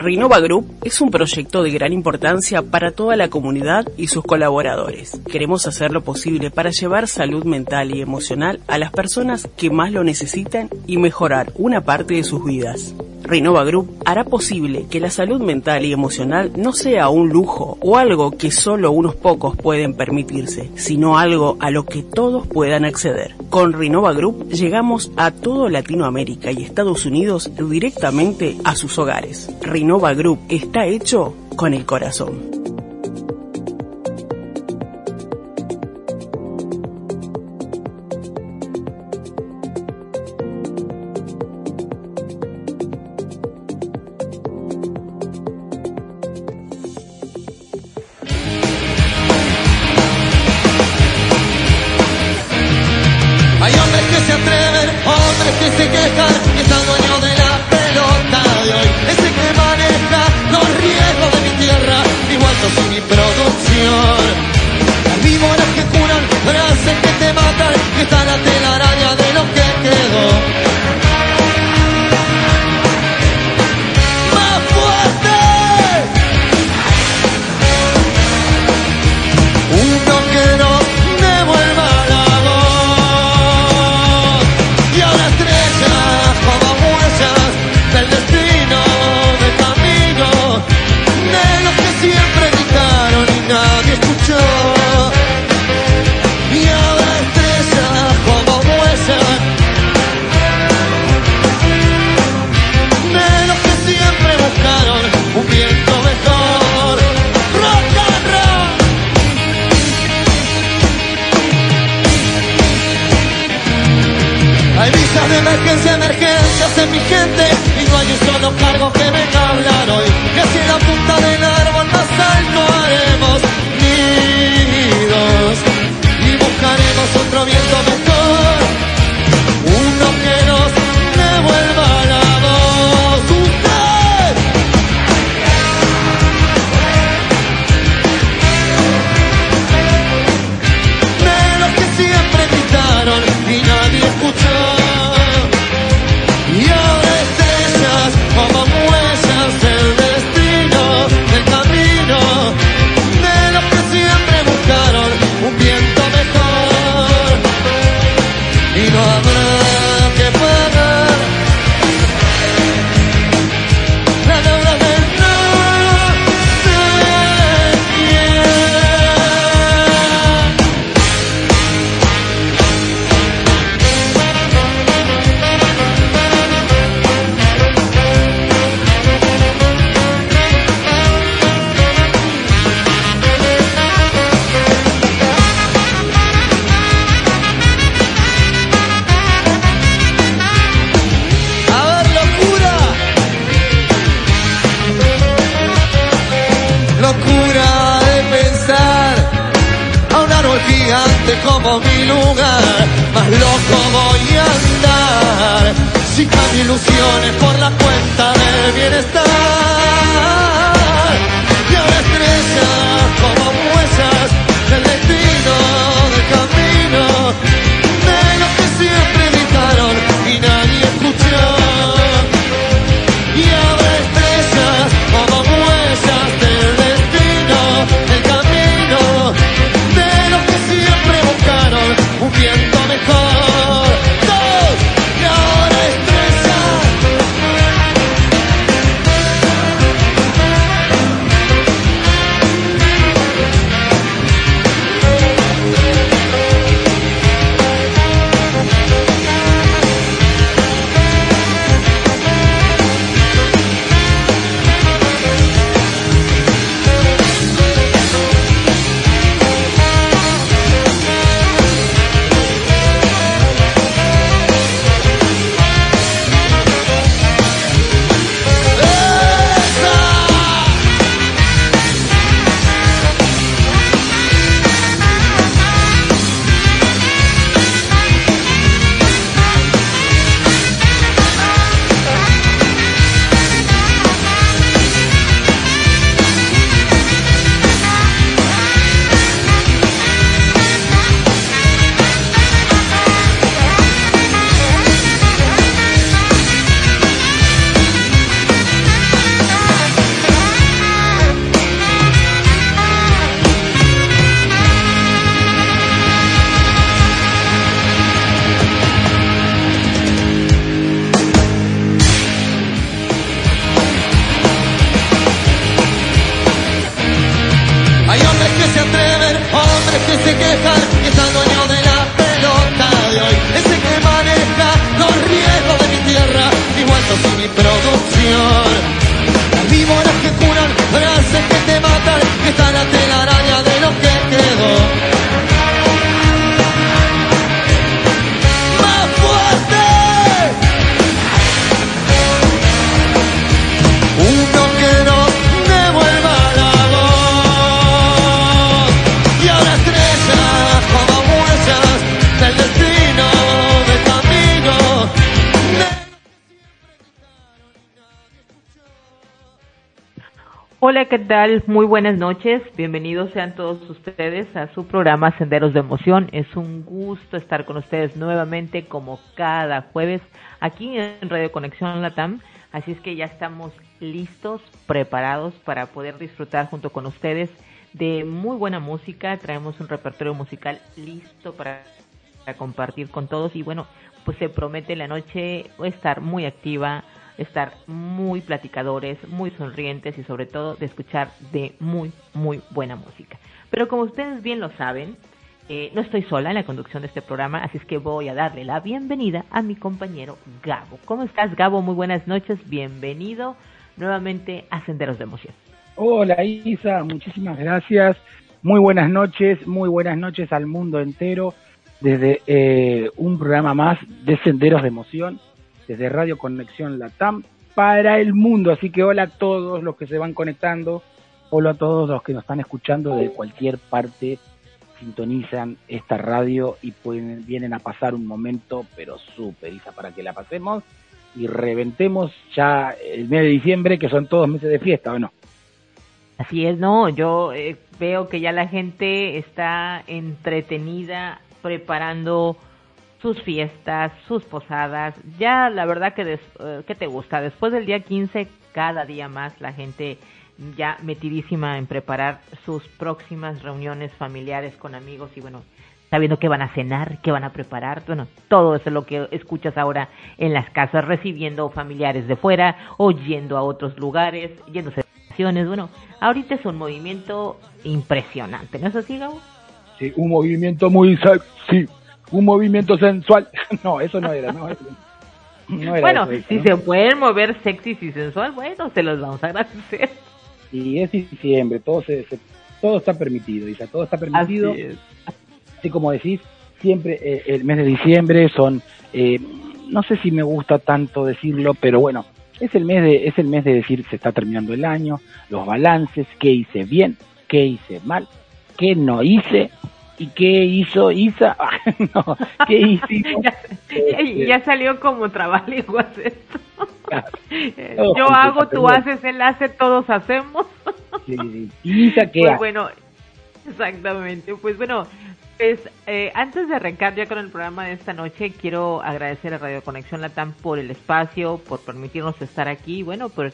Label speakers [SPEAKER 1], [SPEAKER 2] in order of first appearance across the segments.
[SPEAKER 1] Renova Group es un proyecto de gran importancia para toda la comunidad y sus colaboradores. Queremos hacer lo posible para llevar salud mental y emocional a las personas que más lo necesitan y mejorar una parte de sus vidas. Renova Group hará posible que la salud mental y emocional no sea un lujo o algo que solo unos pocos pueden permitirse, sino algo a lo que todos puedan acceder. Con Renova Group llegamos a todo Latinoamérica y Estados Unidos directamente a sus hogares. Renova Group está hecho con el corazón.
[SPEAKER 2] Tal? Muy buenas noches. Bienvenidos sean todos ustedes a su programa Senderos de Emoción. Es un gusto estar con ustedes nuevamente como cada jueves aquí en Radio Conexión Latam. Así es que ya estamos listos, preparados para poder disfrutar junto con ustedes de muy buena música. Traemos un repertorio musical listo para, para compartir con todos y bueno, pues se promete la noche estar muy activa, estar muy platicadores, muy sonrientes y sobre todo de escuchar de muy, muy buena música. Pero como ustedes bien lo saben, eh, no estoy sola en la conducción de este programa, así es que voy a darle la bienvenida a mi compañero Gabo. ¿Cómo estás, Gabo? Muy buenas noches, bienvenido nuevamente a Senderos de Emoción.
[SPEAKER 3] Hola, Isa, muchísimas gracias. Muy buenas noches, muy buenas noches al mundo entero desde eh, un programa más de Senderos de Emoción desde Radio Conexión Latam para el mundo. Así que hola a todos los que se van conectando, hola a todos los que nos están escuchando de cualquier parte, sintonizan esta radio y pueden, vienen a pasar un momento, pero súper, Isa, para que la pasemos y reventemos ya el mes de diciembre, que son todos meses de fiesta, ¿o no?
[SPEAKER 2] Así es, no, yo eh, veo que ya la gente está entretenida preparando sus fiestas, sus posadas. Ya la verdad que, des, eh, ¿qué te gusta? Después del día 15, cada día más la gente ya metidísima en preparar sus próximas reuniones familiares con amigos y bueno, sabiendo qué van a cenar, qué van a preparar, bueno, todo eso es lo que escuchas ahora en las casas, recibiendo familiares de fuera o yendo a otros lugares, yéndose de vacaciones, bueno, ahorita es un movimiento impresionante, ¿no es así, Gabo?
[SPEAKER 3] Sí, un movimiento muy sexy un movimiento sensual. No, eso no era, no,
[SPEAKER 2] bueno, si se pueden mover sexy y sensual, bueno, se los vamos a agradecer.
[SPEAKER 3] Y es diciembre, todo se, todo está permitido, Isa, todo está permitido. Así, como decís, siempre eh, el mes de diciembre son, eh, no sé si me gusta tanto decirlo, pero bueno, es el mes de, es el mes de decir se está terminando el año, los balances, qué hice bien, qué hice mal, qué no hice ¿Y qué hizo Isa? no, ¿qué hizo?
[SPEAKER 2] Este, ya, salió como trabalenguas esto. Yo hago, tú haces, él hace, todos hacemos.
[SPEAKER 3] sí, Isa, ¿qué
[SPEAKER 2] pues bueno, exactamente. Pues bueno, pues eh, antes de arrancar ya con el programa de esta noche, quiero agradecer a Radio Conexión Latam por el espacio, por permitirnos estar aquí, bueno, por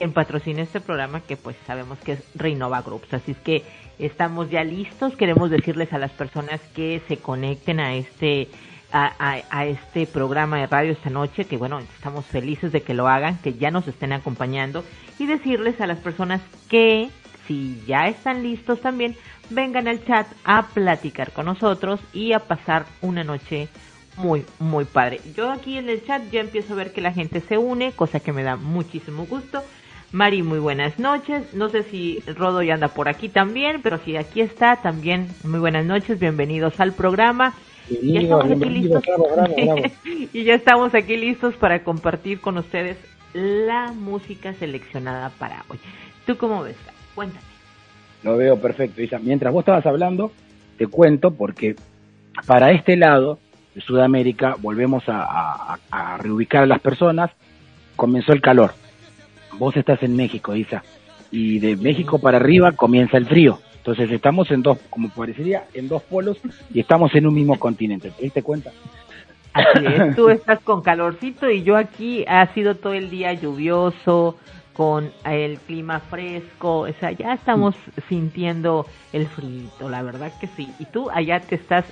[SPEAKER 2] en patrocina este programa que pues sabemos que es Reinova Groups. Así es que estamos ya listos. Queremos decirles a las personas que se conecten a este a, a, este programa de radio esta noche, que bueno, estamos felices de que lo hagan, que ya nos estén acompañando y decirles a las personas que si ya están listos también, vengan al chat a platicar con nosotros y a pasar una noche muy, muy padre. Yo aquí en el chat ya empiezo a ver que la gente se une, cosa que me da muchísimo gusto. Mari, muy buenas noches. No sé si Rodo ya anda por aquí también, pero si aquí está, también muy buenas noches. Bienvenidos al programa. y ya estamos aquí listos. y ya estamos aquí listos para compartir con ustedes la música seleccionada para hoy. ¿Tú cómo ves? Cuéntame.
[SPEAKER 3] Lo veo perfecto, Isa. Mientras vos estabas hablando, te cuento porque para este lado de Sudamérica volvemos a, a reubicar a las personas. Comenzó el calor vos estás en México, Isa, y de México para arriba comienza el frío. Entonces estamos en dos, como parecería, en dos polos y estamos en un mismo continente. ¿Te diste cuenta?
[SPEAKER 2] Así es, tú estás con calorcito y yo aquí ha sido todo el día lluvioso, con el clima fresco, o sea, ya estamos sintiendo el frío, la verdad que sí. Y tú allá te estás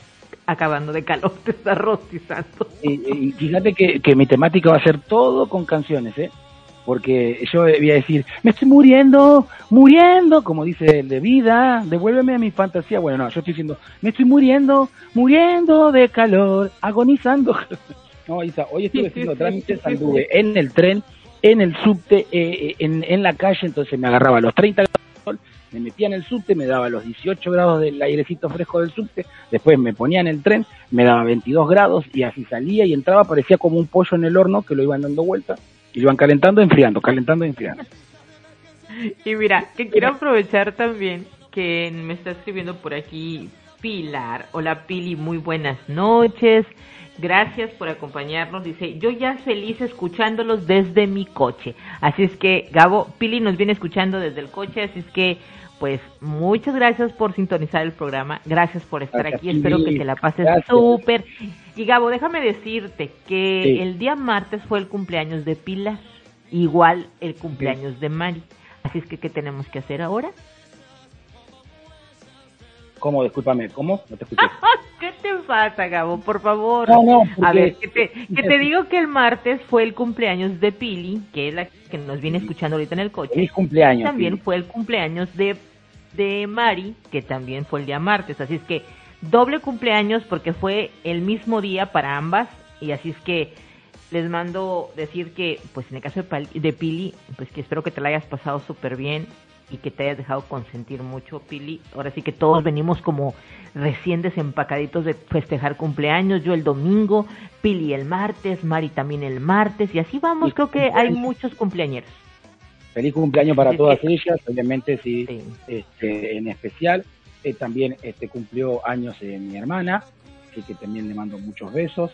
[SPEAKER 2] acabando de calor, te estás rostizando.
[SPEAKER 3] Y, fíjate que, que mi temática va a ser todo con canciones, ¿eh? Porque yo voy a decir, me estoy muriendo, muriendo, como dice el de vida, devuélveme a mi fantasía. Bueno, no, yo estoy diciendo, me estoy muriendo, muriendo de calor, agonizando. no, Isa, hoy estuve haciendo trámites, anduve en el tren, en el subte, eh, eh, en, en la calle, entonces me agarraba los 30 grados de sol, me metía en el subte, me daba los 18 grados del airecito fresco del subte, después me ponía en el tren, me daba 22 grados y así salía y entraba, parecía como un pollo en el horno que lo iban dando vuelta y van calentando, enfriando, calentando, enfriando.
[SPEAKER 2] Y mira, que quiero aprovechar también que me está escribiendo por aquí Pilar. Hola Pili, muy buenas noches. Gracias por acompañarnos. Dice, yo ya feliz escuchándolos desde mi coche. Así es que, Gabo, Pili nos viene escuchando desde el coche, así es que, pues, muchas gracias por sintonizar el programa. Gracias por estar aquí. Espero que te la pases súper. Y Gabo, déjame decirte que el día martes fue el cumpleaños de Pilar, igual el cumpleaños de Mari. Así es que, ¿qué tenemos que hacer ahora?
[SPEAKER 3] ¿Cómo? Discúlpame, ¿cómo? No te escuché.
[SPEAKER 2] ¿Qué te pasa, Gabo? Por favor.
[SPEAKER 3] No, no,
[SPEAKER 2] A ver, que te, que te digo que el martes fue el cumpleaños de Pili, que es la que nos viene escuchando ahorita en el coche.
[SPEAKER 3] Feliz cumpleaños.
[SPEAKER 2] También fue el cumpleaños de, de Mari, que también fue el día martes. Así es que doble cumpleaños porque fue el mismo día para ambas. Y así es que les mando decir que, pues en el caso de, de Pili, pues que espero que te la hayas pasado súper bien y que te hayas dejado consentir mucho, Pili. Ahora sí que todos venimos como recién desempacaditos de festejar cumpleaños. Yo el domingo, Pili el martes, Mari también el martes y así vamos. Creo que hay muchos cumpleaños.
[SPEAKER 3] Feliz cumpleaños para todas ellas, obviamente sí, Este, en especial. Eh, también este, cumplió años eh, mi hermana, así que también le mando muchos besos.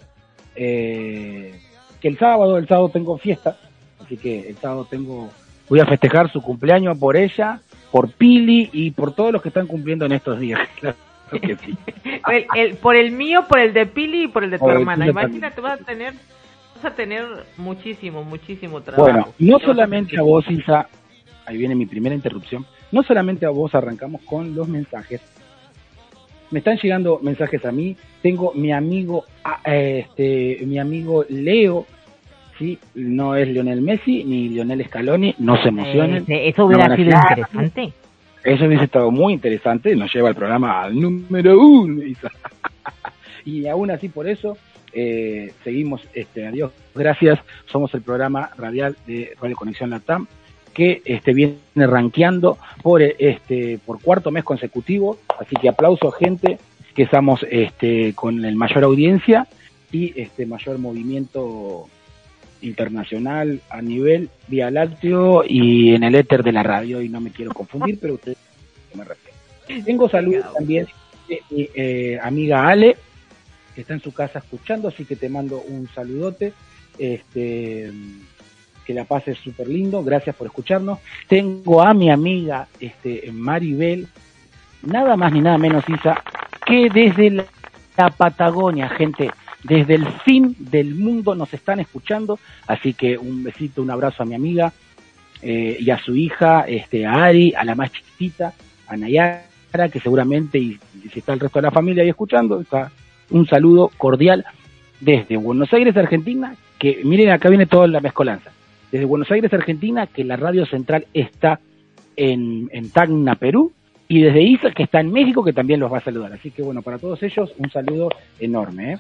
[SPEAKER 3] Eh, que el sábado, el sábado tengo fiesta, así que el sábado tengo voy a festejar su cumpleaños por ella, por Pili y por todos los que están cumpliendo en estos días. Claro que sí.
[SPEAKER 2] el, por el mío, por el de Pili y por el de tu hermana. Imagínate, vas a tener vas a tener muchísimo, muchísimo trabajo.
[SPEAKER 3] Bueno, no solamente a vos, Isa, ahí viene mi primera interrupción, no solamente a vos arrancamos con los mensajes, me están llegando mensajes a mí, tengo mi amigo, este, mi amigo Leo, sí, no es Lionel Messi ni Lionel Scaloni, no se emocionen.
[SPEAKER 2] eso hubiera sido interesante.
[SPEAKER 3] Eso hubiese estado muy interesante, nos lleva el programa al número uno. y aún así por eso eh, seguimos, este, adiós, gracias, somos el programa radial de Radio Conexión Latam que este, viene rankeando por, este, por cuarto mes consecutivo, así que aplauso gente que estamos este, con el mayor audiencia y este mayor movimiento internacional a nivel vía lácteo y en el éter de la radio y no me quiero confundir, pero ustedes me refiero. Tengo saludos también de mi eh, amiga Ale, que está en su casa escuchando, así que te mando un saludote. Este, que la pases súper lindo, gracias por escucharnos. Tengo a mi amiga este, Maribel, nada más ni nada menos, Isa, que desde la Patagonia, gente, desde el fin del mundo nos están escuchando, así que un besito, un abrazo a mi amiga eh, y a su hija, este, a Ari, a la más chiquitita, a Nayara, que seguramente, y, si está el resto de la familia ahí escuchando, está un saludo cordial desde Buenos Aires, Argentina, que miren, acá viene toda la mezcolanza. Desde Buenos Aires, Argentina, que la radio central está en, en Tacna, Perú, y desde Isa, que está en México, que también los va a saludar. Así que bueno, para todos ellos, un saludo enorme. ¿eh?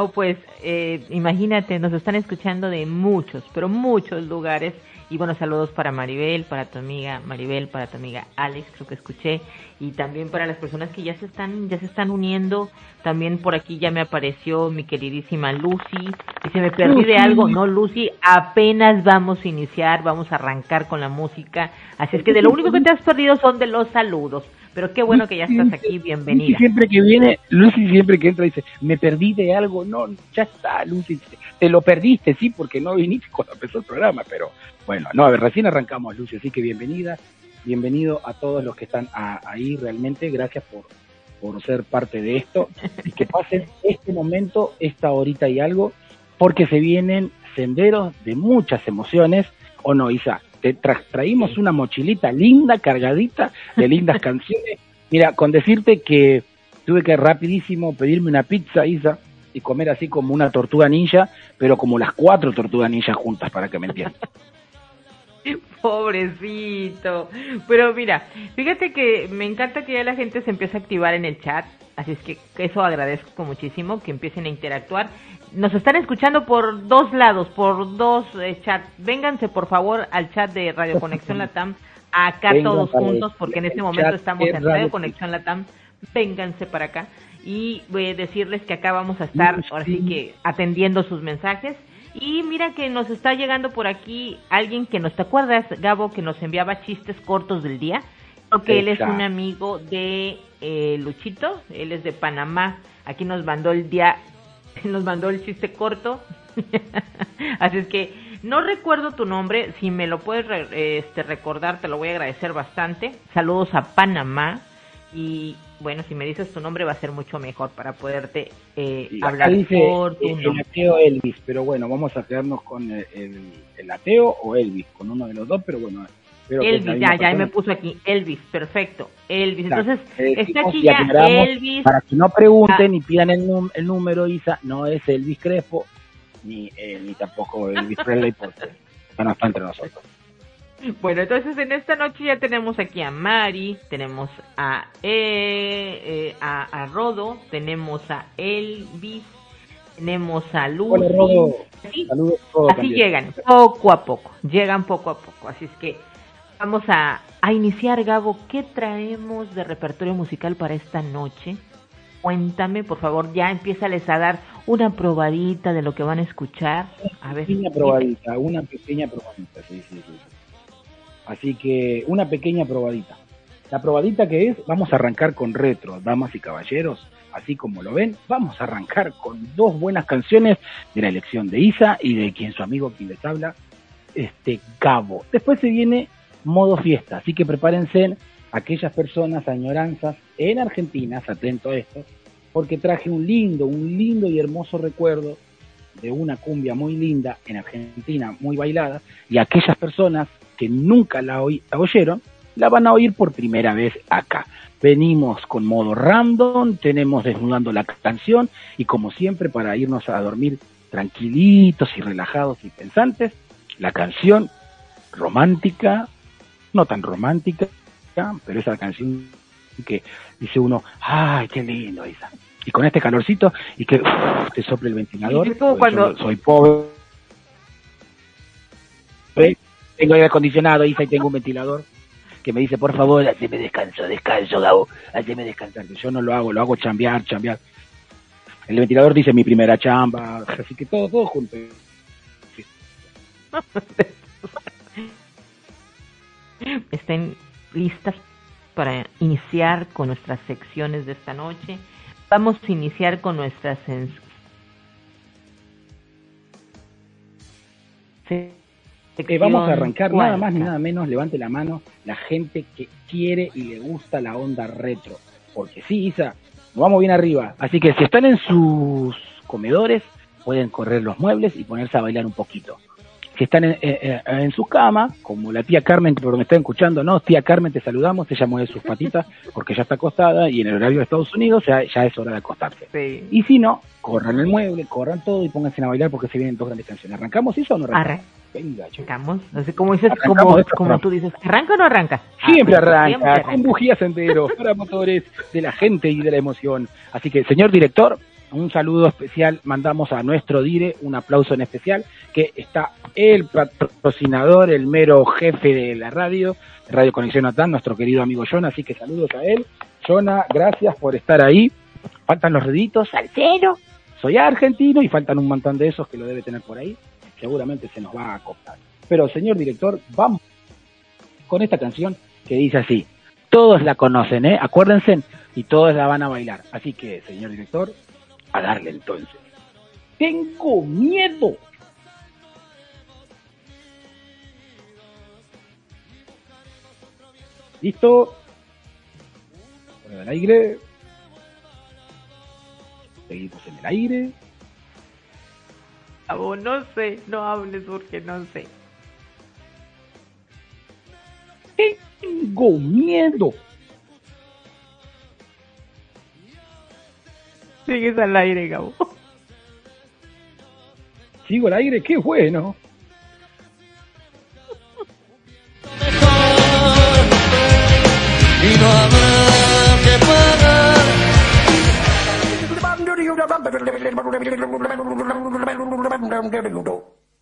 [SPEAKER 2] Oh, pues eh, imagínate, nos están escuchando de muchos, pero muchos lugares. Y bueno, saludos para Maribel, para tu amiga Maribel, para tu amiga Alex, creo que escuché, y también para las personas que ya se están, ya se están uniendo. También por aquí ya me apareció mi queridísima Lucy. Y se me perdí de algo, no Lucy, apenas vamos a iniciar, vamos a arrancar con la música. Así es que de lo único que te has perdido son de los saludos. Pero qué bueno que ya estás aquí, bienvenida.
[SPEAKER 3] Lucy siempre que viene, Lucy siempre que entra dice, me perdí de algo, no, ya está, Lucy, te lo perdiste, sí, porque no viniste cuando empezó el programa, pero bueno, no, a ver, recién arrancamos, Lucy, así que bienvenida, bienvenido a todos los que están ahí realmente, gracias por, por ser parte de esto, y que pasen este momento, esta horita y algo, porque se vienen senderos de muchas emociones, ¿o no, Isa? Te traímos una mochilita linda, cargadita de lindas canciones. Mira, con decirte que tuve que rapidísimo pedirme una pizza, Isa, y comer así como una tortuga ninja, pero como las cuatro tortugas ninjas juntas, para que me entiendas.
[SPEAKER 2] Pobrecito. Pero mira, fíjate que me encanta que ya la gente se empiece a activar en el chat. Así es que eso agradezco muchísimo, que empiecen a interactuar. Nos están escuchando por dos lados, por dos eh, chats. Vénganse por favor al chat de Radio Conexión Latam, acá todos juntos, porque en este momento estamos en Radio Conexión Latam. Vénganse para acá y voy a decirles que acá vamos a estar, ahora sí que atendiendo sus mensajes. Y mira que nos está llegando por aquí alguien que nos te acuerdas, Gabo, que nos enviaba chistes cortos del día que él es un amigo de eh, Luchito, él es de Panamá. Aquí nos mandó el día, nos mandó el chiste corto. Así es que no recuerdo tu nombre, si me lo puedes este, recordar te lo voy a agradecer bastante. Saludos a Panamá y bueno, si me dices tu nombre va a ser mucho mejor para poderte eh, hablar
[SPEAKER 3] por tu el, ateo Elvis, pero bueno, vamos a quedarnos con el, ateo o Elvis, con uno de los dos, pero bueno.
[SPEAKER 2] Elvis, ya, ya me puso aquí, Elvis, perfecto, Elvis. Entonces, está aquí ya Elvis.
[SPEAKER 3] Para que no pregunten ni pidan el, el número, Isa, no es Elvis Crespo, ni, eh, ni tampoco Elvis Presley, porque no está entre nosotros.
[SPEAKER 2] Bueno, entonces en esta noche ya tenemos aquí a Mari, tenemos a, eh, eh, a, Rodo, tenemos a Elvis, tenemos a Lucy. Así, llegan, poco a poco, llegan poco a poco. Así es que vamos a, a iniciar, Gabo. ¿Qué traemos de repertorio musical para esta noche? Cuéntame, por favor, ya empiezales a dar una probadita de lo que van a escuchar. A
[SPEAKER 3] ver. Una probadita, una pequeña probadita, sí, sí, sí. Así que una pequeña probadita. La probadita que es, vamos a arrancar con retro, damas y caballeros, así como lo ven, vamos a arrancar con dos buenas canciones de la elección de Isa y de quien su amigo quien les habla, este Cabo. Después se viene modo fiesta, así que prepárense aquellas personas añoranzas en Argentina, atento a esto, porque traje un lindo, un lindo y hermoso recuerdo de una cumbia muy linda en Argentina, muy bailada, y aquellas personas que nunca la, oyeron, la van a oír por primera vez acá. Venimos con modo random, tenemos desnudando la canción y como siempre para irnos a dormir tranquilitos y relajados y pensantes, la canción romántica, no tan romántica, pero esa canción que dice uno, ay, qué lindo esa. Y con este calorcito y que te sople el ventilador.
[SPEAKER 2] cuando...
[SPEAKER 3] soy pobre tengo aire acondicionado, y tengo un ventilador que me dice, por favor, haceme descanso, descanso, Gabo, haceme descansar. Yo no lo hago, lo hago chambear, chambear. El ventilador dice mi primera chamba, así que todo, todo junto.
[SPEAKER 2] Estén listas para iniciar con nuestras secciones de esta noche. Vamos a iniciar con nuestras
[SPEAKER 3] vamos a arrancar nada más ni nada menos, levante la mano, la gente que quiere y le gusta la onda retro. Porque sí, Isa, nos vamos bien arriba. Así que si están en sus comedores, pueden correr los muebles y ponerse a bailar un poquito. Si están en, su cama, como la tía Carmen, que por me está escuchando, no, tía Carmen, te saludamos, ella mueve sus patitas porque ya está acostada y en el horario de Estados Unidos ya, ya es hora de acostarse. Y si no, corran el mueble, corran todo y pónganse a bailar porque se vienen dos grandes canciones. ¿Arrancamos eso o no arrancamos?
[SPEAKER 2] Venga, Arrancamos. No sé cómo dices, como, como tú dices, ¿arranca o no arranca?
[SPEAKER 3] Siempre ah, arranca, con bujías enteros, para motores de la gente y de la emoción. Así que, señor director, un saludo especial mandamos a nuestro dire, un aplauso en especial, que está el patrocinador, el mero jefe de la radio, Radio Conexión Atán, nuestro querido amigo Jonah, así que saludos a él. Jonah, gracias por estar ahí. Faltan los reditos, cero. Soy argentino y faltan un montón de esos que lo debe tener por ahí seguramente se nos va a acoplar. Pero, señor director, vamos con esta canción que dice así. Todos la conocen, ¿eh? Acuérdense, y todos la van a bailar. Así que, señor director, a darle entonces. Tengo miedo. ¿Listo? Por el aire. Seguimos en el aire
[SPEAKER 2] no sé, no hables porque no sé.
[SPEAKER 3] Tengo miedo.
[SPEAKER 2] Sigues al aire, Gabo.
[SPEAKER 3] Sigo al aire, qué bueno. y no habrá que pagar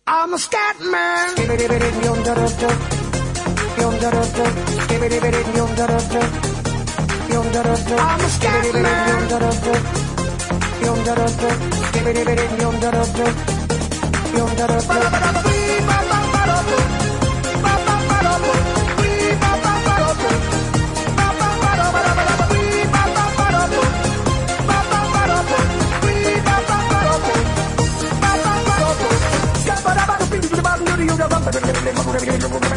[SPEAKER 3] I'm a scat man. I'm a scat man. yondarası Gebelerin yondarası Yondarası Bye.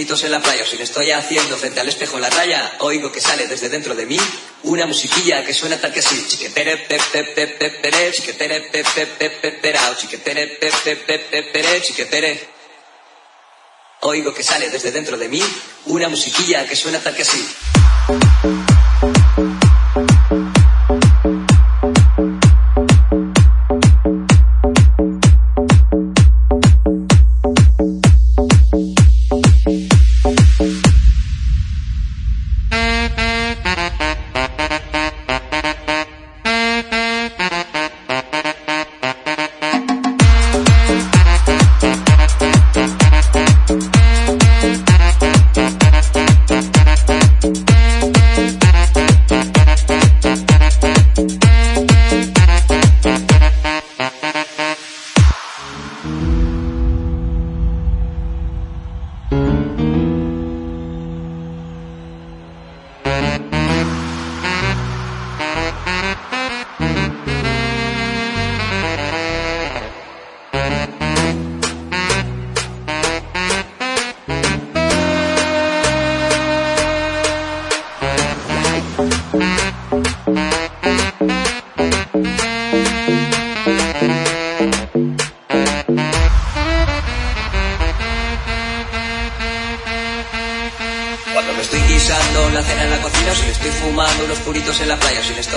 [SPEAKER 4] En la playa, o si le estoy haciendo frente al espejo la raya, oigo que sale desde dentro de mí una musiquilla que suena tal que así. Chiquetere, pe, pe, pe, pe, pere, chiquetere, pe, pe, pe, pe, perao, chiquetere, pe, pe, pe, pe, pere, chiquetere. Oigo que sale desde dentro de mí una musiquilla que suena tal que así.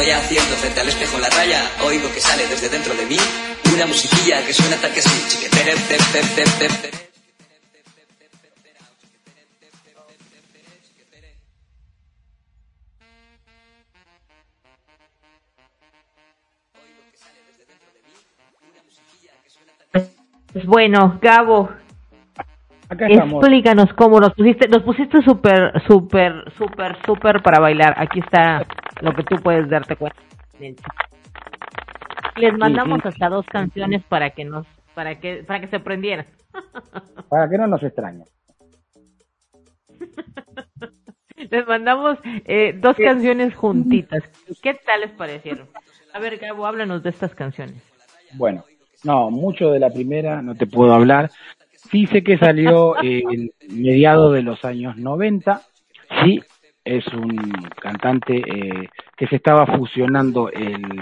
[SPEAKER 4] Estoy haciendo frente al espejo la raya, oigo que sale desde dentro de mí una musiquilla que suena tal que así.
[SPEAKER 2] Pues bueno, Gabo,
[SPEAKER 3] Acá
[SPEAKER 2] explícanos cómo nos pusiste, nos pusiste súper, súper, súper, súper para bailar. Aquí está lo que tú puedes darte cuenta. Les mandamos
[SPEAKER 3] sí.
[SPEAKER 2] hasta dos canciones para que nos, para que, para que se prendieran.
[SPEAKER 3] Para que no nos extrañen.
[SPEAKER 2] Les mandamos eh, dos canciones juntitas. ¿Qué tal les parecieron? A ver, Gabo, háblanos de estas canciones.
[SPEAKER 3] Bueno, no, mucho de la primera no te puedo hablar. Sí sé que salió eh, en mediados de los años 90. Sí, es un cantante eh, que se estaba fusionando el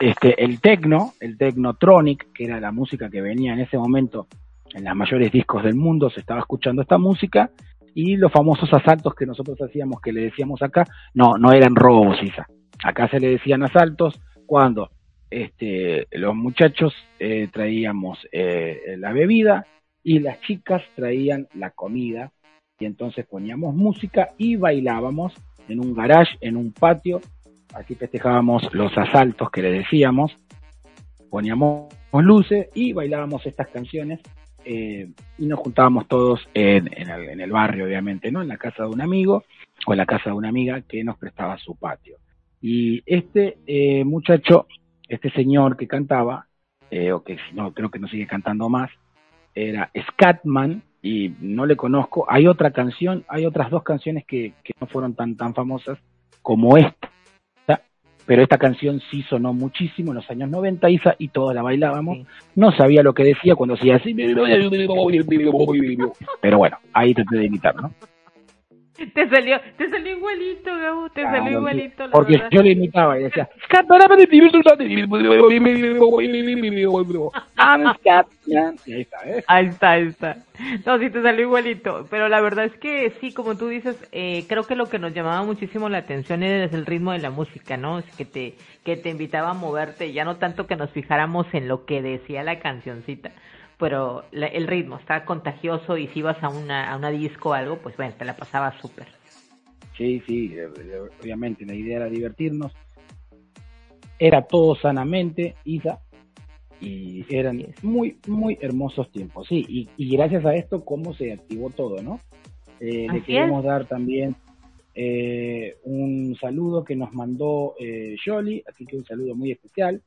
[SPEAKER 3] este el techno, el technotronic, que era la música que venía en ese momento en los mayores discos del mundo, se estaba escuchando esta música y los famosos asaltos que nosotros hacíamos, que le decíamos acá, no, no eran robos, Isa. Acá se le decían asaltos cuando este, los muchachos eh, traíamos eh, la bebida y las chicas traían la comida y entonces poníamos música y bailábamos en un garage, en un patio, así festejábamos los asaltos que le decíamos, poníamos luces y bailábamos estas canciones eh, y nos juntábamos todos en, en, el, en el barrio, obviamente, ¿no? En la casa de un amigo o en la casa de una amiga que nos prestaba su patio. Y este eh, muchacho, este señor que cantaba, eh, o que no, creo que no sigue cantando más, era Scatman, y no le conozco. Hay otra canción, hay otras dos canciones que, que no fueron tan, tan famosas como esta, pero esta canción sí sonó muchísimo en los años 90, Isa, y todos la bailábamos.
[SPEAKER 2] Sí.
[SPEAKER 3] No sabía lo que decía cuando hacía así, pero bueno, ahí traté de imitar, ¿no?
[SPEAKER 2] Te salió, te salió igualito, Gabo, te
[SPEAKER 3] Claro,
[SPEAKER 2] salió igualito. la
[SPEAKER 3] Porque
[SPEAKER 2] verdad.
[SPEAKER 3] yo le imitaba y decía, ahí está, ¿eh?
[SPEAKER 2] Ahí está, ahí está. No, sí te salió igualito. Pero la verdad es que sí, como tú dices, eh, creo que lo que nos llamaba muchísimo la atención es el ritmo de la música, ¿no? Es que te, que te invitaba a moverte, ya no tanto que nos fijáramos en lo que decía la cancioncita. Pero el ritmo está contagioso y si ibas a una, a una disco o algo, pues bueno, te la pasaba súper.
[SPEAKER 3] Sí, sí, eh, eh, obviamente la idea era divertirnos. Era todo sanamente, Isa, y eran muy, muy hermosos tiempos, sí, y, y gracias a esto, cómo se activó todo, ¿no? Eh, le queremos dar también eh, un saludo que nos mandó eh, así que un saludo muy especial,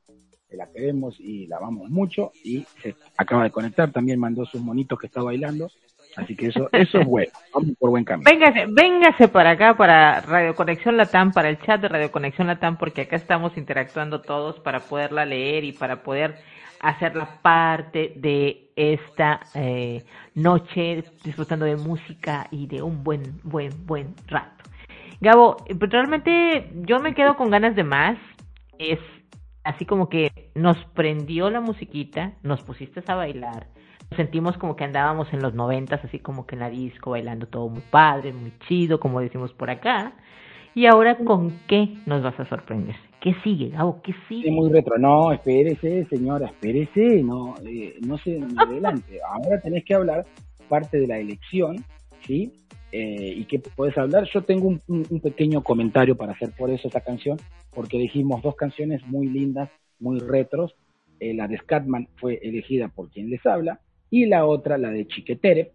[SPEAKER 3] la queremos y la amamos mucho, y se acaba de conectar, también mandó sus monitos que está bailando, así que eso, eso es bueno, vamos por buen camino.
[SPEAKER 2] Véngase, véngase para acá, para Radio Conexión Latam, para el chat de Radio Conexión Latam, porque acá estamos interactuando todos para poderla leer y para poder hacerla parte de esta eh, noche disfrutando de música y de un buen, buen, buen rato. Gabo, realmente yo me quedo con ganas de más. Es así como que nos prendió la musiquita, nos pusiste a bailar. Nos sentimos como que andábamos en los noventas, así como que en la disco, bailando todo muy padre, muy chido, como decimos por acá. Y ahora, ¿con qué nos vas a sorprender? ¿Qué sigue, Gabo? ¿Qué sigue?
[SPEAKER 3] Es muy retro. No, espérese, señora, espérese. No, eh, no se adelante. Ahora tenés que hablar parte de la elección, ¿sí? Eh, y qué puedes hablar. Yo tengo un, pequeño comentario para hacer por eso esta canción, porque elegimos dos canciones muy lindas, muy retros. Eh, la de Scatman fue elegida por quien les habla, y la otra, la de Chiquetere.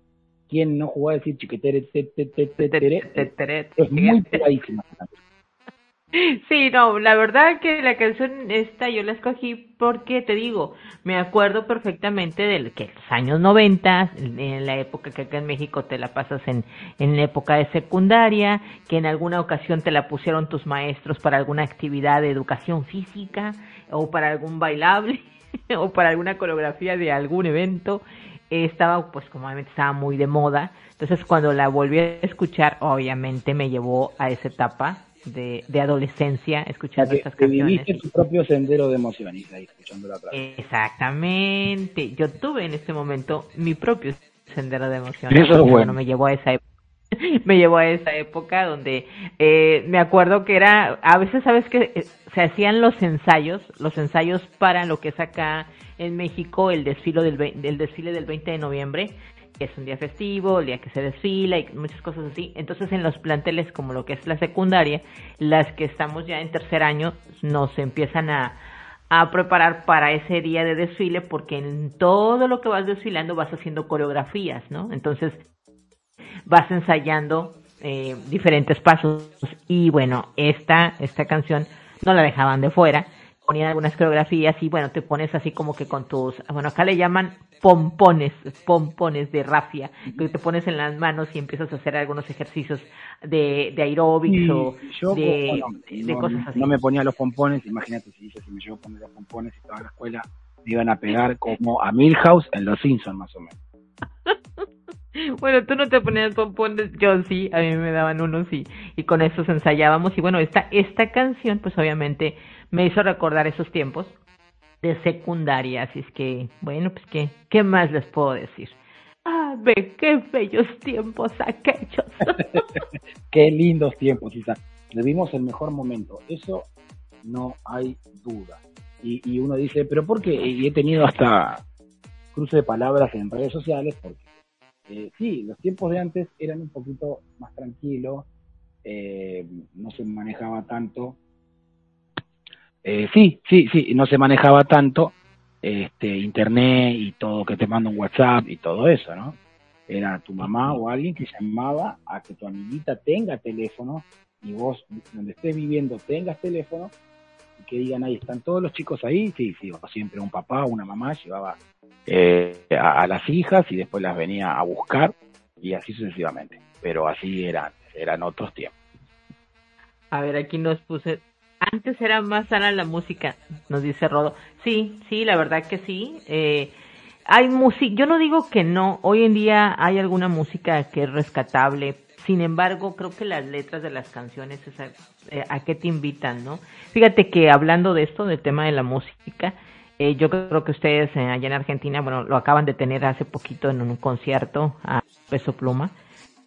[SPEAKER 3] Quien no jugó a decir Chiquetere, te, te, te, es muy pegadísima.
[SPEAKER 2] Sí, no, la verdad que la canción esta yo la escogí porque te digo, me acuerdo perfectamente de que los años 90, en la época que acá en México te la pasas en, en la época de secundaria, que en alguna ocasión te la pusieron tus maestros para alguna actividad de educación física o para algún bailable o para alguna coreografía de algún evento, estaba pues como obviamente estaba muy de moda, entonces cuando la volví a escuchar obviamente me llevó a esa etapa de, de adolescencia escuchando estas canciones.
[SPEAKER 3] Viviste tu propio sendero de emociones ahí escuchando la
[SPEAKER 2] Exactamente. Yo tuve en este momento mi propio sendero de emociones.
[SPEAKER 3] Eso es bueno.
[SPEAKER 2] Me llevó a esa época. me llevó a esa época donde eh, me acuerdo que era, a veces sabes que eh, se hacían los ensayos, los ensayos para lo que es acá en México el desfile del, el desfile del 20 de noviembre, es un día festivo, el día que se desfila y muchas cosas así. Entonces en los planteles como lo que es la secundaria, las que estamos ya en tercer año nos empiezan a, a preparar para ese día de desfile porque en todo lo que vas desfilando vas haciendo coreografías, ¿no? Entonces vas ensayando eh, diferentes pasos y bueno, esta, esta canción no la dejaban de fuera ponían algunas coreografías y bueno, te pones así como que con tus, bueno, acá le llaman pompones, pompones de rafia, que te pones en las manos y empiezas a hacer algunos ejercicios de, de aeróbics o de, cosas así.
[SPEAKER 3] No me ponía los pompones, imagínate si si me llevo a poner los pompones y toda la escuela me iban a pegar como a Milhouse en Los Simpsons más o menos.
[SPEAKER 2] bueno, tú no te ponías pompones, yo sí, a mí me daban unos y, y con esos ensayábamos y bueno, esta, esta canción pues obviamente me hizo recordar esos tiempos de secundaria, así es que, bueno, pues qué, ¿qué más les puedo decir? Ah, ve, qué bellos tiempos aquellos.
[SPEAKER 3] qué lindos tiempos, Isa. Vivimos el mejor momento, eso no hay duda. Y, y uno dice, pero ¿por qué? Y he tenido hasta cruce de palabras en redes sociales, porque eh, sí, los tiempos de antes eran un poquito más tranquilos, eh, no se manejaba tanto eh, sí, sí, sí, no se manejaba tanto este, internet y todo, que te manda un WhatsApp y todo eso, ¿no? Era tu mamá o alguien que llamaba a que tu amiguita tenga teléfono y vos, donde estés viviendo, tengas teléfono y que digan, ahí están todos los chicos ahí, sí, sí, siempre un papá o una mamá llevaba eh, a, las hijas y después las venía a buscar y así sucesivamente. Pero así eran, eran otros tiempos.
[SPEAKER 2] A ver, aquí nos puse, antes era más sana la música, nos dice Rodo. Sí, sí, la verdad que sí. Eh, hay música, yo no digo que no, hoy en día hay alguna música que es rescatable, sin embargo, creo que las letras de las canciones, eh, a, qué te invitan, ¿no? Fíjate que hablando de esto, del tema de la música, eh, yo creo que ustedes eh, allá en Argentina, bueno, lo acaban de tener hace poquito en un concierto a Peso Pluma.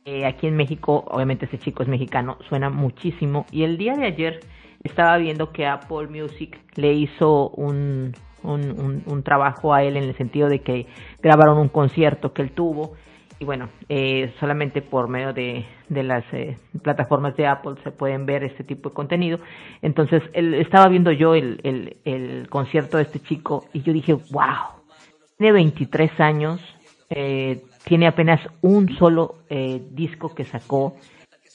[SPEAKER 2] Eh, aquí en México, obviamente ese chico es mexicano, suena muchísimo. Y el día de ayer estaba viendo que Apple Music le hizo un, un, un, trabajo a él en el sentido de que grabaron un concierto que él tuvo y bueno, eh, solamente por medio de, de las eh, plataformas de Apple se pueden ver este tipo de contenido. Entonces, él, estaba viendo yo el, el, el concierto de este chico y yo dije, wow, tiene 23 años, eh, tiene apenas un solo eh, disco que sacó,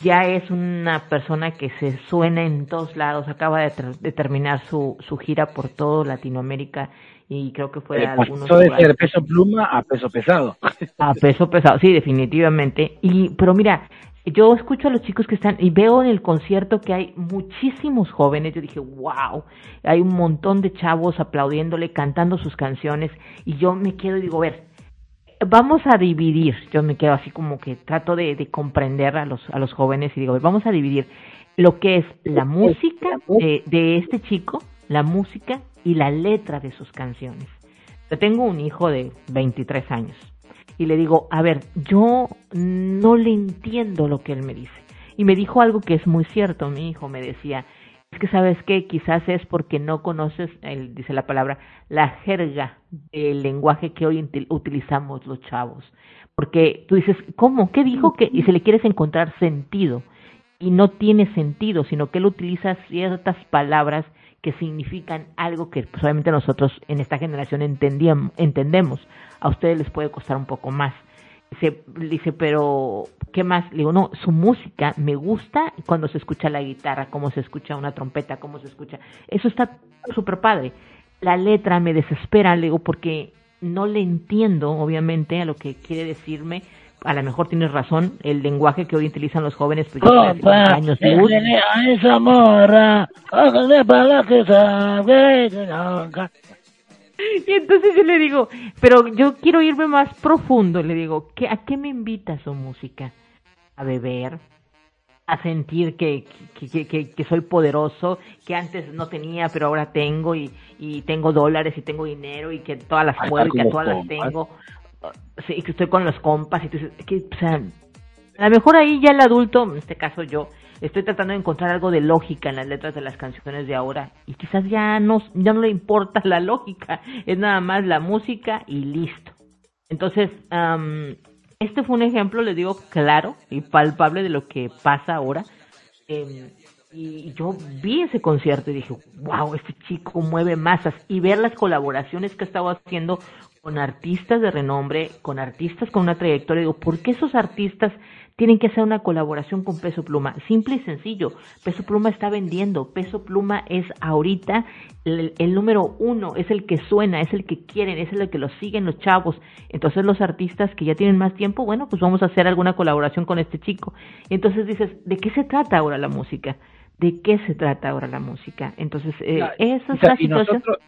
[SPEAKER 2] ya es una persona que se suena en todos lados, acaba de, terminar su, su gira por todo Latinoamérica y creo que fue
[SPEAKER 3] eh, algunos de ser peso pluma a peso pesado.
[SPEAKER 2] A peso pesado, sí, definitivamente. Y pero mira, yo escucho a los chicos que están y veo en el concierto que hay muchísimos jóvenes. Yo dije, wow, hay un montón de chavos aplaudiéndole, cantando sus canciones y yo me quedo y digo, a ver, vamos a dividir, yo me quedo así como que trato de, comprender a los, a los jóvenes y digo, vamos a dividir lo que es la música de, de, este chico, la música y la letra de sus canciones. Yo tengo un hijo de 23 años y le digo, a ver, yo no le entiendo lo que él me dice. Y me dijo algo que es muy cierto, mi hijo me decía, que sabes que quizás es porque no conoces, él dice la palabra, la jerga del lenguaje que hoy utilizamos los chavos. Porque tú dices, ¿cómo? ¿Qué dijo? que Y si le quieres encontrar sentido. Y no tiene sentido, sino que él utiliza ciertas palabras que significan algo que solamente nosotros en esta generación entendemos. A ustedes les puede costar un poco más. Dice, dice, pero ¿qué más? Le digo, no, su música me gusta cuando se escucha la guitarra, cómo se escucha una trompeta, cómo se escucha. Eso está súper padre. La letra me desespera, le digo, porque no le entiendo, obviamente, a lo que quiere decirme. A lo mejor tienes razón, el lenguaje que hoy utilizan los jóvenes. Pues,
[SPEAKER 3] años a esa morra,
[SPEAKER 2] Y entonces yo le digo, pero yo quiero irme más profundo, le digo, ¿qué, ¿a qué me invita su música? ¿A beber? ¿A sentir que, que, que, que, soy poderoso, que antes no tenía, pero ahora tengo, y, y tengo dólares y tengo dinero, y que todas las puedo y que todas las tengo? Sí, que estoy con los compas, y que, o sea, a lo mejor ahí ya el adulto, en este caso yo, estoy tratando de encontrar algo de lógica en las letras de las canciones de ahora y quizás ya no, ya no le importa la lógica, es nada más la música y listo. Entonces, este fue un ejemplo, le digo, claro y palpable de lo que pasa ahora. Em, y yo vi ese concierto y dije, wow, este chico mueve masas. Y ver las colaboraciones que estaba haciendo con artistas de renombre, con artistas con una trayectoria, digo, ¿por qué esos artistas tienen que hacer una colaboración con Peso Pluma. Simple y sencillo. Peso Pluma está vendiendo. Peso Pluma es ahorita el, número uno, es el que suena, es el que quieren, es el que lo siguen los chavos. Entonces los artistas que ya tienen más tiempo, bueno, pues vamos a hacer alguna colaboración con este chico. Entonces dices, ¿de qué se trata ahora la música? ¿De qué se trata ahora la música? Entonces, eh, esa es la situación.
[SPEAKER 3] Nosotros,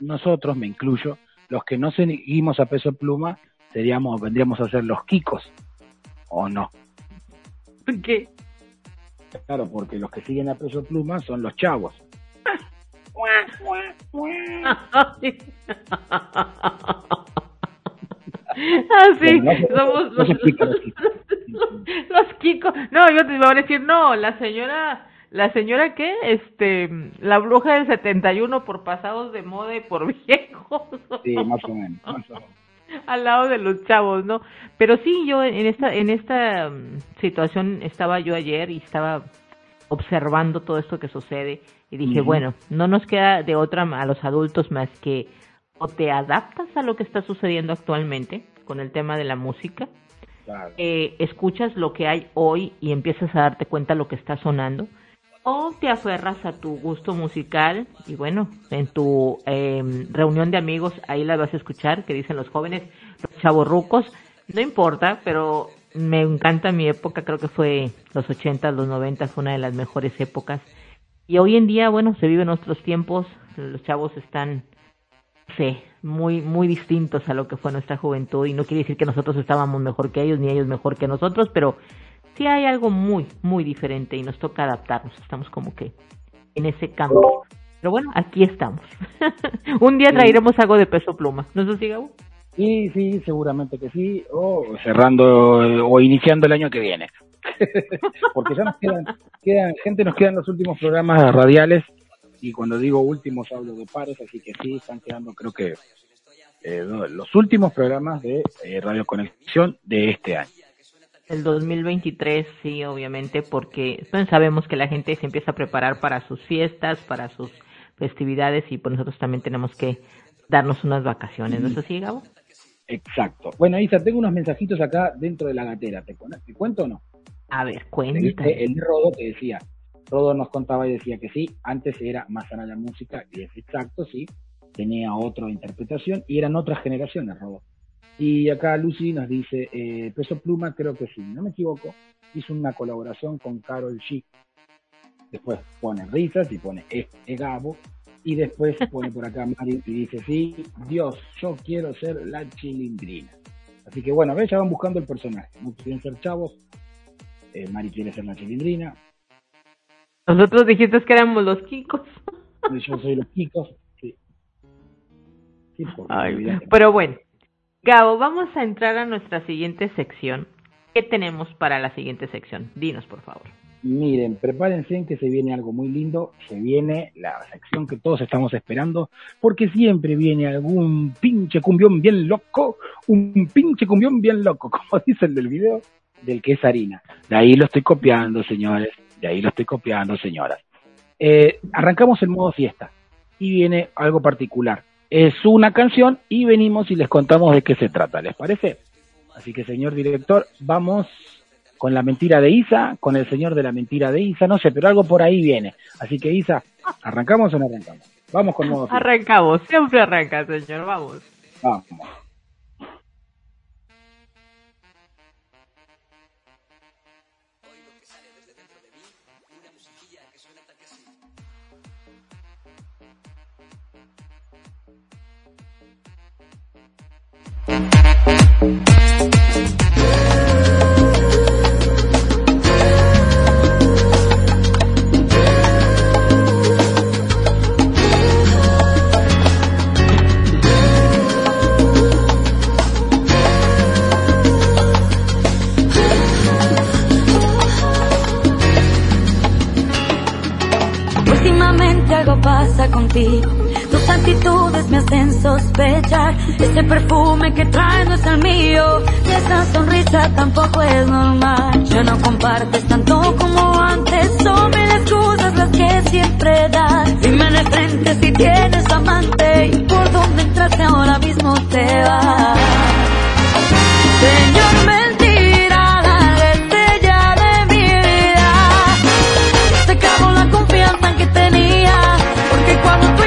[SPEAKER 3] nosotros, me incluyo, los que no seguimos a Peso Pluma, seríamos, vendríamos a ser los Kikos, ¿o no?
[SPEAKER 2] ¿Por qué?
[SPEAKER 3] Claro, porque los que siguen a peso pluma son los chavos.
[SPEAKER 2] ah, sí, somos los, los, Kiko. No, yo te iba a decir, no, la señora, la señora qué, este, la bruja del 71 por pasados de moda y por viejos.
[SPEAKER 3] Sí, más o menos, más o menos.
[SPEAKER 2] al lado de los chavos, ¿no? Pero sí, yo en esta en esta mm, situación estaba yo ayer y estaba observando todo esto que sucede y dije, bueno, no nos queda de otra a los adultos más que o te adaptas a lo que está sucediendo actualmente con el tema de la música, eh, escuchas lo que hay hoy y empiezas a darte cuenta de lo que está sonando, o te aferras a tu gusto musical y bueno, en tu em, reunión de amigos ahí la vas a escuchar, que dicen los jóvenes, los chavos rucos, no importa, pero me encanta mi época, creo que fue los 80, los 90, fue una de las mejores épocas. Y hoy en día, bueno, se viven nuestros tiempos, los chavos están, sí, muy, muy distintos a lo que fue nuestra juventud y no quiere decir que nosotros estábamos mejor que ellos ni ellos mejor que nosotros, pero sí hay algo muy, muy diferente y nos toca adaptarnos. Estamos como que en ese cambio. Pero bueno, aquí estamos. Un día traeremos algo de peso pluma. ¿No es así, Gabo?
[SPEAKER 3] Sí, sí, seguramente que sí. O cerrando o iniciando el año que viene. Porque ya nos quedan, quedan, gente, nos quedan los últimos programas radiales y cuando digo últimos hablo de pares, así que sí, están quedando creo que eh, los últimos programas de eh, Radio Conexión de este año.
[SPEAKER 2] El 2023, sí, obviamente, porque pues, sabemos que la gente se empieza a preparar para sus fiestas, para sus festividades y por nosotros también tenemos que darnos unas vacaciones, ¿no es así, Gabo?
[SPEAKER 3] Exacto. Bueno, Isa, tengo unos mensajitos acá dentro de la gatera. ¿Te, cuento o no?
[SPEAKER 2] A ver, cuéntame.
[SPEAKER 3] El Rodo que decía, Rodo nos contaba y decía que sí, antes era más sana la música, y es exacto, sí, tenía otra interpretación y eran otras generaciones, Rodo. Y acá Lucy nos dice, eh, Peso Pluma, creo que sí, no me equivoco, hizo una colaboración con Carol G. Después pone risas y pone es, Gabo. Y después pone por acá Mari y dice, sí, Dios, yo quiero ser la chilindrina. Así que bueno, ve, ya van buscando el personaje. No quieren ser chavos. Eh, Mari quiere ser la chilindrina.
[SPEAKER 2] Nosotros dijiste que éramos los Kikos.
[SPEAKER 3] Yo soy los Kikos, sí.
[SPEAKER 2] pero bueno, Gabo, vamos a entrar a nuestra siguiente sección. ¿Qué tenemos para la siguiente sección? Dinos, por favor.
[SPEAKER 3] Miren, prepárense en que se viene algo muy lindo, se viene la sección que todos estamos esperando, porque siempre viene algún pinche cumbión bien loco, un pinche cumbión bien loco, como dice el del video, del que es harina. De ahí lo estoy copiando, señores, de ahí lo estoy copiando, señoras. Eh, arrancamos el modo fiesta y viene algo particular es una canción y venimos y les contamos de qué se trata, ¿les parece? Así que, señor director, vamos con la mentira de Isa, con el señor de la mentira de Isa, no sé, pero algo por ahí viene. Así que, Isa, ¿arrancamos o no arrancamos? Vamos con modo.
[SPEAKER 2] Arrancamos, siempre arranca, señor, vamos. Vamos.
[SPEAKER 5] Pasa contigo tus actitudes me hacen sospechar. Ese perfume que traes no es el mío. Y esa sonrisa tampoco es normal. Ya no compartes tanto como antes. Son mil excusas las que siempre das. Dime de frente si tienes amante. Y por dónde entraste ahora mismo te vas. Señor, me porque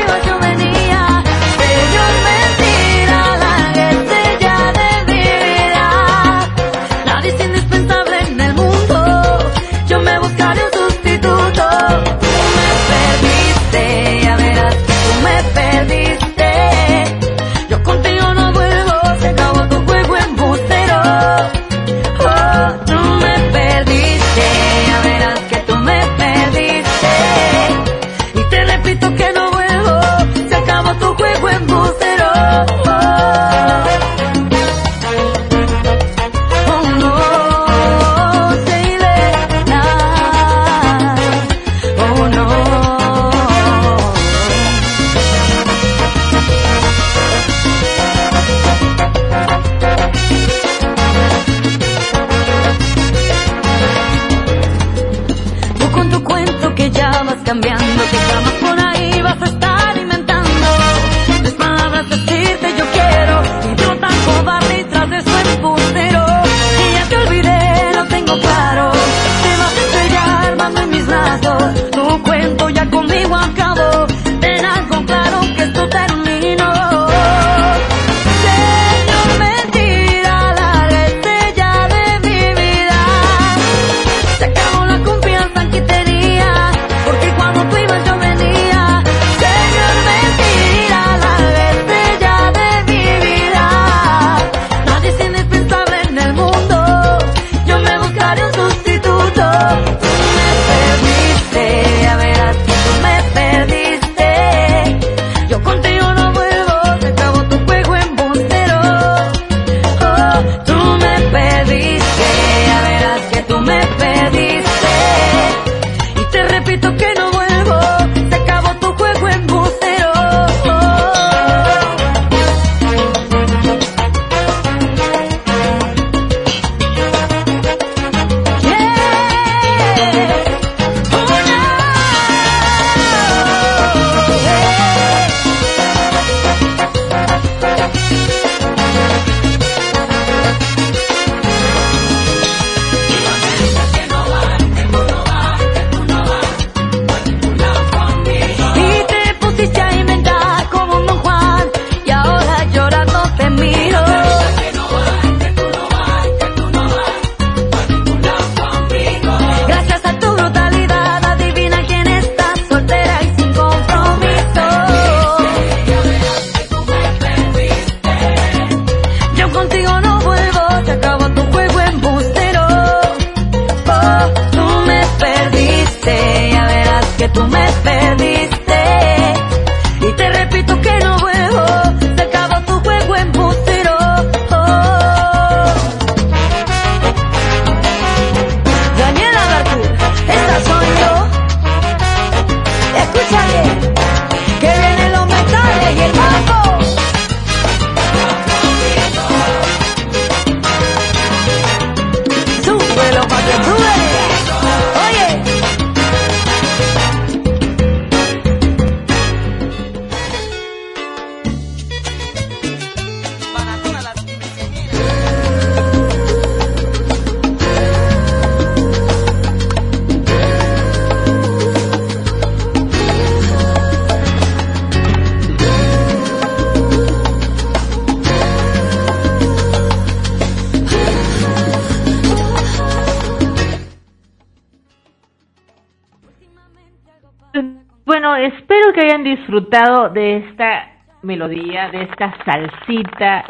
[SPEAKER 2] disfrutado de esta melodía, de esta salsita.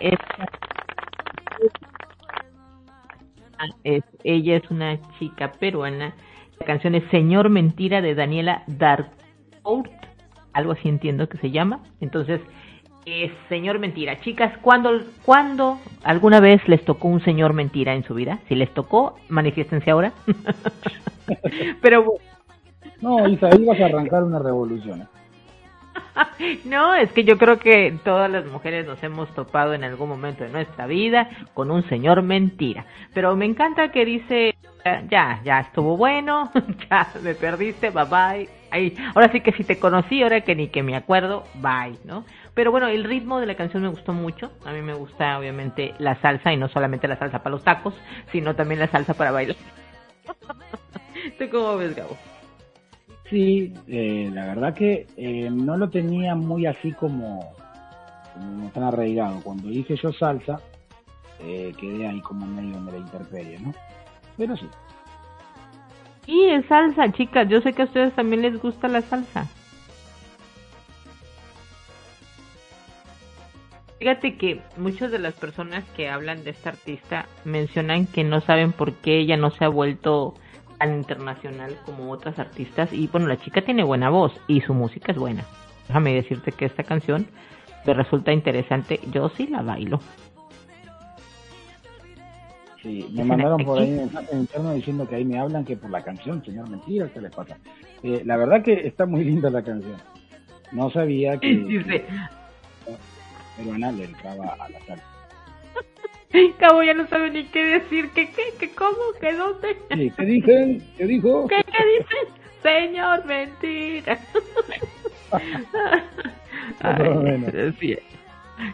[SPEAKER 2] Es, ella es una chica peruana. La canción es Señor Mentira de Daniela Darkourt, algo así entiendo que se llama. Entonces, es Señor Mentira. Chicas, ¿cuándo, ¿cuándo alguna vez les tocó un Señor Mentira en su vida? Si les tocó, manifiéstense ahora. Pero
[SPEAKER 3] no, Isa, vas a arrancar una revolución.
[SPEAKER 2] No, es que yo creo que todas las mujeres nos hemos topado en algún momento de nuestra vida con un señor mentira. Pero me encanta que dice, ya, ya estuvo bueno, ya me perdiste, bye bye. Ahí, ahora sí que si te conocí, ahora que ni que me acuerdo, bye, ¿no? Pero bueno, el ritmo de la canción me gustó mucho. A mí me gusta obviamente la salsa y no solamente la salsa para los tacos, sino también la salsa para bailar. ¿Tú cómo ves, Gabo?
[SPEAKER 3] Sí, eh, la verdad que eh, no lo tenía muy así como, tan arraigado. Cuando dije yo salsa, eh, quedé ahí como en medio de la interperie, ¿no? Pero sí.
[SPEAKER 2] Y es salsa, chicas. Yo sé que a ustedes también les gusta la salsa. Fíjate que muchas de las personas que hablan de esta artista mencionan que no saben por qué ella no se ha vuelto tan internacional como otras artistas y bueno, la chica tiene buena voz y su música es buena. Déjame decirte que esta canción me resulta interesante, yo sí la bailo.
[SPEAKER 3] Sí, me mandaron por ahí en interno diciendo que ahí me hablan que por la canción, señor Mentira, ¿qué les pasa? Eh, la verdad que está muy linda la canción. No sabía que, peruana le entraba a la salsa.
[SPEAKER 2] Cabo ya no sabe ni qué decir, ¿qué, qué, qué, cómo, qué, dónde?
[SPEAKER 3] Sí, ¿Qué dicen? ¿Qué dijo?
[SPEAKER 2] ¿Qué, qué dicen? Señor, mentira. Ay, sí.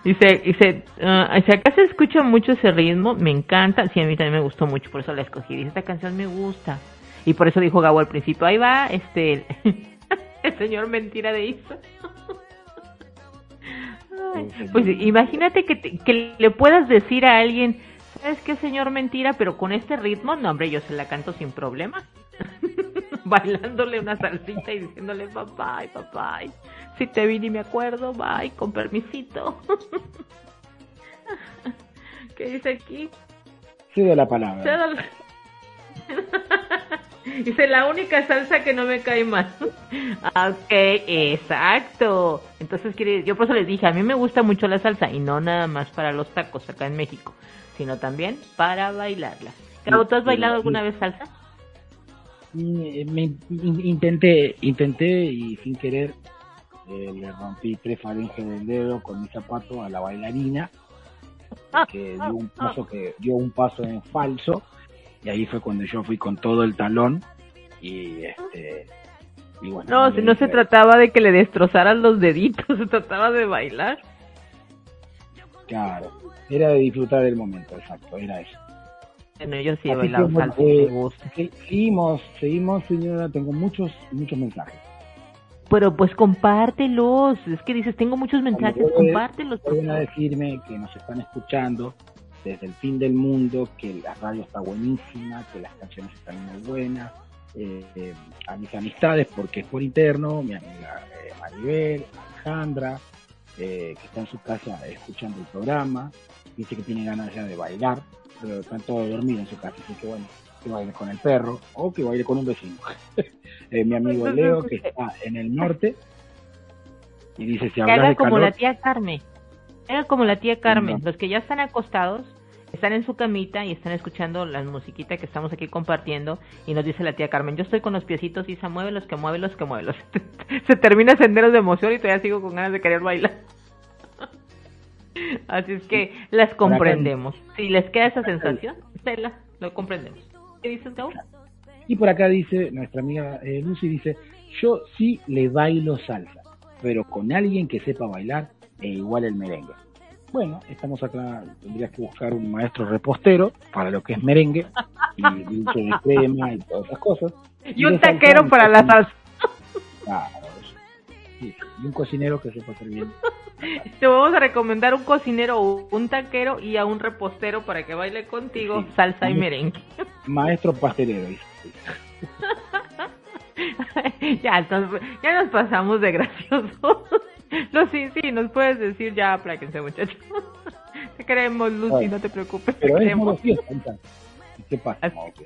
[SPEAKER 2] Dice, dice, uh, si acá se escucha mucho ese ritmo, me encanta, sí, a mí también me gustó mucho, por eso la escogí, dice, esta canción me gusta, y por eso dijo Gabo al principio, ahí va, este, el señor mentira de Isa. Pues imagínate que, te, que le puedas decir a alguien, ¿sabes qué, señor mentira? Pero con este ritmo, no, hombre, yo se la canto sin problema. Bailándole una salsita y diciéndole, papá, papá, si te vi ni me acuerdo, bye, con permisito. ¿Qué dice aquí?
[SPEAKER 3] Sigue la palabra.
[SPEAKER 2] Dice, la única salsa que no me cae mal. ok, exacto. Entonces, yo por eso les dije, a mí me gusta mucho la salsa y no nada más para los tacos acá en México, sino también para bailarla. Cabo, ¿tú has bailado alguna vez salsa?
[SPEAKER 3] Me, intenté, intenté y sin querer eh, le rompí tres faringes del dedo con mi zapato a la bailarina que dio un paso que dio un paso en falso y ahí fue cuando yo fui con todo el talón y este y bueno,
[SPEAKER 2] no, si no se trataba de que le destrozaran los deditos, se trataba de bailar.
[SPEAKER 3] Claro, era de disfrutar del momento, exacto, era eso.
[SPEAKER 2] Bueno, yo sí he bailado salsa, me gusta.
[SPEAKER 3] Seguimos, seguimos, señora, tengo muchos, muchos mensajes.
[SPEAKER 2] Pero pues compártelos, es que dices, tengo muchos mensajes, compártelos.
[SPEAKER 3] Pueden a decirme que nos están escuchando desde el fin del mundo, que la radio está buenísima, que las canciones están muy buenas, eh, a mis amistades, porque es por interno, mi amiga eh, Maribel, Alejandra, eh, que está en su casa escuchando el programa, dice que tiene ganas ya de bailar, pero están todos dormidos en su casa, así que bueno, que baile con el perro o que baile con un vecino. mi amigo Leo, que está en el norte, y dice, si hablas de
[SPEAKER 2] como la tía Carmen. Era como la tía Carmen, los que ya están acostados, están en su camita y están escuchando la musiquita que estamos aquí compartiendo y nos dice la tía Carmen, yo estoy con los piecitos y se mueve los que mueve los que mueve los. se termina senderos de emoción y todavía sigo con ganas de querer bailar. Así es que las comprendemos. Si les queda esa sensación, Stella, lo comprendemos. ¿Qué dices, Gau?
[SPEAKER 3] Y por acá dice, nuestra amiga eh, Lucy dice, yo sí le bailo salsa, pero con alguien que sepa bailar e igual el merengue. Bueno, estamos acá, tendrías que buscar un maestro repostero para lo que es merengue y dulce de crema y todas esas cosas.
[SPEAKER 2] Y, un taquero para la salsa.
[SPEAKER 3] Claro, y un cocinero que sepa hacer bien.
[SPEAKER 2] Te vamos a recomendar un cocinero, un taquero y a un repostero para que baile contigo salsa y merengue.
[SPEAKER 3] Maestro pastelero.
[SPEAKER 2] ya, entonces, ya nos pasamos de graciosos. No, sí, sí, nos puedes decir ya, apláquense, muchachos. Te queremos, Lucy, no te preocupes.
[SPEAKER 3] Pero
[SPEAKER 2] te
[SPEAKER 3] es. ¿Y ¿Qué pasa?
[SPEAKER 2] Así-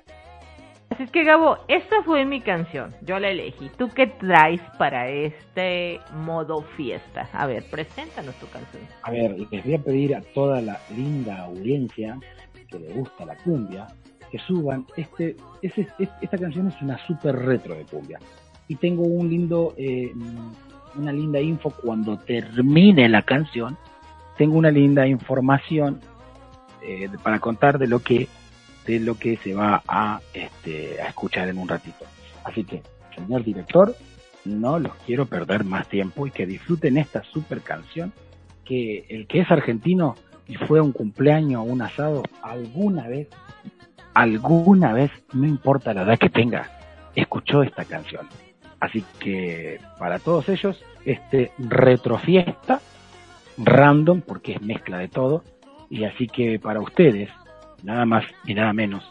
[SPEAKER 2] es que, Gabo, esta fue mi canción. Yo la elegí. ¿Tú qué traes para este modo fiesta? A ver, preséntanos tu canción.
[SPEAKER 3] A ver, les voy a pedir a toda la linda audiencia que le gusta la cumbia que suban este, ese- es- esta canción es una super retro de cumbia y tengo un lindo eh, una linda info cuando termine la canción tengo una linda información eh, para contar de lo que de lo que se va a este a escuchar en un ratito así que señor director no los quiero perder más tiempo y que disfruten esta super canción que el que es argentino y fue un cumpleaños o un asado alguna vez, alguna vez, no importa la edad que tenga, escuchó esta canción. Así que para todos ellos, este retrofiesta random, porque es mezcla de todo, y así que para ustedes, nada más y nada menos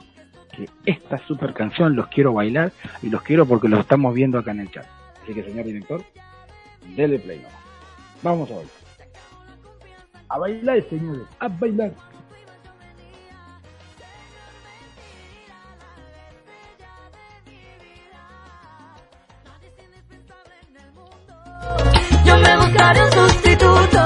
[SPEAKER 3] que esta super canción los quiero bailar y los quiero porque los estamos viendo acá en el chat. Así que señor director, dele play. Vamos a bailar. A bailar, señores, a bailar.
[SPEAKER 6] Yo me buscaré un sustituto.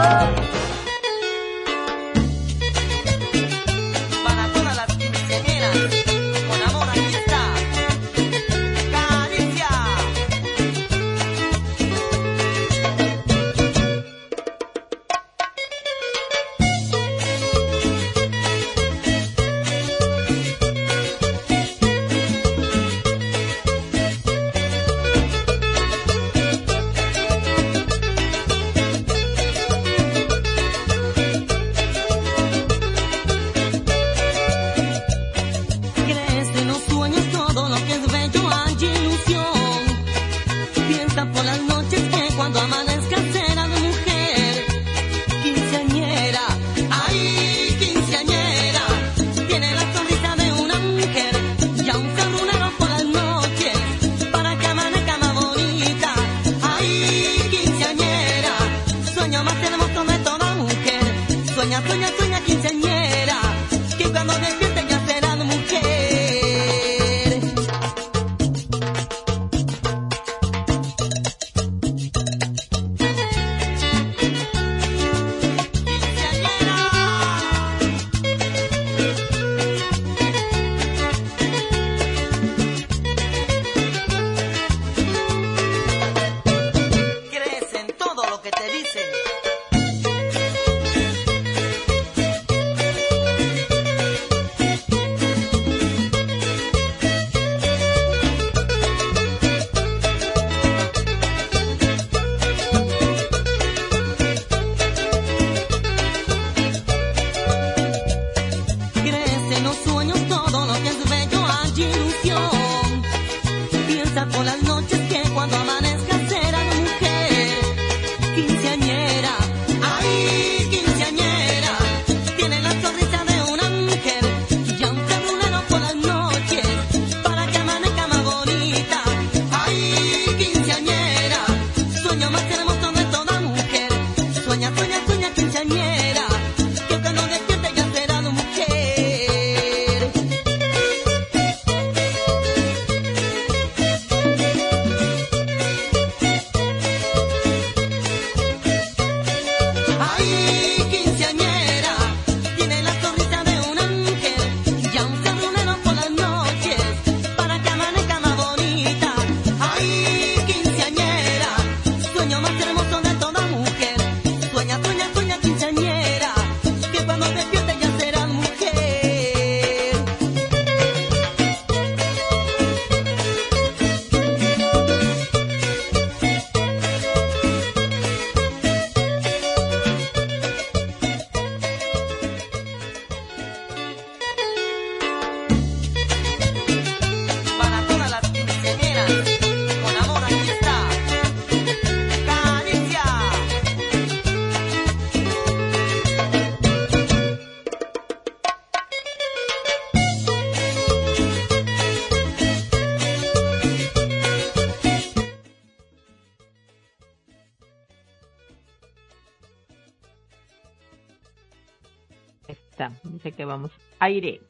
[SPEAKER 7] Que
[SPEAKER 2] vamos aire.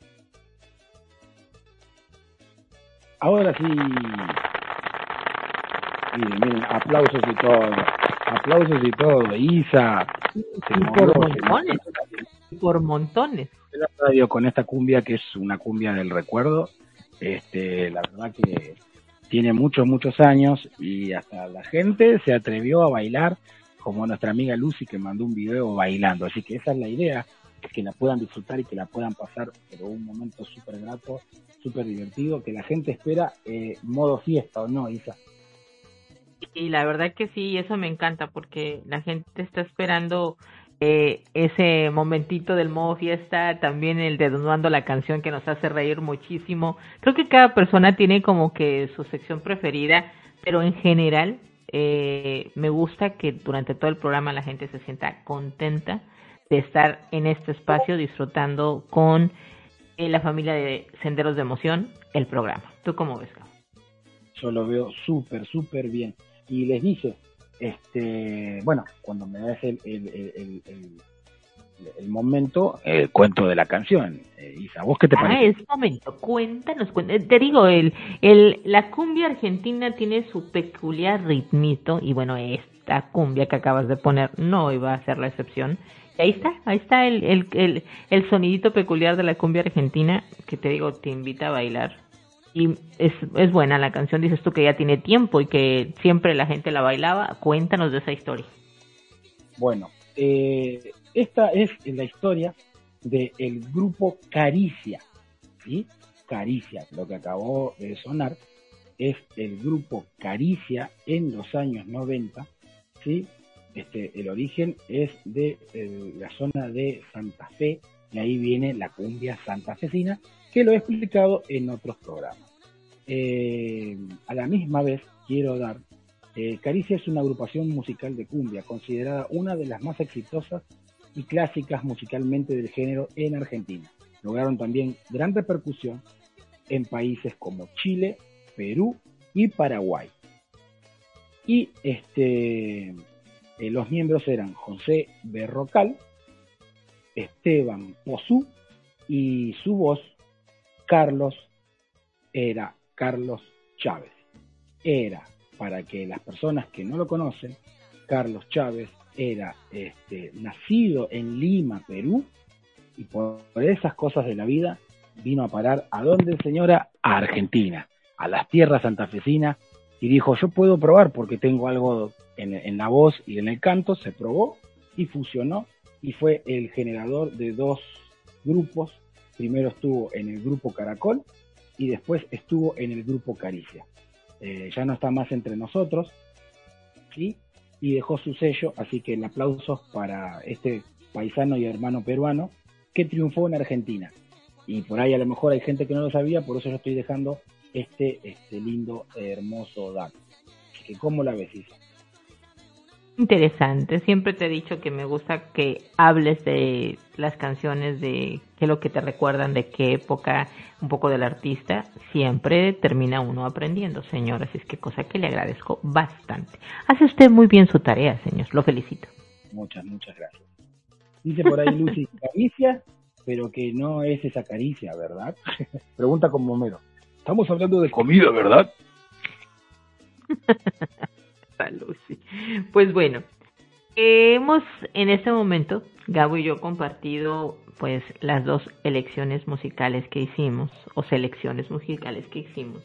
[SPEAKER 3] Ahora sí. Miren, miren, aplausos y todo. Aplausos y todo. Isa. se
[SPEAKER 2] Y por montones. Y por montones.
[SPEAKER 3] la radio con esta cumbia que es una cumbia del recuerdo. Este, la verdad que tiene muchos, muchos años y hasta la gente se atrevió a bailar como nuestra amiga Lucy que mandó un video bailando. Así que esa es la idea, que la puedan disfrutar y que la puedan pasar, pero un momento súper grato, súper divertido, que la gente espera eh, modo fiesta o no, Isa.
[SPEAKER 2] Y la verdad que sí, eso me encanta porque la gente está esperando eh, ese momentito del modo fiesta, también el de Donando la canción que nos hace reír muchísimo. Creo que cada persona tiene como que su sección preferida, pero en general eh, me gusta que durante todo el programa la gente se sienta contenta de estar en este espacio disfrutando con eh, la familia de Senderos de Emoción el programa. ¿Tú cómo ves,
[SPEAKER 3] yo lo veo súper, súper bien. Y les dije, este, bueno, cuando me das el, el, el, el, el- el momento, el cuento de la canción. Eh, Isa, ¿vos qué te
[SPEAKER 2] Ah,
[SPEAKER 3] parece?
[SPEAKER 2] es momento. Cuéntanos, cuen- eh, Te digo, el, el, la cumbia argentina tiene su peculiar ritmito y bueno, esta cumbia que acabas de poner no iba a ser la excepción. Ahí está, ahí está el, el, el, sonidito peculiar de la cumbia argentina que te digo, te invita a bailar. Y es, es buena la canción, dices tú que ya tiene tiempo y que siempre la gente la bailaba. Cuéntanos de esa historia.
[SPEAKER 3] Bueno, eh, esta es la historia del grupo Caricia, ¿sí? Caricia, lo que acabó de sonar es el grupo Caricia en los años 90, ¿sí? Este, el origen es de la zona de Santa Fe, y ahí viene la cumbia santafesina, que lo he explicado en otros programas. Eh, a la misma vez quiero dar eh, Caricia es una agrupación musical de cumbia, considerada una de las más exitosas y clásicas musicalmente del género en Argentina. Lograron también gran repercusión en países como Chile, Perú y Paraguay. Y este, eh, los miembros eran José Berrocal, Esteban Pozú y su voz, Carlos, era Carlos Chávez. Era para que las personas que no lo conocen, Carlos Chávez era este, nacido en Lima, Perú, y por, por esas cosas de la vida vino a parar a dónde, señora, a Argentina, a las tierras santafesinas, y dijo, yo puedo probar porque tengo algo en, la voz y en el canto, se probó y fusionó, y fue el generador de dos grupos, primero estuvo en el grupo Caracol, y después estuvo en el grupo Caricia eh, ya no está más entre nosotros, y dejó su sello, así que el aplauso para este paisano y hermano peruano que triunfó en Argentina. Y por ahí a lo mejor hay gente que no lo sabía, por eso yo estoy dejando este, este lindo, hermoso dato. Que, ¿cómo la ves?
[SPEAKER 2] Interesante, siempre te he dicho que me gusta que hables de las canciones, de qué es lo que te recuerdan, de qué época, un poco del artista, siempre termina uno aprendiendo, señor, así es que cosa que le agradezco bastante. Hace usted muy bien su tarea, señor, lo felicito.
[SPEAKER 3] Muchas, muchas gracias. Dice por ahí Lucy, caricia, pero que no es esa caricia, ¿verdad? Pregunta con Momero. Estamos hablando de comida, ¿verdad?
[SPEAKER 2] Pues bueno, hemos en este momento, Gabo y yo, compartido pues las dos elecciones musicales que hicimos, o selecciones musicales que hicimos.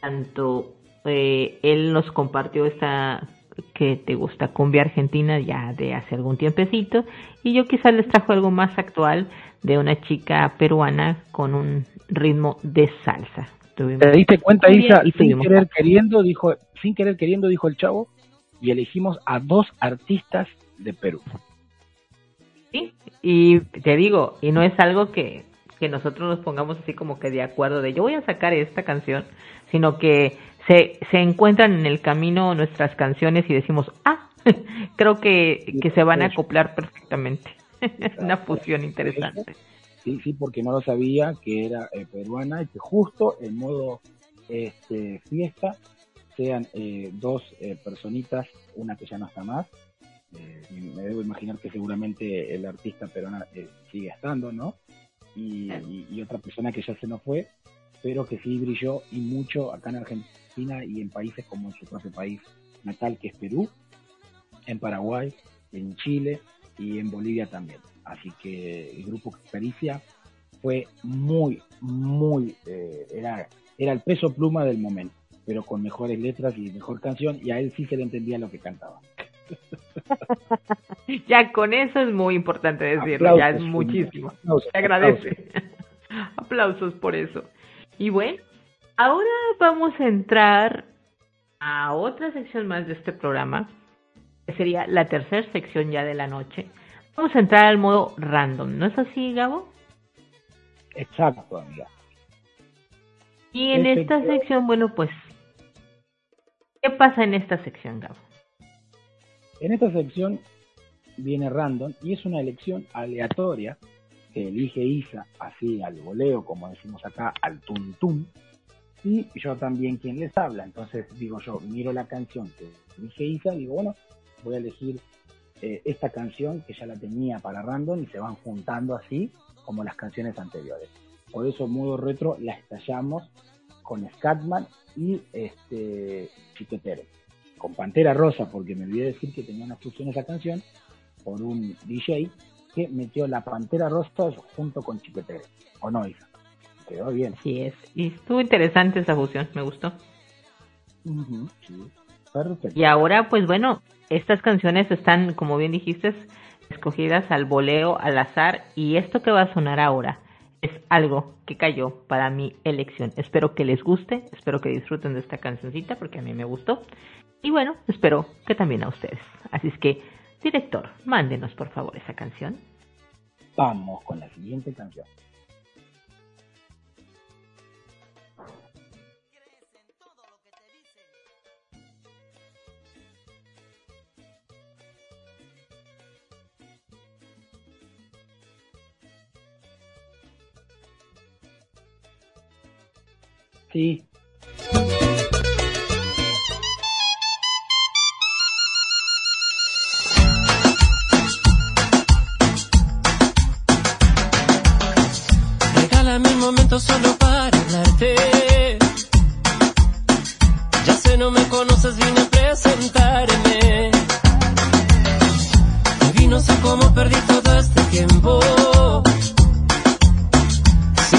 [SPEAKER 2] Tanto eh, él nos compartió esta que te gusta cumbia argentina ya de hace algún tiempecito y yo quizás les trajo algo más actual de una chica peruana con un ritmo de salsa.
[SPEAKER 3] ¿Te diste cuenta,
[SPEAKER 2] bien,
[SPEAKER 3] Isa?
[SPEAKER 2] y
[SPEAKER 3] Sin querer queriendo, dijo, sin querer queriendo, dijo el chavo, y elegimos a dos artistas de Perú.
[SPEAKER 2] Sí, y te digo, y no es algo que, que nosotros nos pongamos así como que de acuerdo de yo voy a sacar esta canción, sino que se, se encuentran en el camino nuestras canciones y decimos, ah, creo que, que se van a acoplar perfectamente. Una fusión interesante.
[SPEAKER 3] Sí, sí, porque no lo sabía que era eh, peruana y que justo en modo este, fiesta sean eh, dos eh, personitas, una que ya no está más. eh, me debo imaginar que seguramente el artista peruana eh, sigue estando, ¿no? y, y- y otra persona que ya se nos fue, pero que sí brilló y mucho acá en Argentina y en países como en su propio país natal, que es Perú, en Paraguay, en Chile y en Bolivia también. Así que el grupo Caricia fue muy, muy, eh, era, era el peso pluma del momento, pero con mejores letras y mejor canción, y a él sí se le entendía lo que cantaba.
[SPEAKER 2] Ya con eso es muy importante decirlo, ya es
[SPEAKER 3] Aplausos,
[SPEAKER 2] muchísimo.
[SPEAKER 3] aplausos,
[SPEAKER 2] Se agradece. Aplausos por eso. Y bueno, ahora vamos a entrar a otra sección más de este programa, que sería la tercera sección ya de la noche. Vamos a entrar al modo random, ¿no es así, Gabo?
[SPEAKER 3] Exacto, amiga.
[SPEAKER 2] Y en
[SPEAKER 3] Esta
[SPEAKER 2] esta
[SPEAKER 3] sección-
[SPEAKER 2] bueno, pues, ¿qué pasa en esta sección, Gabo?
[SPEAKER 3] En esta sección viene random y es una elección aleatoria que elige Isa así al voleo, como decimos acá, al tuntum. Y yo también quien les habla. Entonces digo yo, miro la canción que elige Isa, digo, bueno, voy a elegir eh, esta canción que ya la tenía para random y se van juntando así como las canciones anteriores. Por eso modo retro la estallamos con Scatman y este Chiquetere con Pantera Rosa, porque me olvidé decir que tenía una fusión esa canción, por un DJ que metió la Pantera Rosa junto con Chiquetere. ¿O no, Isa? Quedó bien.
[SPEAKER 2] Así es. Y estuvo interesante esa fusión, me gustó.
[SPEAKER 3] Sí. Perfecto.
[SPEAKER 2] Y ahora, pues bueno, estas canciones están, como bien dijiste, escogidas al voleo, al azar, y esto que va a sonar ahora es algo que cayó para mi elección. Espero que les guste, espero que disfruten de esta cancioncita porque a mí me gustó. Y bueno, espero que también a ustedes. Así es que, director, mándenos por favor esa canción.
[SPEAKER 3] Vamos con la siguiente canción. Sí,
[SPEAKER 8] Regálame un momento solo para hablarte. Ya sé, no me conoces, vine a presentarme. Y no sé cómo perdí todo este tiempo.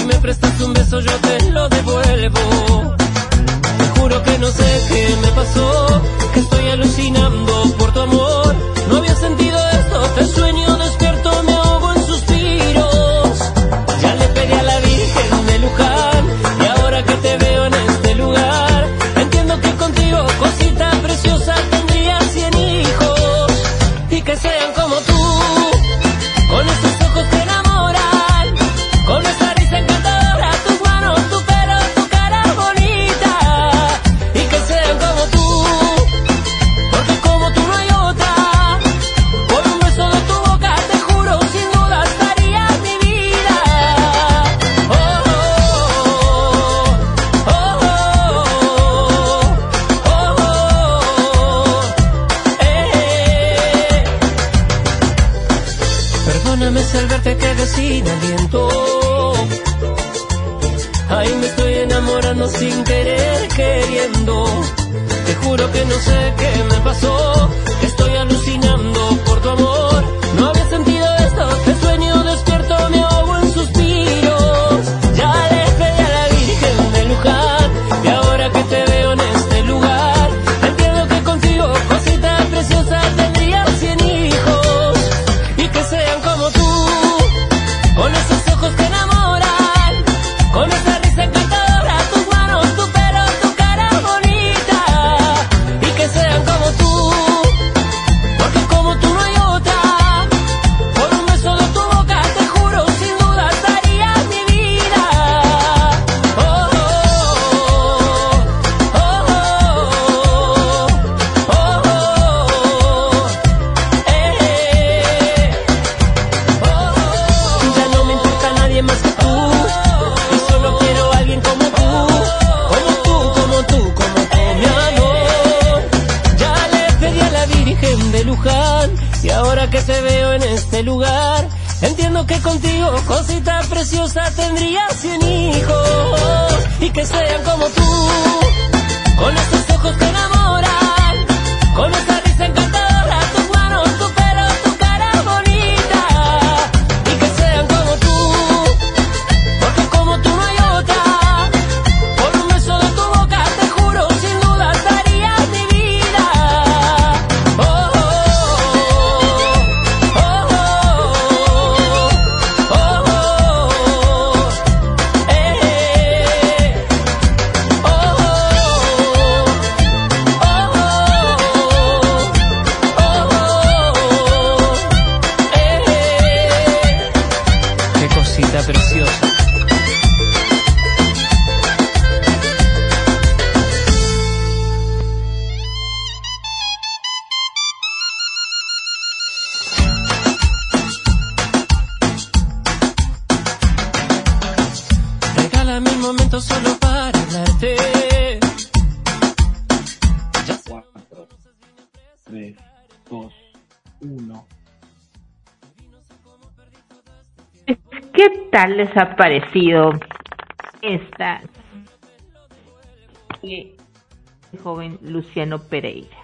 [SPEAKER 8] Si me prestas un beso, yo te lo devuelvo. Te juro que no sé qué me pasó, que estoy alucinando por tu amor. No había sentido esto, te sueño despierto, me ahogo en suspiros. Ya le pedí a la Virgen de Luján que sean como
[SPEAKER 2] tal les ha parecido esta joven Luciano Pereira?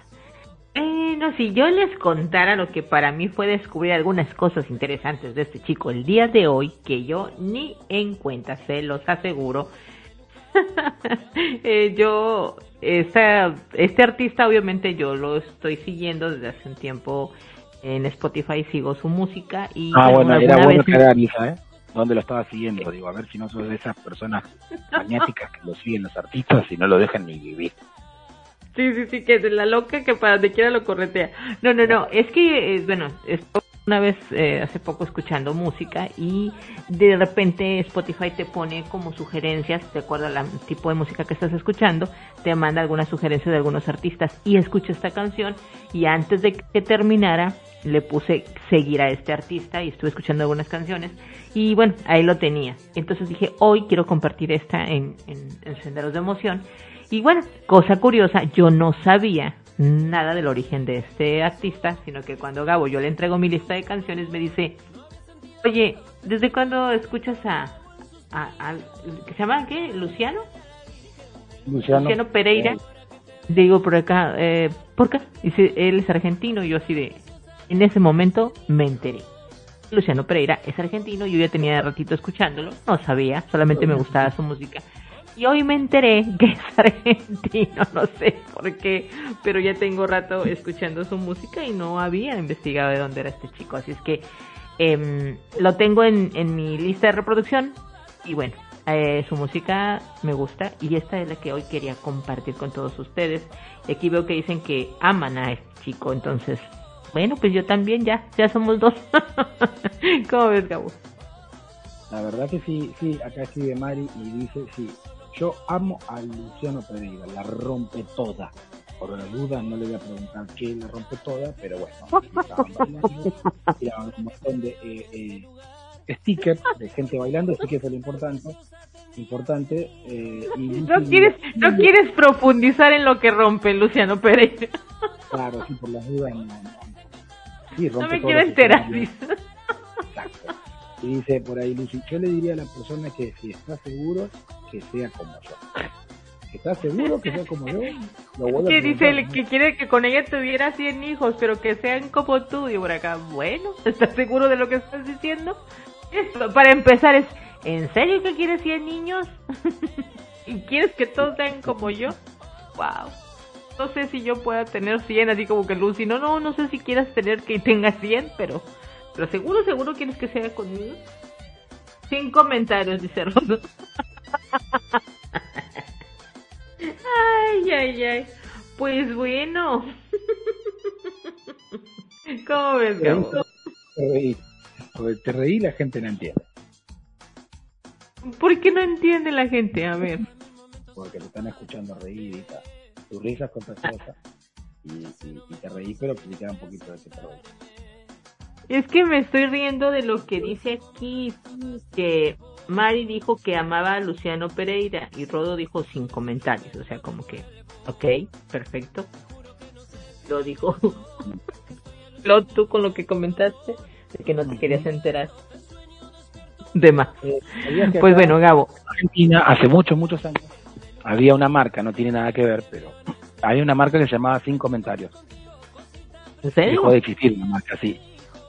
[SPEAKER 2] Bueno, si yo les contara lo que para mí fue descubrir algunas cosas interesantes de este chico el día de hoy, que yo ni en cuenta, se los aseguro. Eh, yo, esta, este artista obviamente yo lo estoy siguiendo desde hace un tiempo en Spotify, sigo su música y
[SPEAKER 3] Ah, bueno, era bueno
[SPEAKER 2] vez-
[SPEAKER 3] que avisa, ¿eh? ¿Dónde lo estaba siguiendo? Digo, a ver si no sos de esas personas maniáticas que lo siguen los artistas y no lo dejan ni vivir.
[SPEAKER 2] Sí, sí, sí, que es la loca que para donde quiera lo corretea. No, no, no, es que, eh, bueno, estuve una vez eh, hace poco escuchando música y de repente Spotify te pone como sugerencias, de acuerdo al tipo de música que estás escuchando, te manda algunas sugerencias de algunos artistas y escuché esta canción y antes de que terminara le puse seguir a este artista y estuve escuchando algunas canciones y bueno, ahí lo tenía. Entonces dije, hoy quiero compartir esta en, en, en Senderos de Emoción. Y bueno, cosa curiosa, yo no sabía nada del origen de este artista, sino que cuando Gabo yo le entrego mi lista de canciones me dice, oye, ¿desde cuándo escuchas a, a, al- que se llama qué? Luciano?
[SPEAKER 3] Luciano,
[SPEAKER 2] Luciano Pereira.
[SPEAKER 3] eh,
[SPEAKER 2] Digo por acá, eh, ¿por qué? Dice, él es argentino y yo así de, en ese momento me enteré. Luciano Pereira es argentino, yo ya tenía ratito escuchándolo, no sabía, solamente me gustaba su música. Y hoy me enteré que es argentino, no sé por qué, pero ya tengo rato escuchando su música y no había investigado de dónde era este chico, así es que em, lo tengo en, en mi lista de reproducción y bueno, eh, su música me gusta y esta es la que hoy quería compartir con todos ustedes. Y aquí veo que dicen que aman a este chico, entonces, bueno, pues yo también ya, ya somos dos. ¿Cómo ves, Gabo?
[SPEAKER 3] La verdad que sí, sí, acá escribe Mari y dice, sí, yo amo a Luciano Pereira, la rompe toda. Por la duda no le voy a preguntar qué la rompe toda, pero bueno, estaban bailando, tiraban un montón de eh, eh, stickers de gente bailando, así que eso es lo importante. importante eh, y
[SPEAKER 2] No quieres, no quieres profundizar en lo que rompe Luciano Pereira.
[SPEAKER 3] Claro, sí, por las dudas no. no. Sí,
[SPEAKER 2] No me quiero enterar.
[SPEAKER 3] Exacto. Y dice por ahí Lucy, yo le diría a la persona que si está seguro, que sea como yo. ¿Que está seguro que sea como yo? Lo
[SPEAKER 2] Que dice el que quiere que con ella tuviera 100 hijos, pero que sean como tú. Y por acá, bueno, ¿estás seguro de lo que estás diciendo? Esto, para empezar es, ¿en serio que quieres 100 niños? ¿Y quieres que todos sean como yo? Wow. No sé si yo pueda tener 100, así como que Lucy. No, no, no sé si quieras tener que tenga 100, pero, pero seguro, seguro quieres que sea conmigo. Sin comentarios, dice Rosa. Ay, ay, ay. Pues bueno. ¿Cómo ves, Gabo?
[SPEAKER 3] Te reí. Te reí la gente no entiende.
[SPEAKER 2] ¿Por qué no entiende la gente? A ver.
[SPEAKER 3] Porque te están escuchando reír y tal. Tu risa es contagiosa. Y, y, y te reí, pero que te queda un poquito de te reí.
[SPEAKER 2] Es que me estoy riendo de lo que dice aquí. Que Mari dijo que amaba a Luciano Pereira y Rodo dijo sin comentarios. O sea, como que, ok, perfecto. Lo dijo. Lo tú con lo que comentaste, de que no te querías enterar. de más.
[SPEAKER 3] Eh, ¿sabías que
[SPEAKER 2] Pues
[SPEAKER 3] acá
[SPEAKER 2] bueno, Gabo,
[SPEAKER 3] en Argentina, hace muchos, muchos años, había una marca, no tiene nada que ver, pero había una marca que se llamaba Sin Comentarios.
[SPEAKER 2] ¿en serio?
[SPEAKER 3] Dejó de existir una marca así.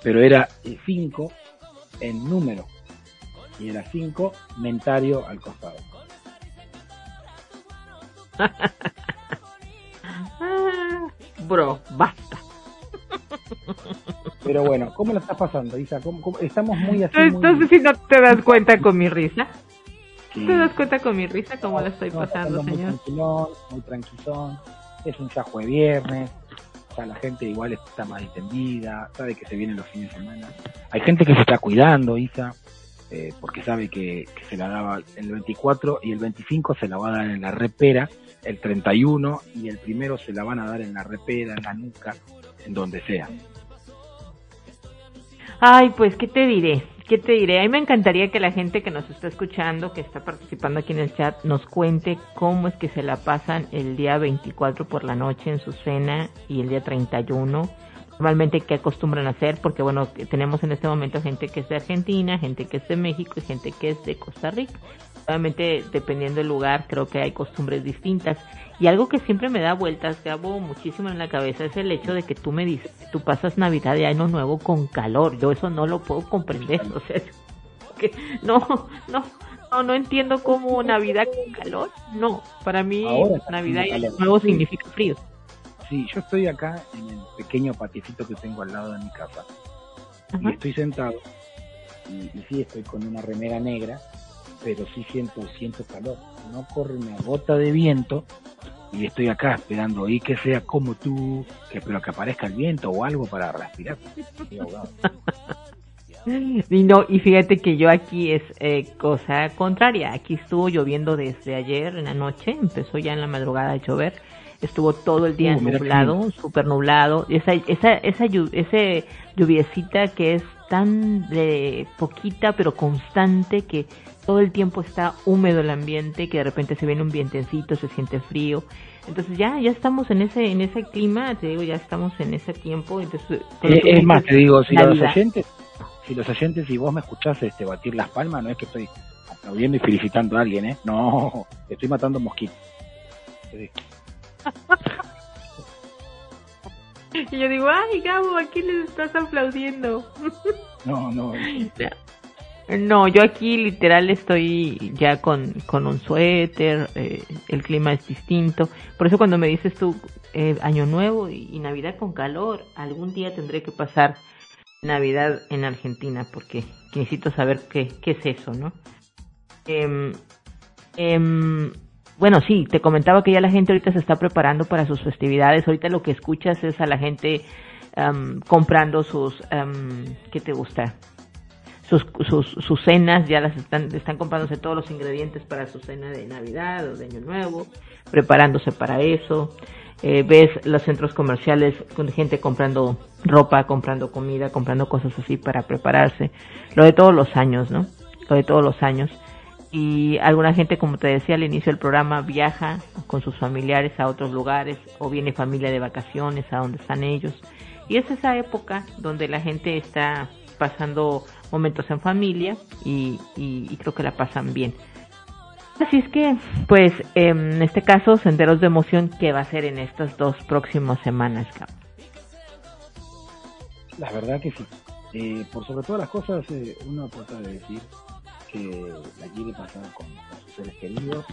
[SPEAKER 3] Pero era 5 en número. Y era 5 mentario al costado.
[SPEAKER 2] Ah, bro, basta.
[SPEAKER 3] Pero bueno, ¿cómo lo estás pasando, Isa? ¿Cómo- cómo- Estamos muy así. Muy-
[SPEAKER 2] sé si no te das cuenta con mi risa.
[SPEAKER 3] Sí.
[SPEAKER 2] ¿Te das cuenta con mi risa cómo la estoy pasando,
[SPEAKER 3] estamos muy
[SPEAKER 2] señor?
[SPEAKER 3] tranquilón, muy tranquilón. Es un yajo de viernes. O sea, la gente igual está más distendida, sabe que se vienen los fines de semana. Hay gente que se está cuidando, Isa, eh, porque sabe que, que se la daba el 24 y el 25 se la va a dar en la repera, el 31 y el primero se la van a dar en la repera, en la nuca, en donde sea.
[SPEAKER 2] Ay, pues, ¿qué te diré? ¿Qué te diré? A mí me encantaría que la gente que nos está escuchando, que está participando aquí en el chat, nos cuente cómo es que se la pasan el día 24 por la noche en su cena y el día 31. Normalmente, ¿qué acostumbran a hacer? Porque, bueno, tenemos en este momento gente que es de Argentina, gente que es de México y gente que es de Costa Rica. Obviamente, dependiendo del lugar, creo que hay costumbres distintas. Y algo que siempre me da vueltas, Gabo, muchísimo en la cabeza es el hecho de que tú me dices, tú pasas Navidad y Año Nuevo con calor. Yo eso no lo puedo comprender. O sea, que no, no, no, no entiendo cómo Navidad con calor. No, para mí
[SPEAKER 3] Ahora
[SPEAKER 2] Navidad y Año. Nuevo significa frío.
[SPEAKER 3] Sí, yo estoy acá en el pequeño patiecito que tengo al lado de mi casa. y estoy sentado y, y sí estoy con una remera negra pero sí siento siento calor no corre una gota de viento y estoy acá esperando y que sea como tú que pero que aparezca el viento o algo para respirar.
[SPEAKER 2] Y no, y fíjate que yo aquí es eh, cosa contraria. Aquí estuvo lloviendo desde ayer en la noche, empezó ya en la madrugada a llover. Estuvo todo el día
[SPEAKER 3] Uh,
[SPEAKER 2] nublado, súper nublado. Esa, esa, esa llu- ese lluviecita que es tan de poquita pero constante que todo el tiempo está húmedo el ambiente, que de repente se viene un vientecito, se siente frío. Entonces ya, ya estamos en ese, en ese clima, te digo, ya estamos en ese tiempo. Entonces,
[SPEAKER 3] Eh, es más te digo si los oyentes si los oyentes y vos me escuchás este batir las palmas no es que estoy aplaudiendo y felicitando a alguien eh no estoy matando mosquitos.
[SPEAKER 2] Y yo digo, ay, Gabo, ¿a quién les estás aplaudiendo?
[SPEAKER 3] no no
[SPEAKER 2] No, yo aquí literal estoy ya con, con un suéter, eh, el clima es distinto. Por eso cuando me dices tú eh, Año Nuevo y, Navidad con calor, algún día tendré que pasar Navidad en Argentina porque necesito saber qué, qué es eso, ¿no? Em, em, bueno, sí, te comentaba que ya la gente ahorita se está preparando para sus festividades. Ahorita lo que escuchas es a la gente am, comprando sus, am, ¿qué te gusta? Sus, sus, sus cenas, ya las están, están comprándose todos los ingredientes para su cena de Navidad o de Año Nuevo, preparándose para eso. Eh, ves los centros comerciales con gente comprando ropa, comprando comida, comprando cosas así para prepararse. Lo de todos los años, ¿no? Lo de todos los años y alguna gente, como te decía al inicio del programa, viaja con sus familiares a otros lugares o viene familia de vacaciones a donde están ellos. Y es esa época donde la gente está pasando momentos en familia y, y- y creo que la pasan bien. Así es que, pues, en este caso, Senderos de Emoción, ¿qué va a ser en estas dos próximas semanas?
[SPEAKER 3] La verdad que sí. Eh, por sobre todas las cosas, eh, uno trata de decir que la quiere pasar con sus seres queridos,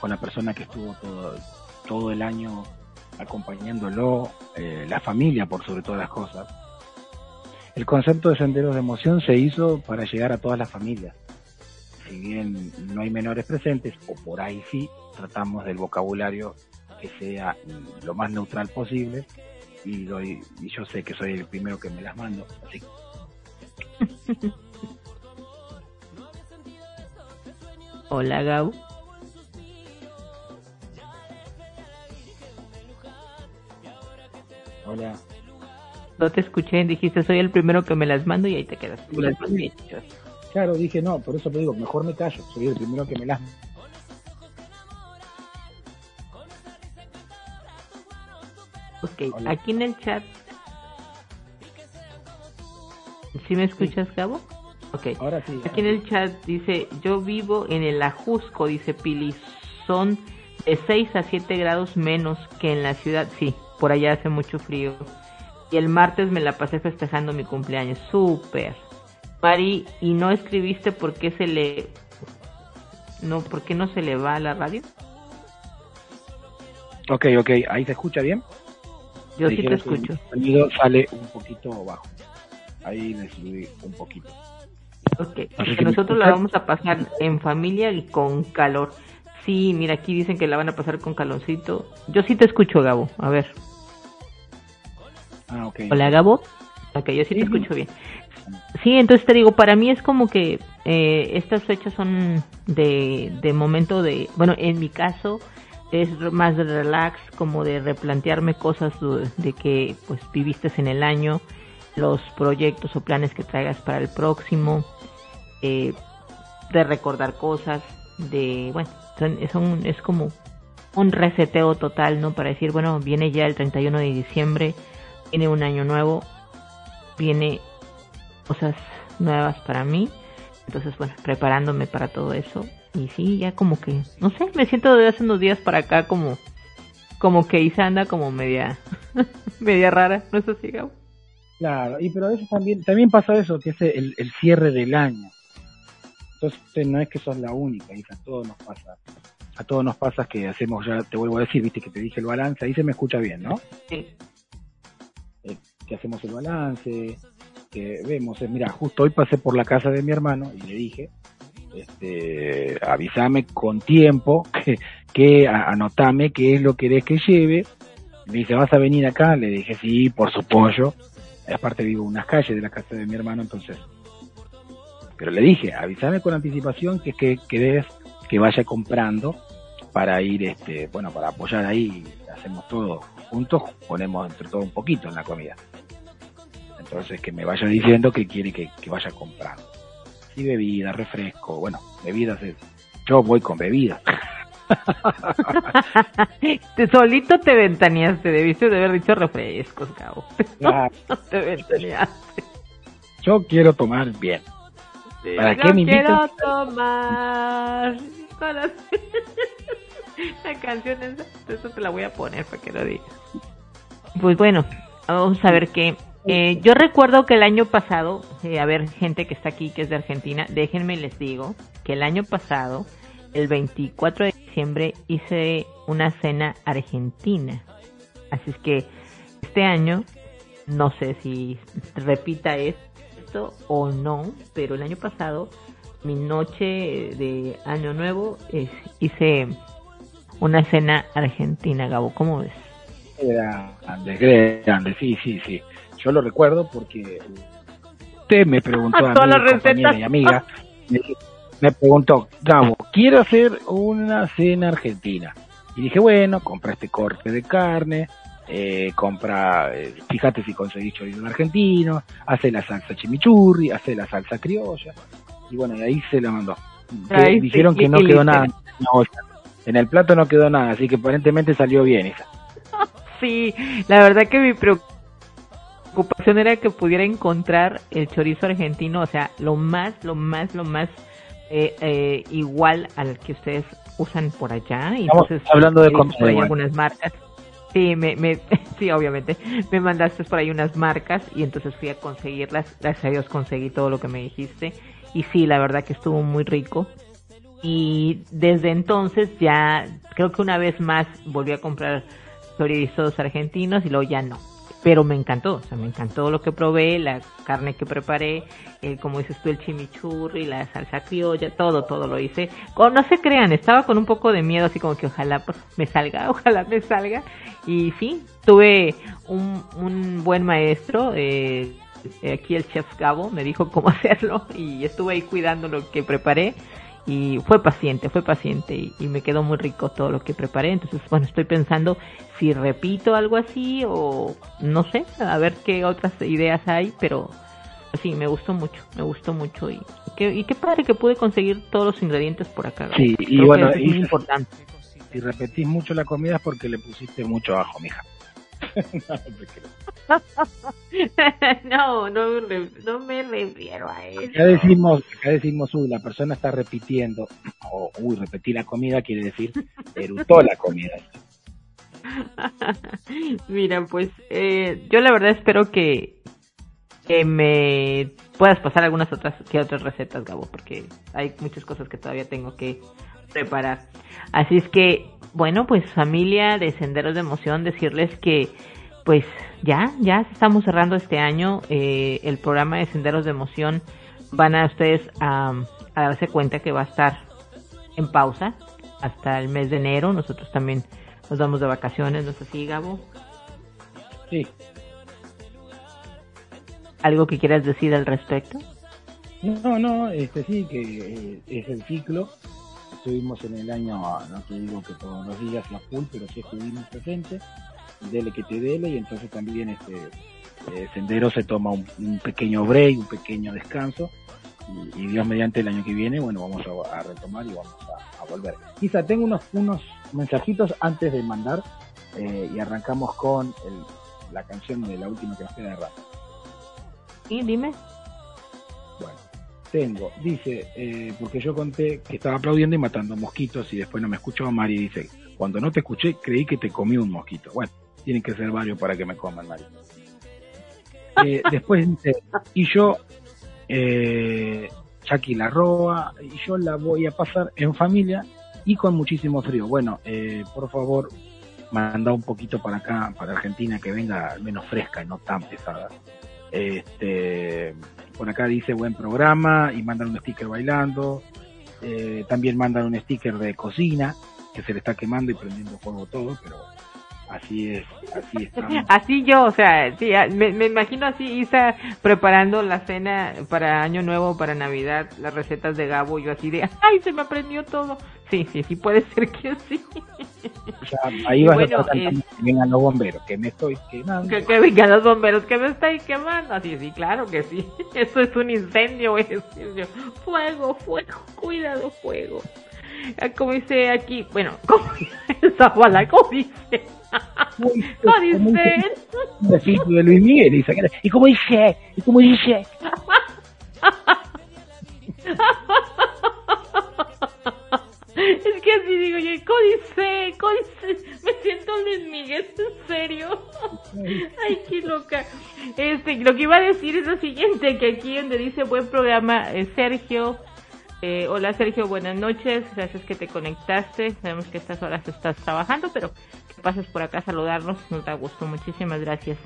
[SPEAKER 3] con la persona que estuvo todo, todo el año acompañándolo, eh, la familia por sobre todas las cosas. El concepto de senderos de emoción se hizo para llegar a todas las familias. Si bien no hay menores presentes, o por ahí sí, tratamos del vocabulario que sea lo más neutral posible y, y yo sé que soy el primero que me las mando, así
[SPEAKER 2] Hola, Gabo.
[SPEAKER 3] hola.
[SPEAKER 2] No te escuché, dijiste, soy el primero que me las mando y ahí te quedas. Me las mando y ahí te quedas.
[SPEAKER 3] Claro, dije no, por eso te digo, mejor me callo, soy el primero que me las
[SPEAKER 2] Ok,
[SPEAKER 3] Hola.
[SPEAKER 2] aquí en el chat. ¿Sí me escuchas, Gabo? Ok.
[SPEAKER 3] Ahora sí.
[SPEAKER 2] Aquí en el chat dice, yo vivo en el Ajusco, dice Pili, son de 6 a 7 grados menos que en la ciudad. Sí, por allá hace mucho frío. Y el martes me la pasé festejando mi cumpleaños. Súper. Mari, ¿y no escribiste por qué se le... No, ¿por qué no se le va a la radio?
[SPEAKER 3] Ok, ok, ahí se escucha bien.
[SPEAKER 2] Yo sí te escucho.
[SPEAKER 3] El sonido sale un poquito bajo. Ahí le subí un poquito.
[SPEAKER 2] Ok,
[SPEAKER 3] Así que
[SPEAKER 2] nosotros la vamos a pasar en familia y con calor. Sí, mira, aquí dicen que la van a pasar con calorcito. Yo sí te escucho, Gabo. A ver.
[SPEAKER 3] Ah, ok.
[SPEAKER 2] Hola, Gabo. Ok, yo sí te escucho bien. Sí, entonces te digo, para mí es como que eh, estas fechas son de, de momento de, bueno, en mi caso es más de relax, como de replantearme cosas de, de que pues viviste en el año, los proyectos o planes que traigas para el próximo, eh, de recordar cosas, de, bueno, son, es como un reseteo total, ¿no? Para decir, bueno, viene ya el 31 de diciembre, viene un año nuevo, viene cosas nuevas para mí. Entonces, bueno, preparándome para todo eso. Y sí, ya como que, no sé, me siento de hace unos días para acá como, como que Isa anda como media, media rara, ¿no es así, Gabo?
[SPEAKER 3] Claro, y pero a veces también, también pasa eso, que es el, el cierre del año. Entonces no es que sos la única, hija, a todos nos pasa. A todos nos pasa que hacemos ya, te vuelvo a decir, viste que te dije el balance, ahí se me escucha bien, ¿no?
[SPEAKER 2] Sí.
[SPEAKER 3] Que hacemos el balance, que vemos, eh, mira, justo hoy pasé por la casa de mi hermano y le dije, este, avísame con tiempo, que, que anotame qué es lo que querés que lleve. Me dice, ¿vas a venir acá? Le dije, sí, por su pollo. Aparte vivo en unas calles de la casa de mi hermano, entonces. Pero le dije, avísame con anticipación que, que querés que vaya comprando para ir, este, bueno, para apoyar ahí, hacemos todo juntos, ponemos entre todo un poquito en la comida. Entonces que me vaya diciendo que quiere que, que vaya comprando. Sí, bebida, refresco, bueno, bebidas es, yo voy con bebidas.
[SPEAKER 2] Te solito te ventaneaste, debiste de haber dicho refrescos.
[SPEAKER 3] Claro,
[SPEAKER 2] No te ventaneaste.
[SPEAKER 3] yo quiero tomar bien. ¿Para qué
[SPEAKER 2] Yo
[SPEAKER 3] me
[SPEAKER 2] quiero tomar. La canción esa, eso te la voy a poner para que lo digas. Pues bueno, vamos a ver qué. Eh, yo recuerdo que el año pasado, eh, a ver, gente que está aquí que es de Argentina, déjenme les digo que el año pasado, el 24 de diciembre, hice una cena argentina. Así es que este año, no sé si repita esto o no, pero el año pasado, mi noche de Año Nuevo, es- hice una cena argentina, Gabo. ¿Cómo ves?
[SPEAKER 3] Grande, grande, sí, sí, sí. Yo lo recuerdo porque usted me preguntó a
[SPEAKER 2] Todas
[SPEAKER 3] mí,
[SPEAKER 2] las
[SPEAKER 3] compañera y amiga, me, me preguntó, Gabo, quiero hacer una cena argentina. Y dije, bueno, compra este corte de carne, eh, compra, eh, fíjate si conseguís chorizo argentino, hace la salsa chimichurri, hace la salsa criolla. Y bueno, y ahí se la mandó.
[SPEAKER 2] Sí,
[SPEAKER 3] dijeron que no quedó nada olla. En el plato no quedó nada, así que aparentemente salió bien esa.
[SPEAKER 2] Sí, la verdad que mi preocupación era que pudiera encontrar el chorizo argentino, o sea, lo más, lo más, lo más eh, eh, igual al que ustedes usan por allá. Y
[SPEAKER 3] Estamos
[SPEAKER 2] entonces,
[SPEAKER 3] hablando de
[SPEAKER 2] eh, por ahí algunas marcas. Sí, me, me, sí, obviamente. Me mandaste por ahí unas marcas y entonces fui a conseguirlas. Gracias a Dios conseguí todo lo que me dijiste. Y sí, la verdad que estuvo muy rico. Y desde entonces ya, creo que una vez más volví a comprar chorizos argentinos y luego ya no. Pero me encantó, o sea, me encantó lo que probé, la carne que preparé, el, como dices tú, el chimichurri, la salsa criolla, todo, todo lo hice. No se crean, estaba con un poco de miedo, así como que ojalá pues, me salga, ojalá me salga. Y sí, tuve un, un buen maestro, eh, aquí el chef Gabo me dijo cómo hacerlo y estuve ahí cuidando lo que preparé y fue paciente, fue paciente y, y me quedó muy rico todo lo que preparé. Entonces, bueno, estoy pensando si repito algo así o no sé, a ver qué otras ideas hay, pero sí, me gustó mucho, me gustó mucho y, qué, y qué padre que pude conseguir todos los ingredientes por acá.
[SPEAKER 3] Sí,
[SPEAKER 2] Creo
[SPEAKER 3] y
[SPEAKER 2] que
[SPEAKER 3] bueno,
[SPEAKER 2] es muy importante.
[SPEAKER 3] Si repetís mucho la comida es porque le pusiste mucho ajo, mija. No, no
[SPEAKER 2] me no me refiero a eso.
[SPEAKER 3] Acá decimos, acá decimos, uy, la persona está repitiendo, o uy, repetí la comida quiere decir, erutó la comida.
[SPEAKER 2] Mira, pues eh, yo la verdad espero que, que me puedas pasar algunas otras que otras recetas, Gabo, porque hay muchas cosas que todavía tengo que preparar. Así es que, bueno, pues familia de Senderos de Emoción, decirles que pues ya, ya estamos cerrando este año eh, el programa de Senderos de Emoción. Van a ustedes a, a darse cuenta que va a estar en pausa hasta el mes de enero. Nosotros también nos vamos de vacaciones, ¿no es así, Gabo?
[SPEAKER 3] Sí,
[SPEAKER 2] ¿Algo que quieras decir al respecto?
[SPEAKER 3] no, no, este sí, que eh, es el ciclo. Estuvimos en el año, no te digo que todos los días la full, pero sí estuvimos presentes. Dele que te dele, y entonces también este eh, Sendero se toma un, pequeño break, un pequeño descanso. Y, Dios mediante el año que viene, bueno, vamos a, retomar y vamos a, volver. Quizá tengo unos, unos mensajitos antes de mandar eh, y arrancamos con el- la canción de la última que de rato.
[SPEAKER 2] Sí, dime.
[SPEAKER 3] Tengo, dice, eh, porque yo conté que estaba aplaudiendo y matando mosquitos y después no me escuchó Mari dice, cuando no te escuché creí que te comí un mosquito. Bueno, tienen que ser varios para que me coman, Mari. Eh, después dice, y yo, eh, Jackie la roba, y yo la voy a pasar en familia y con muchísimo frío. Bueno, eh, por favor, manda un poquito para acá, para Argentina, que venga menos fresca y no tan pesada. Este, por acá dice buen programa y mandan un sticker bailando. Eh, también mandan un sticker de cocina que se le está quemando y prendiendo fuego todo, pero así es, así estamos.
[SPEAKER 2] Así yo, o sea, sí, a- me, me imagino así Isa preparando la cena para Año Nuevo, para Navidad, las recetas de Gabo, yo así de, ay, se me aprendió todo. Sí, sí, sí, puede ser que sí.
[SPEAKER 3] O sea, ahí vas
[SPEAKER 2] bueno,
[SPEAKER 3] a estar cantando que vengan los bomberos, que me estoy quemando.
[SPEAKER 2] Que, que vengan los bomberos que me estáis quemando. Así, sí, claro que sí. Eso es un incendio, voy a decir yo. Fuego, fuego, cuidado, fuego. Ah, Como dice aquí, bueno, como dice Zavala, como dice.
[SPEAKER 3] Un de Luis Miguel y, y como dice, y dice,
[SPEAKER 2] Es que así digo yo, códice, códice, me siento Luis Miguel, en serio. Ay, qué loca. Este, lo que iba a decir es lo siguiente, que aquí donde dice buen programa, eh, Sergio, eh, hola Sergio, buenas noches, gracias que te conectaste, sabemos que a estas horas estás trabajando, pero pases por acá a saludarnos, nos da gusto, muchísimas gracias.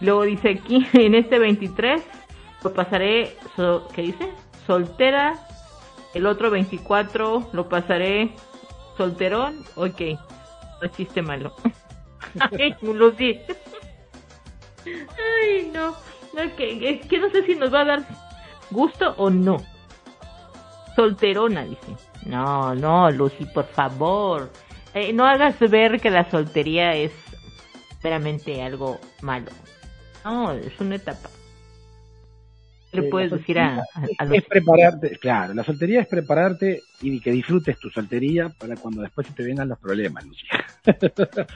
[SPEAKER 2] Luego dice aquí, en este 23, lo pasaré, so- ¿qué dice? Soltera, el otro 24 lo pasaré solterón, ok, no chiste malo. Lucy. Ay, no. Que no sé si nos va a dar gusto o no. Solterona, dice. No, no, Lucy, por favor. Eh, no hagas ver que la soltería es meramente algo malo. No, es una etapa. ¿Qué le
[SPEAKER 3] Eh,
[SPEAKER 2] puedes decir a, a, a los
[SPEAKER 3] es prepararte, claro, la soltería es prepararte y que disfrutes tu soltería para cuando después se te vengan los problemas, Lucía.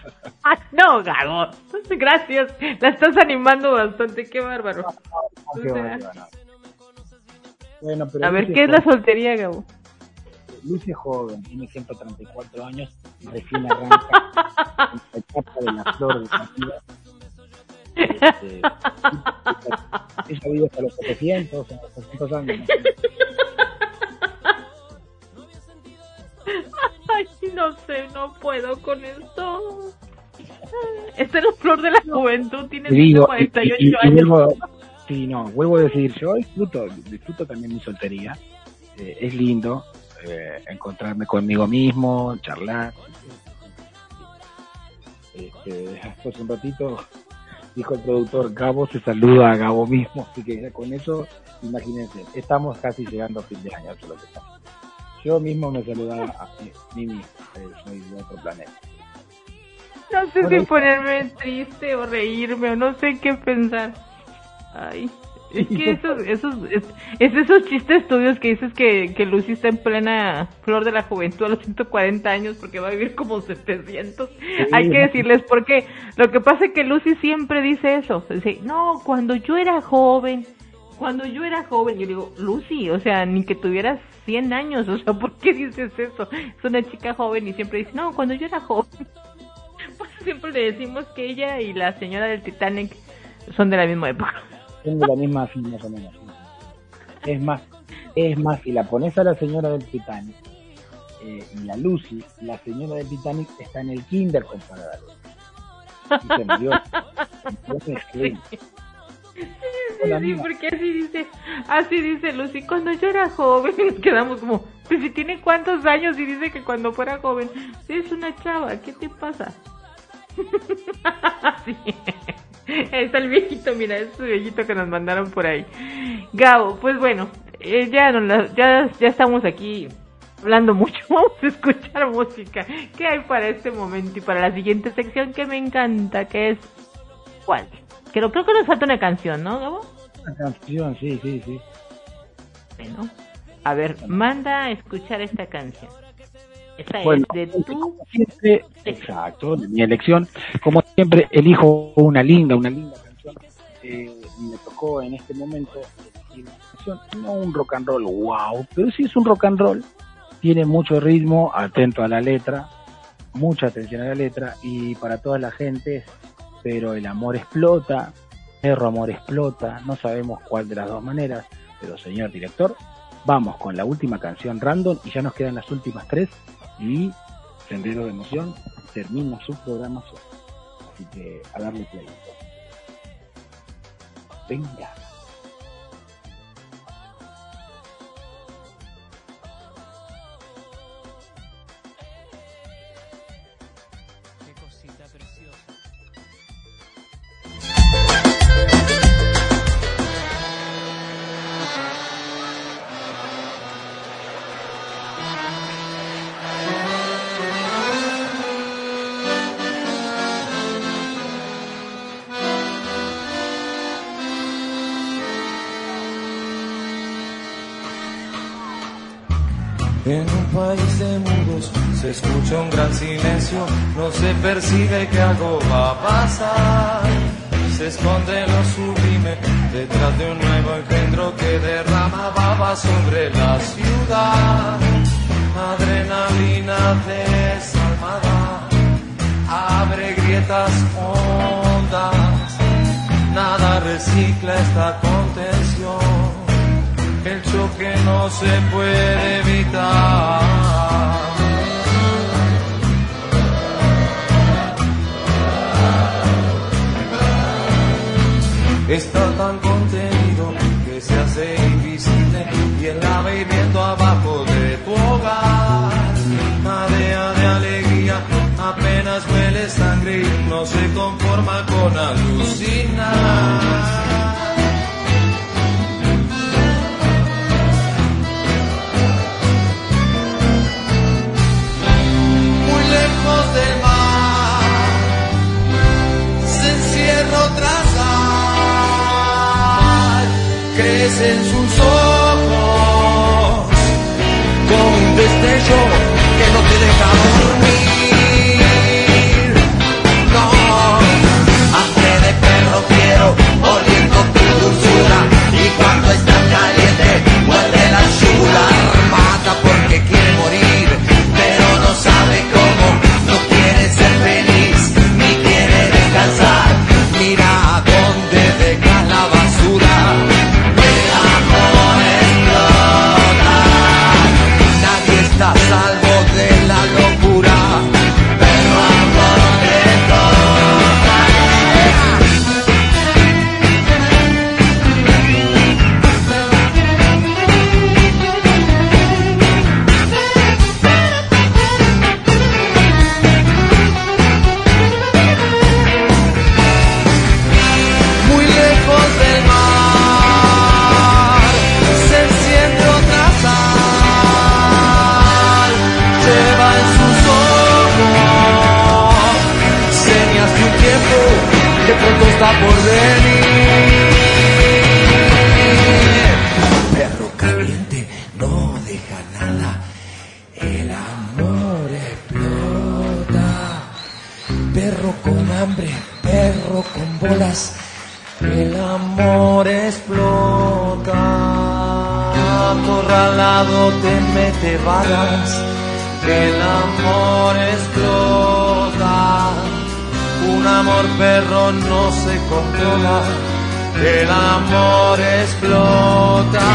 [SPEAKER 2] Ah, no, Gago. Gracias. La estás animando bastante. Qué bárbaro. O
[SPEAKER 3] Qué
[SPEAKER 2] sea,
[SPEAKER 3] bárbaro. Bueno, pero
[SPEAKER 2] a ver, ¿qué es la soltería, Gabo?
[SPEAKER 3] Lucy es joven, tiene 134 años y recién arranca la etapa de la flor de la vida. Este, ella vive hasta los 700, o 800 años. ¿no?
[SPEAKER 2] Ay, no sé, no puedo con esto. Esta es la flor de la juventud. Tiene
[SPEAKER 3] digo, y,
[SPEAKER 2] 148
[SPEAKER 3] y- y
[SPEAKER 2] años.
[SPEAKER 3] vuelvo, sí, no, vuelvo a decir, yo disfruto, disfruto también mi soltería. Eh, es lindo eh, encontrarme conmigo mismo, charlar. Este, hace un ratito dijo el productor, Gabo se saluda a Gabo mismo, así que ya con eso, imagínense, estamos casi llegando a fin de año, lo que. Yo mismo me saludaba a mí mismo, eh, soy de otro planeta.
[SPEAKER 2] No sé
[SPEAKER 3] Bueno,
[SPEAKER 2] si ponerme triste o reírme o no sé qué pensar. Ay, Es que esos, esos, es, es esos chistes tuyos que dices que, que Lucy está en plena flor de la juventud a los 140 años porque va a vivir como 700. Hay que decirles porque lo que pasa es que Lucy siempre dice eso. Dice, no, cuando yo era joven, cuando yo era joven, yo digo, Lucy, o sea, ni que tuvieras 100 años, o sea, ¿por qué dices eso? Es una chica joven y siempre dice, no, cuando yo era joven. Pues siempre le decimos que ella y la señora del Titanic son de la misma época.
[SPEAKER 3] De la misma. Es más, es más, si la pones a la señora del Titanic eh, y la Lucy, la señora del Titanic está en el kinder comparada a Lucy. Y se murió. Yo me explico.
[SPEAKER 2] Sí, sí, porque así dice, así dice Lucy, cuando yo era joven, nos quedamos como, pues si tiene cuántos años y dice que cuando fuera joven, sí, es una chava, ¿qué te pasa? sí. Está el viejito, mira, es el viejito que nos mandaron por ahí. Gabo, pues bueno, eh, ya, nos la- ya, ya estamos aquí hablando mucho, vamos a escuchar música. ¿Qué hay para este momento y para la siguiente sección que me encanta, que es... ¿Cuál? Creo, creo que nos falta una canción, ¿no, Gabo?
[SPEAKER 3] Una canción, sí, sí, sí.
[SPEAKER 2] Bueno, a ver, manda a escuchar esta canción. Esta
[SPEAKER 3] Bueno,
[SPEAKER 2] es de tu...
[SPEAKER 3] como siempre, exacto, de mi elección. Como siempre, elijo una linda, una linda canción. Eh, me tocó en este momento elegir una canción, no un rock and roll, wow, pero sí es un rock and roll. Tiene mucho ritmo, atento a la letra, mucha atención a la letra y para toda la gente, pero el amor explota, perro amor explota, no sabemos cuál de las dos maneras, pero señor director, vamos con la última canción random y ya nos quedan las últimas tres y Sendero de Emoción termina su programación. Así que a darle play. Venga.
[SPEAKER 9] En un país de mudos se escucha un gran silencio, no se percibe que algo va a pasar. Se esconde lo sublime detrás de un nuevo engendro que derrama baba sobre la ciudad. Adrenalina desalmada abre grietas hondas, nada recicla esta contención el choque no se puede evitar. Está tan contenido que se hace invisible y el ave viento abajo de tu hogar. Marea de alegría, apenas huele sangre y no se conforma con alucinar. desejos el amor explota. Un amor perro no se controla, el amor explota.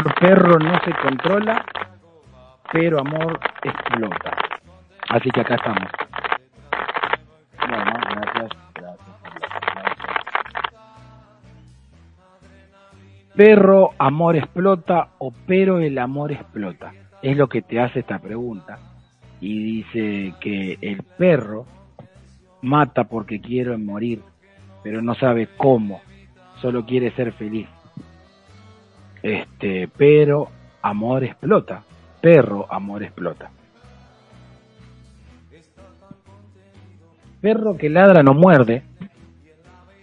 [SPEAKER 3] Amor perro no se controla, pero amor explota. Así que acá estamos. Bueno, gracias, gracias. Perro, amor explota o pero el amor explota. Es lo que te hace esta pregunta. Y dice que el perro mata porque quiere morir, pero no sabe cómo, solo quiere ser feliz. Este, pero amor explota, perro amor explota. Perro que ladra no muerde,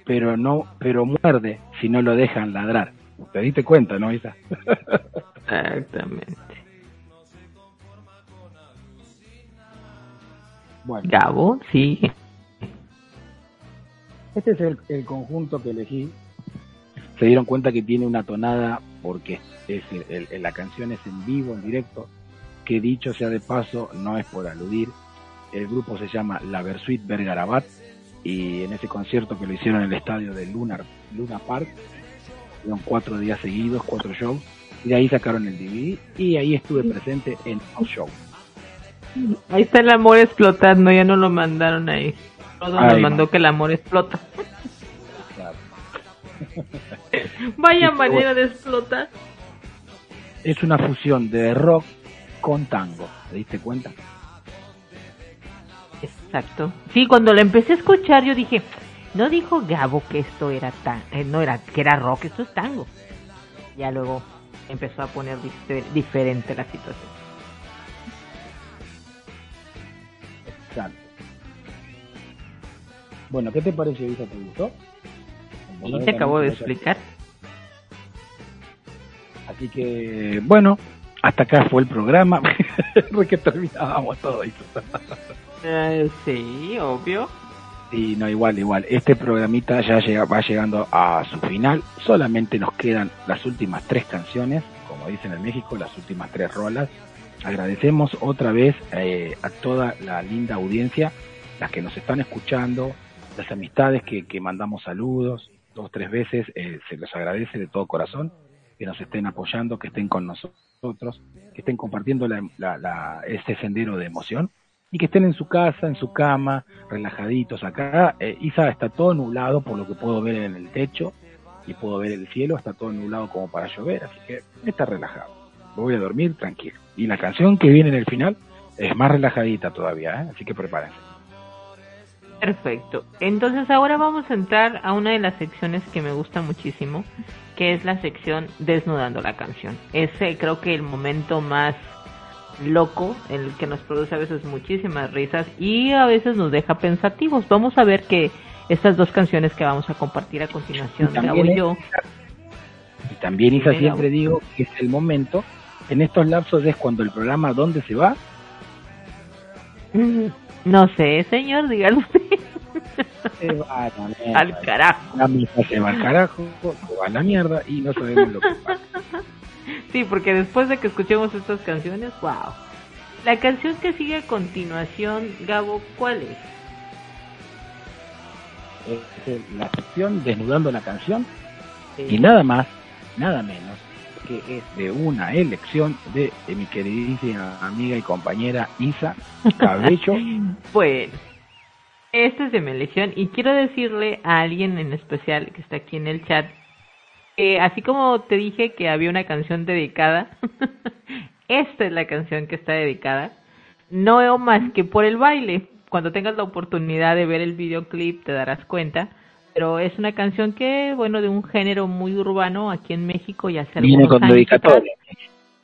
[SPEAKER 3] pero no, pero muerde si no lo dejan ladrar. ¿Te diste cuenta, no, Isa?
[SPEAKER 2] Exactamente.
[SPEAKER 3] Bueno,
[SPEAKER 2] Gabo, sí.
[SPEAKER 3] este es el, el conjunto que elegí. Se dieron cuenta que tiene una tonada porque es el- el- la canción es en vivo, en directo. Que dicho sea de paso, no es por aludir. El grupo se llama La Versuit Bergarabat y en ese concierto que lo hicieron en el estadio de Lunar, Luna Park, fueron cuatro días seguidos, cuatro shows, y de ahí sacaron el DVD y ahí estuve presente en los shows.
[SPEAKER 2] Ahí está el amor explotando, ya no lo mandaron ahí. Todo nos mandó que el amor explota.
[SPEAKER 3] Claro.
[SPEAKER 2] Vaya manera de explotar.
[SPEAKER 3] Es una fusión de rock con tango, ¿te diste cuenta?
[SPEAKER 2] Exacto. Sí, cuando lo empecé a escuchar yo dije, no dijo Gabo que esto era tan, eh, no era que era rock, esto es tango. Ya luego empezó a poner difer- diferente la situación.
[SPEAKER 3] Exacto. Bueno, ¿qué te parece, Isa? ¿Te gustó?
[SPEAKER 2] Y te acabo de explicar.
[SPEAKER 3] Así que, bueno, hasta acá fue el programa. Porque terminábamos todo eso.
[SPEAKER 2] Eh, sí, obvio.
[SPEAKER 3] Y no, igual, igual. Este programita ya llega, va llegando a su final. Solamente nos quedan las últimas tres canciones, como dicen en México, las últimas tres rolas. Agradecemos otra vez eh, a toda la linda audiencia, las que nos están escuchando, las amistades que, que mandamos saludos dos tres veces. eh, se los agradece de todo corazón que nos estén apoyando, que estén con nosotros, que estén compartiendo la, la- la- este sendero de emoción y que estén en su casa, en su cama, relajaditos acá. Eh, Isa está todo nublado por lo que puedo ver en el techo y puedo ver el cielo, está todo nublado como para llover, así que está relajado. Voy a dormir tranquilo. Y la canción que viene en el final es más relajadita todavía, ¿eh? así que prepárense.
[SPEAKER 2] Perfecto. Entonces ahora vamos a entrar a una de las secciones que me gusta muchísimo, que es la sección Desnudando la canción. Ese creo que el momento más loco, el que nos produce a veces muchísimas risas y a veces nos deja pensativos. Vamos a ver que estas dos canciones que vamos a compartir a continuación, Gabo y yo.
[SPEAKER 3] Y también Isa siempre digo que es el momento, en estos lapsos es cuando el programa ¿Dónde se va?
[SPEAKER 2] Mm, No sé, señor, dígalo usted.
[SPEAKER 3] Se va a la mierda.
[SPEAKER 2] Al carajo.
[SPEAKER 3] La misa se va al carajo, se va a la mierda y no sabemos lo que pasa.
[SPEAKER 2] Sí, porque después de que escuchemos estas canciones, wow. La canción que sigue a continuación, Gabo, ¿cuál es?
[SPEAKER 3] Es la sección Desnudando la canción y nada más, nada menos que es de una elección de, mi queridísima amiga y compañera Isa Cabello.
[SPEAKER 2] Bueno, esta es de mi elección y quiero decirle a alguien en especial que está aquí en el chat que así como te dije que había una canción dedicada, esta es la canción que está dedicada, no más que por el baile. Cuando tengas la oportunidad de ver el videoclip te darás cuenta, pero es una canción que, bueno, de un género muy urbano aquí en México ya hace
[SPEAKER 3] Viene con
[SPEAKER 2] años
[SPEAKER 3] dedicatoria.
[SPEAKER 2] atrás.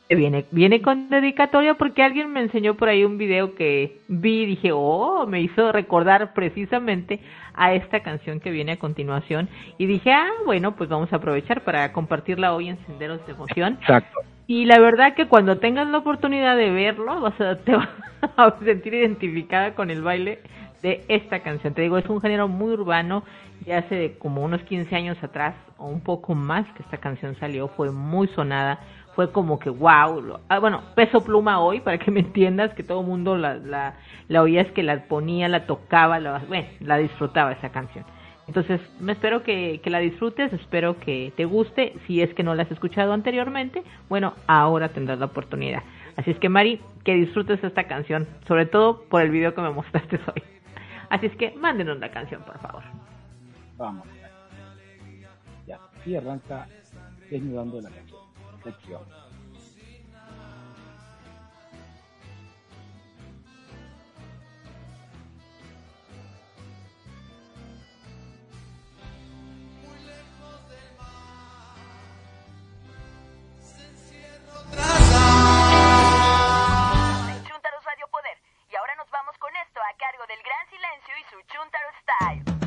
[SPEAKER 2] Viene, viene con dedicatoria porque alguien me enseñó por ahí un video que vi y dije, oh, me hizo recordar precisamente a esta canción que viene a continuación. Y dije, ah, bueno, pues vamos a aprovechar para compartirla hoy en Senderos de Emoción.
[SPEAKER 3] Exacto.
[SPEAKER 2] Y la verdad que cuando tengas la oportunidad de verlo, vas a, te vas a sentir identificada con el baile de esta canción. Te digo, es un género muy urbano, ya hace como unos 15 años atrás, o un poco más que esta canción salió, fue muy sonada, fue como que wow, ah, bueno, peso pluma hoy, para que me entiendas, que todo el mundo la, la, la oía, es que la ponía, la tocaba, la, bueno, la disfrutaba esa canción. Entonces, me espero que, que la disfrutes, espero que te guste. Si es que no la has escuchado anteriormente, bueno, ahora tendrás la oportunidad. Así es que, Mari, que disfrutes esta canción, sobre todo por el video que me mostraste hoy. Así es que, mándenos la canción, por favor.
[SPEAKER 3] Vamos. Ya, y arranca desnudando la canción. Sección.
[SPEAKER 10] Chuntaros cargo del Gran Silencio y su Chuntaro Style.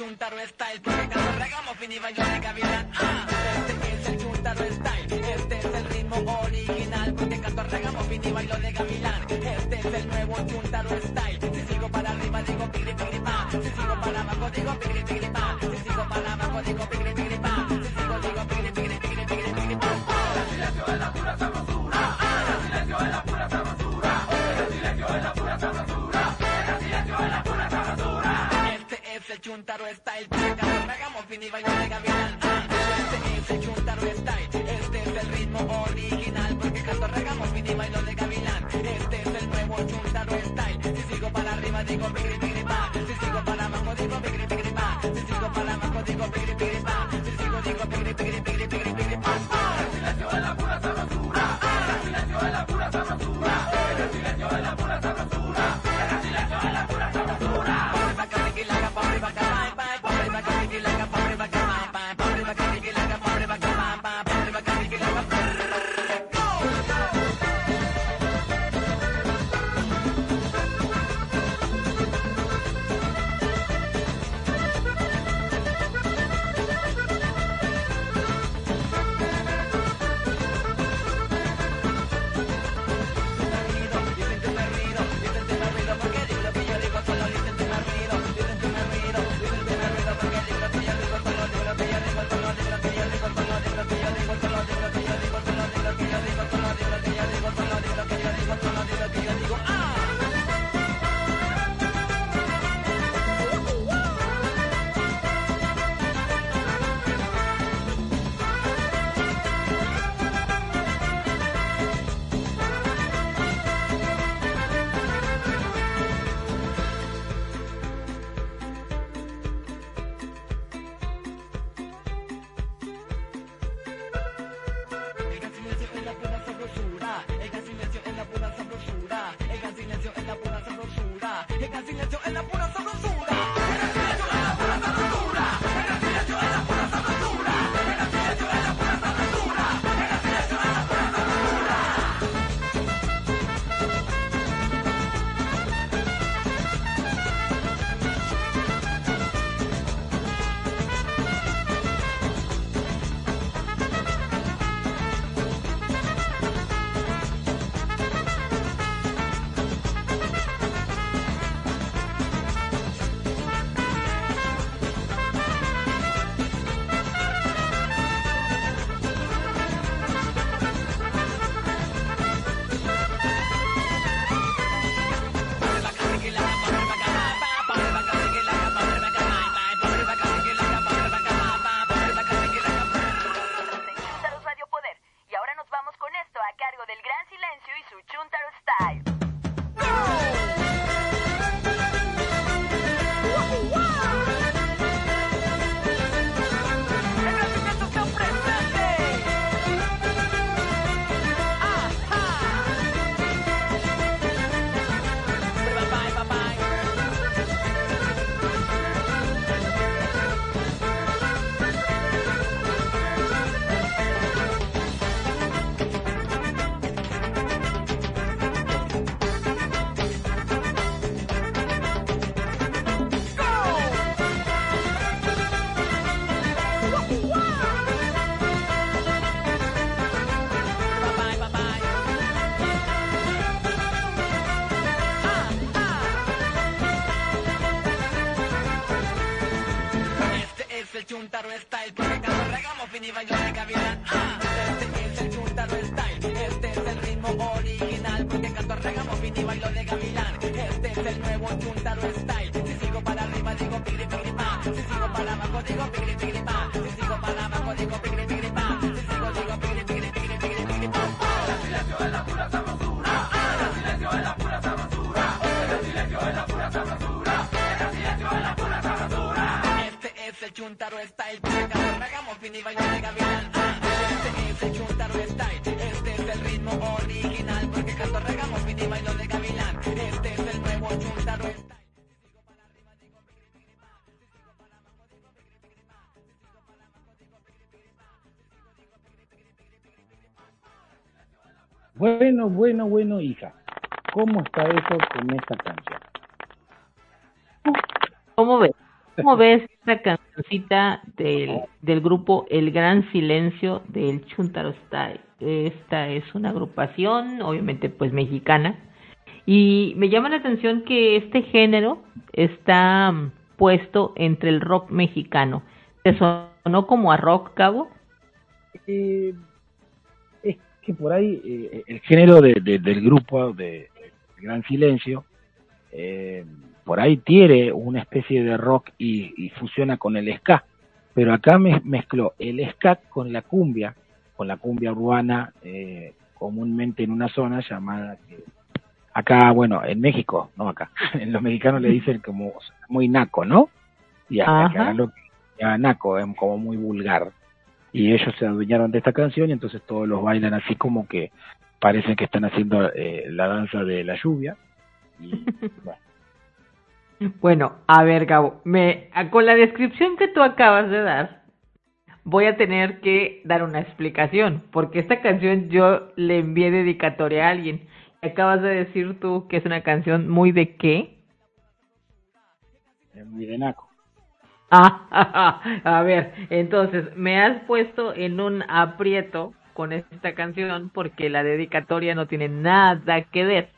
[SPEAKER 11] Chuntaro Style, porque cuando regamos fin y bailo de. Ah, este es el Chuntaro Style, este es el ritmo original, porque canto regamos fin y bailo de gavilán. Este es el nuevo Chuntaro Style, si sigo para arriba digo pigri pigri pa, si sigo para abajo digo pigri pigri pa, Chuntaro Style, cuando regamos bailo de gavilán. Ah, Este es el Style, este es el ritmo original, porque canto regamos y bailo de gavilán. Este es el nuevo Chuntaro Style, si sigo para arriba digo pigri porque cuando regamos fin y bailo de gavilán. Ah, este es el chuntaro style, este es el ritmo original, porque canto regamos fin
[SPEAKER 3] Bueno, bueno, hija. ¿Cómo está eso con esta canción?
[SPEAKER 2] ¿Cómo ves? ¿Cómo ves esta cancioncita del, del grupo El Gran Silencio del Chuntaro Style? Esta es una agrupación, obviamente pues mexicana, y me llama la atención que este género está mm, puesto entre el rock mexicano. ¿Te sonó como a rock, Cabo?
[SPEAKER 3] Eh, que por ahí eh, el género de, de- del grupo de, de Gran Silencio eh, por ahí tiene una especie de rock y, y fusiona con el ska, pero acá me, mezcló el ska con la cumbia, con la cumbia urbana eh, comúnmente en una zona llamada que acá, bueno, en México, no acá, en los mexicanos le dicen como muy naco, ¿no? Y acá, acá lo que naco es como muy vulgar y ellos se adueñaron de esta canción y entonces todos los bailan así como que parecen que están haciendo eh, la danza de la lluvia y bueno,
[SPEAKER 2] Bueno, a ver, Gabo, me, con la descripción que tú acabas de dar, voy a tener que dar una explicación, porque esta canción yo le envié dedicatoria a alguien. Acabas de decir tú que es una canción muy de qué?
[SPEAKER 3] es muy de naco.
[SPEAKER 2] A ver, entonces me has puesto en un aprieto con esta canción porque la dedicatoria no tiene nada que ver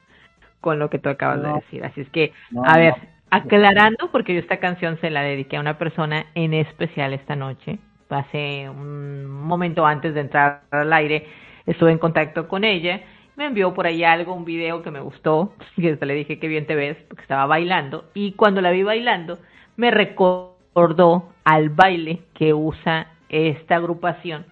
[SPEAKER 2] con lo que tú acabas de decir. Así es que,
[SPEAKER 3] No,
[SPEAKER 2] a ver, aclarando, porque yo esta canción se la dediqué a una persona en especial esta noche, hace un momento antes de entrar al aire, estuve en contacto con ella, me envió por ahí algo, un video que me gustó, y hasta le dije que bien te ves, porque estaba bailando, y cuando la vi bailando, me recordó al baile que usa esta agrupación.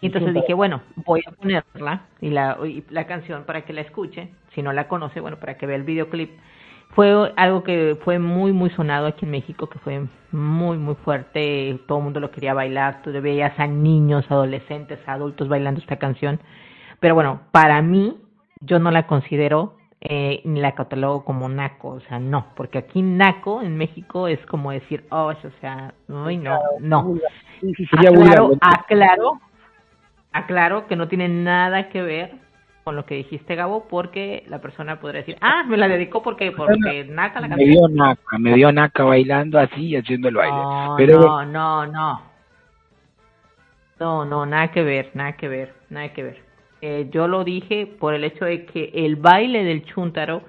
[SPEAKER 2] Y entonces dije, bueno, voy a ponerla y la, y la canción para que la escuche. Si no la conoce, bueno, para que vea el videoclip. Fue algo que fue muy, muy sonado aquí en México, que fue muy, muy fuerte. Todo el mundo lo quería bailar. Tú veías a niños, adolescentes, adultos bailando esta canción. Pero bueno, para mí, yo no la considero eh, ni la catalogo como naco, o sea, no, porque aquí naco en México es como decir, oh, o sea, uy, no, no. Aclaro, aclaro, aclaro que no tiene nada que ver con lo que dijiste, Gabo, porque la persona podría decir, ah, me la dedicó porque, porque naca la
[SPEAKER 3] me
[SPEAKER 2] canción.
[SPEAKER 3] dio naca, me dio naca bailando así y haciendo el baile.
[SPEAKER 2] No,
[SPEAKER 3] Pero
[SPEAKER 2] no, no, no. No, no, nada que ver, nada que ver, nada que ver. Eh, yo lo dije por el hecho de que el baile del chuntaro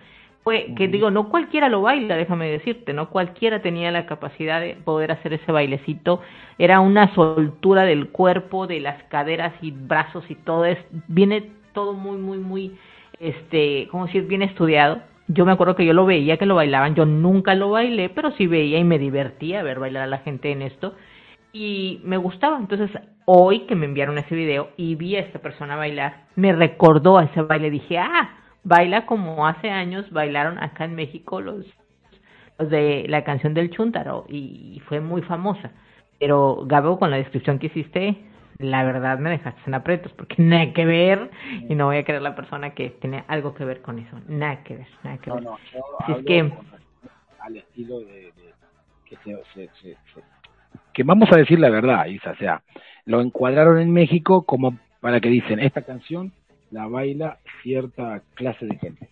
[SPEAKER 2] fue, que digo, no cualquiera lo baila, déjame decirte, no cualquiera tenía la capacidad de poder hacer ese bailecito. Era una soltura del cuerpo, de las caderas y brazos y todo, es, viene todo muy, muy, muy, este, ¿cómo decir? Bien estudiado. Yo me acuerdo que yo lo veía que lo bailaban, yo nunca lo bailé, pero sí veía y me divertía ver bailar a la gente en esto y me gustaba. Entonces, hoy que me enviaron ese video y vi a esta persona bailar, me recordó a ese baile. Dije, ah, baila como hace años bailaron acá en México los, los de la canción del Chuntaro y fue muy famosa. Pero Gabo, con la descripción que hiciste, la verdad me dejaste en aprietos porque nada que ver y no voy a creer la persona que tiene algo que ver con eso. Nada que ver, nada que
[SPEAKER 3] No,
[SPEAKER 2] ver.
[SPEAKER 3] no, yo
[SPEAKER 2] Así es que,
[SPEAKER 3] al estilo de, de- que se, se- se- se- que vamos a decir la verdad, Isa, o sea, lo encuadraron en México como para que dicen, esta canción la baila cierta clase de gente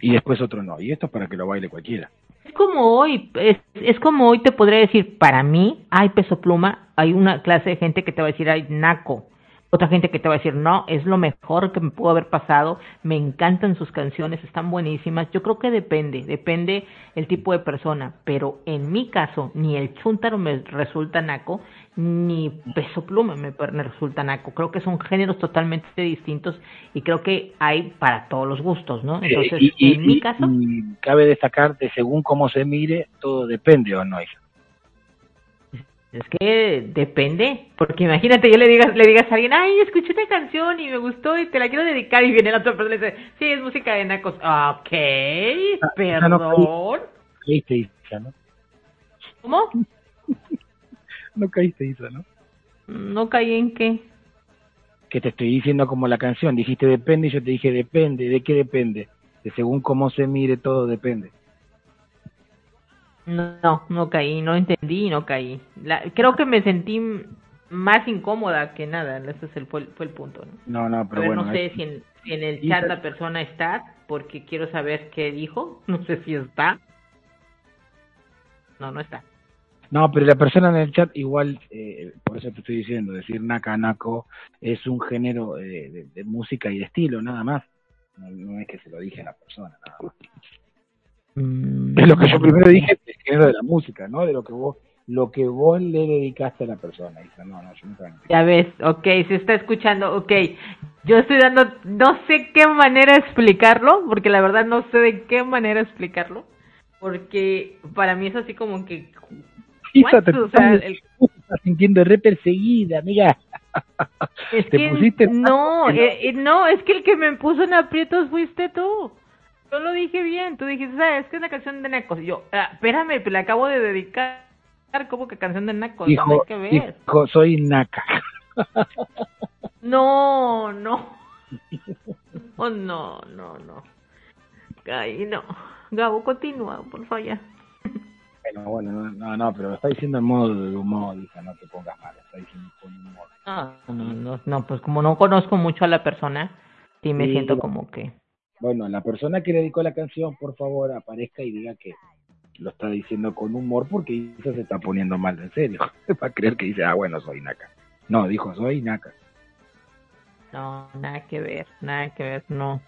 [SPEAKER 3] y después otro no, y esto es para que lo baile cualquiera.
[SPEAKER 2] es como hoy, es, es como hoy te podría decir, para mí, hay peso pluma, hay una clase de gente que te va a decir, ay, naco. Otra gente que te va a decir, no, es lo mejor que me pudo haber pasado, me encantan sus canciones, están buenísimas. Yo creo que depende, depende el tipo de persona, pero en mi caso, ni el chuntaro me resulta naco, ni peso pluma me, me resulta naco. Creo que son géneros totalmente distintos y creo que hay para todos los gustos, ¿no? Entonces,
[SPEAKER 3] Eh, y, y-
[SPEAKER 2] en mi caso,
[SPEAKER 3] y cabe destacar de según cómo se mire, todo depende o no, Isa.
[SPEAKER 2] Es que depende, porque imagínate, yo le digas, le digas a alguien, ay, escuché esta canción y me gustó y te la quiero dedicar y viene la otra persona y dice, sí, es música de nacos. Ok,
[SPEAKER 3] no
[SPEAKER 2] perdón.
[SPEAKER 3] Caíste, Isa, ¿no?
[SPEAKER 2] ¿Cómo?
[SPEAKER 3] No caíste, Isa, ¿no?
[SPEAKER 2] No caí en qué.
[SPEAKER 3] que te estoy diciendo como la canción, dijiste depende y yo te dije depende, ¿de qué depende? De según cómo se mire todo depende.
[SPEAKER 2] No, no caí, no entendí y no caí. La, creo que me sentí más incómoda que nada, ese es el, fue, el, fue el punto. ¿no?
[SPEAKER 3] No, no,
[SPEAKER 2] A
[SPEAKER 3] pero
[SPEAKER 2] ver,
[SPEAKER 3] bueno.
[SPEAKER 2] no sé
[SPEAKER 3] es-
[SPEAKER 2] si en, si en el chat la persona está, porque quiero saber qué dijo. No sé si está. No, no está.
[SPEAKER 3] No, pero la persona en el chat igual, eh, por eso te estoy diciendo, decir naka naco es un género eh, de, de música y de estilo, nada más. No, no es que se lo dije a la persona, nada Es lo que yo primero dije del género de la música, ¿no? De lo que vos lo que vos le dedicaste a la persona. Isa. No, no, yo no
[SPEAKER 2] Ya ves, ok, se está escuchando, ok. Yo estoy dando, no sé qué manera explicarlo, porque la verdad no sé de qué manera explicarlo, porque para mí es así como que...
[SPEAKER 3] Isa, te.
[SPEAKER 2] O sea,
[SPEAKER 3] estás-
[SPEAKER 2] el-
[SPEAKER 3] estás sintiendo re perseguida, amiga.
[SPEAKER 2] es
[SPEAKER 3] te
[SPEAKER 2] que
[SPEAKER 3] pusiste
[SPEAKER 2] no, eh, eh, no, es que el que me puso en aprietos fuiste tú. Yo lo dije bien, tú dijiste, ¿sabes? Es que es una canción de Nacos. Y yo, ah, espérame, pues la acabo de dedicar. ¿Cómo que canción de Nacos?
[SPEAKER 3] Dijo,
[SPEAKER 2] Nada que ver.
[SPEAKER 3] dijo, soy naca.
[SPEAKER 2] No, no. Oh, no, no, no. Ay, no. Gabo, continúa, por favor, ya.
[SPEAKER 3] Bueno, bueno, no, no, no, pero lo está diciendo en modo de humor, hija, no te pongas mal, está diciendo con humor.
[SPEAKER 2] Ah, no, no, no, pues como no conozco mucho a la persona, sí me
[SPEAKER 3] Sí,
[SPEAKER 2] siento
[SPEAKER 3] no.
[SPEAKER 2] como que...
[SPEAKER 3] Bueno, la persona que le dedicó la canción, por favor, aparezca y diga que lo está diciendo con humor porque Isa se está poniendo mal, en serio. Va a creer que dice, ah, bueno, soy naca. No, dijo, soy naca.
[SPEAKER 2] No, nada que ver, nada que ver, no.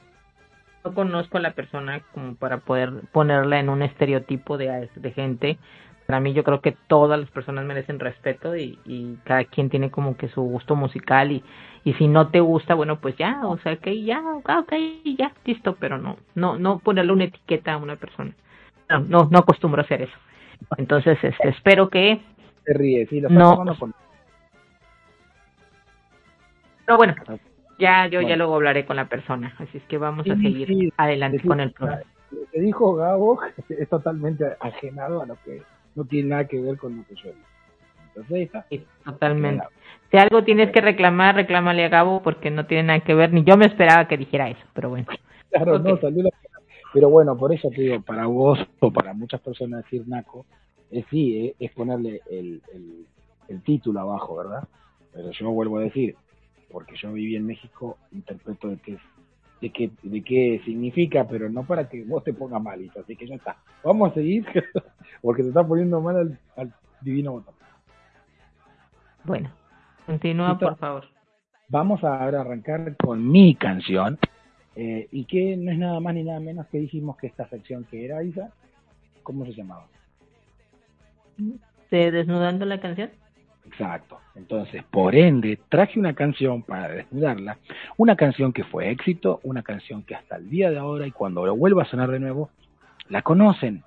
[SPEAKER 2] No conozco a la persona como para poder ponerla en un estereotipo de, de gente. Para mí yo creo que todas las personas merecen respeto y, y cada quien tiene como que su gusto musical y, y si no te gusta, bueno, pues ya, o sea, que ya, ah, ok, ya, listo, pero no, no, no ponerle una etiqueta a una persona. No, no, no acostumbro a hacer eso. Entonces, este, espero que
[SPEAKER 3] Se ríe, sí, lo
[SPEAKER 2] No. No, bueno, ya yo ya luego hablaré con la persona, así es que vamos a seguir
[SPEAKER 3] sí,
[SPEAKER 2] adelante con el programa.
[SPEAKER 3] Lo que dijo Gabo es totalmente ajenado a lo que no tiene nada que ver con lo que yo. Entonces, está.
[SPEAKER 2] Sí, totalmente. Si algo tienes que reclamar, reclámale a Gabo porque no tiene nada que ver, ni yo me esperaba que dijera eso, pero bueno.
[SPEAKER 3] Claro,
[SPEAKER 2] Ok.
[SPEAKER 3] no, salió la- Pero bueno, por eso te digo, para vos o para muchas personas decir naco, es sí, eh, es ponerle el, el, el título abajo, ¿verdad? Pero yo vuelvo a decir, porque yo viví en México, interpreto de qué, de qué, de qué significa, pero no para que vos te pongas malito, así que ya está. Vamos a seguir, porque te está poniendo mal al, al divino botón.
[SPEAKER 2] Bueno, continúa por favor.
[SPEAKER 3] Vamos a ahora arrancar con mi canción, eh, y que no es nada más ni nada menos que dijimos que esta sección que era, Isa, ¿cómo se llamaba?
[SPEAKER 2] ¿Se desnudando la canción?
[SPEAKER 3] Exacto. Entonces, por ende, traje una canción para desnudarla, una canción que fue éxito, una canción que hasta el día de ahora y cuando lo vuelva a sonar de nuevo, la conocen.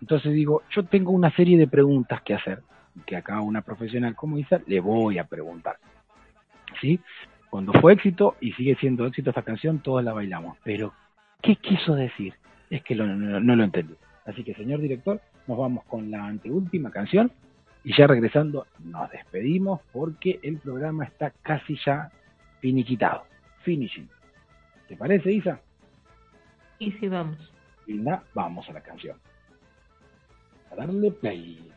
[SPEAKER 3] Entonces digo, yo tengo una serie de preguntas que hacer, que acá una profesional como Isa le voy a preguntar. ¿Sí? Cuando fue éxito y sigue siendo éxito esta canción, todos la bailamos. Pero, ¿qué quiso decir? Es que no, lo entendí. Así que, señor director, nos vamos con la anteúltima canción y ya regresando nos despedimos porque el programa está casi ya finiquitado. Finishing. ¿Te parece, Isa?
[SPEAKER 2] Y si vamos.
[SPEAKER 3] Linda, vamos a la canción. A darle play.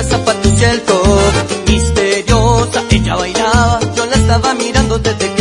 [SPEAKER 12] las zapatos y el top. Misteriosa, ella bailaba Yo la estaba mirando desde que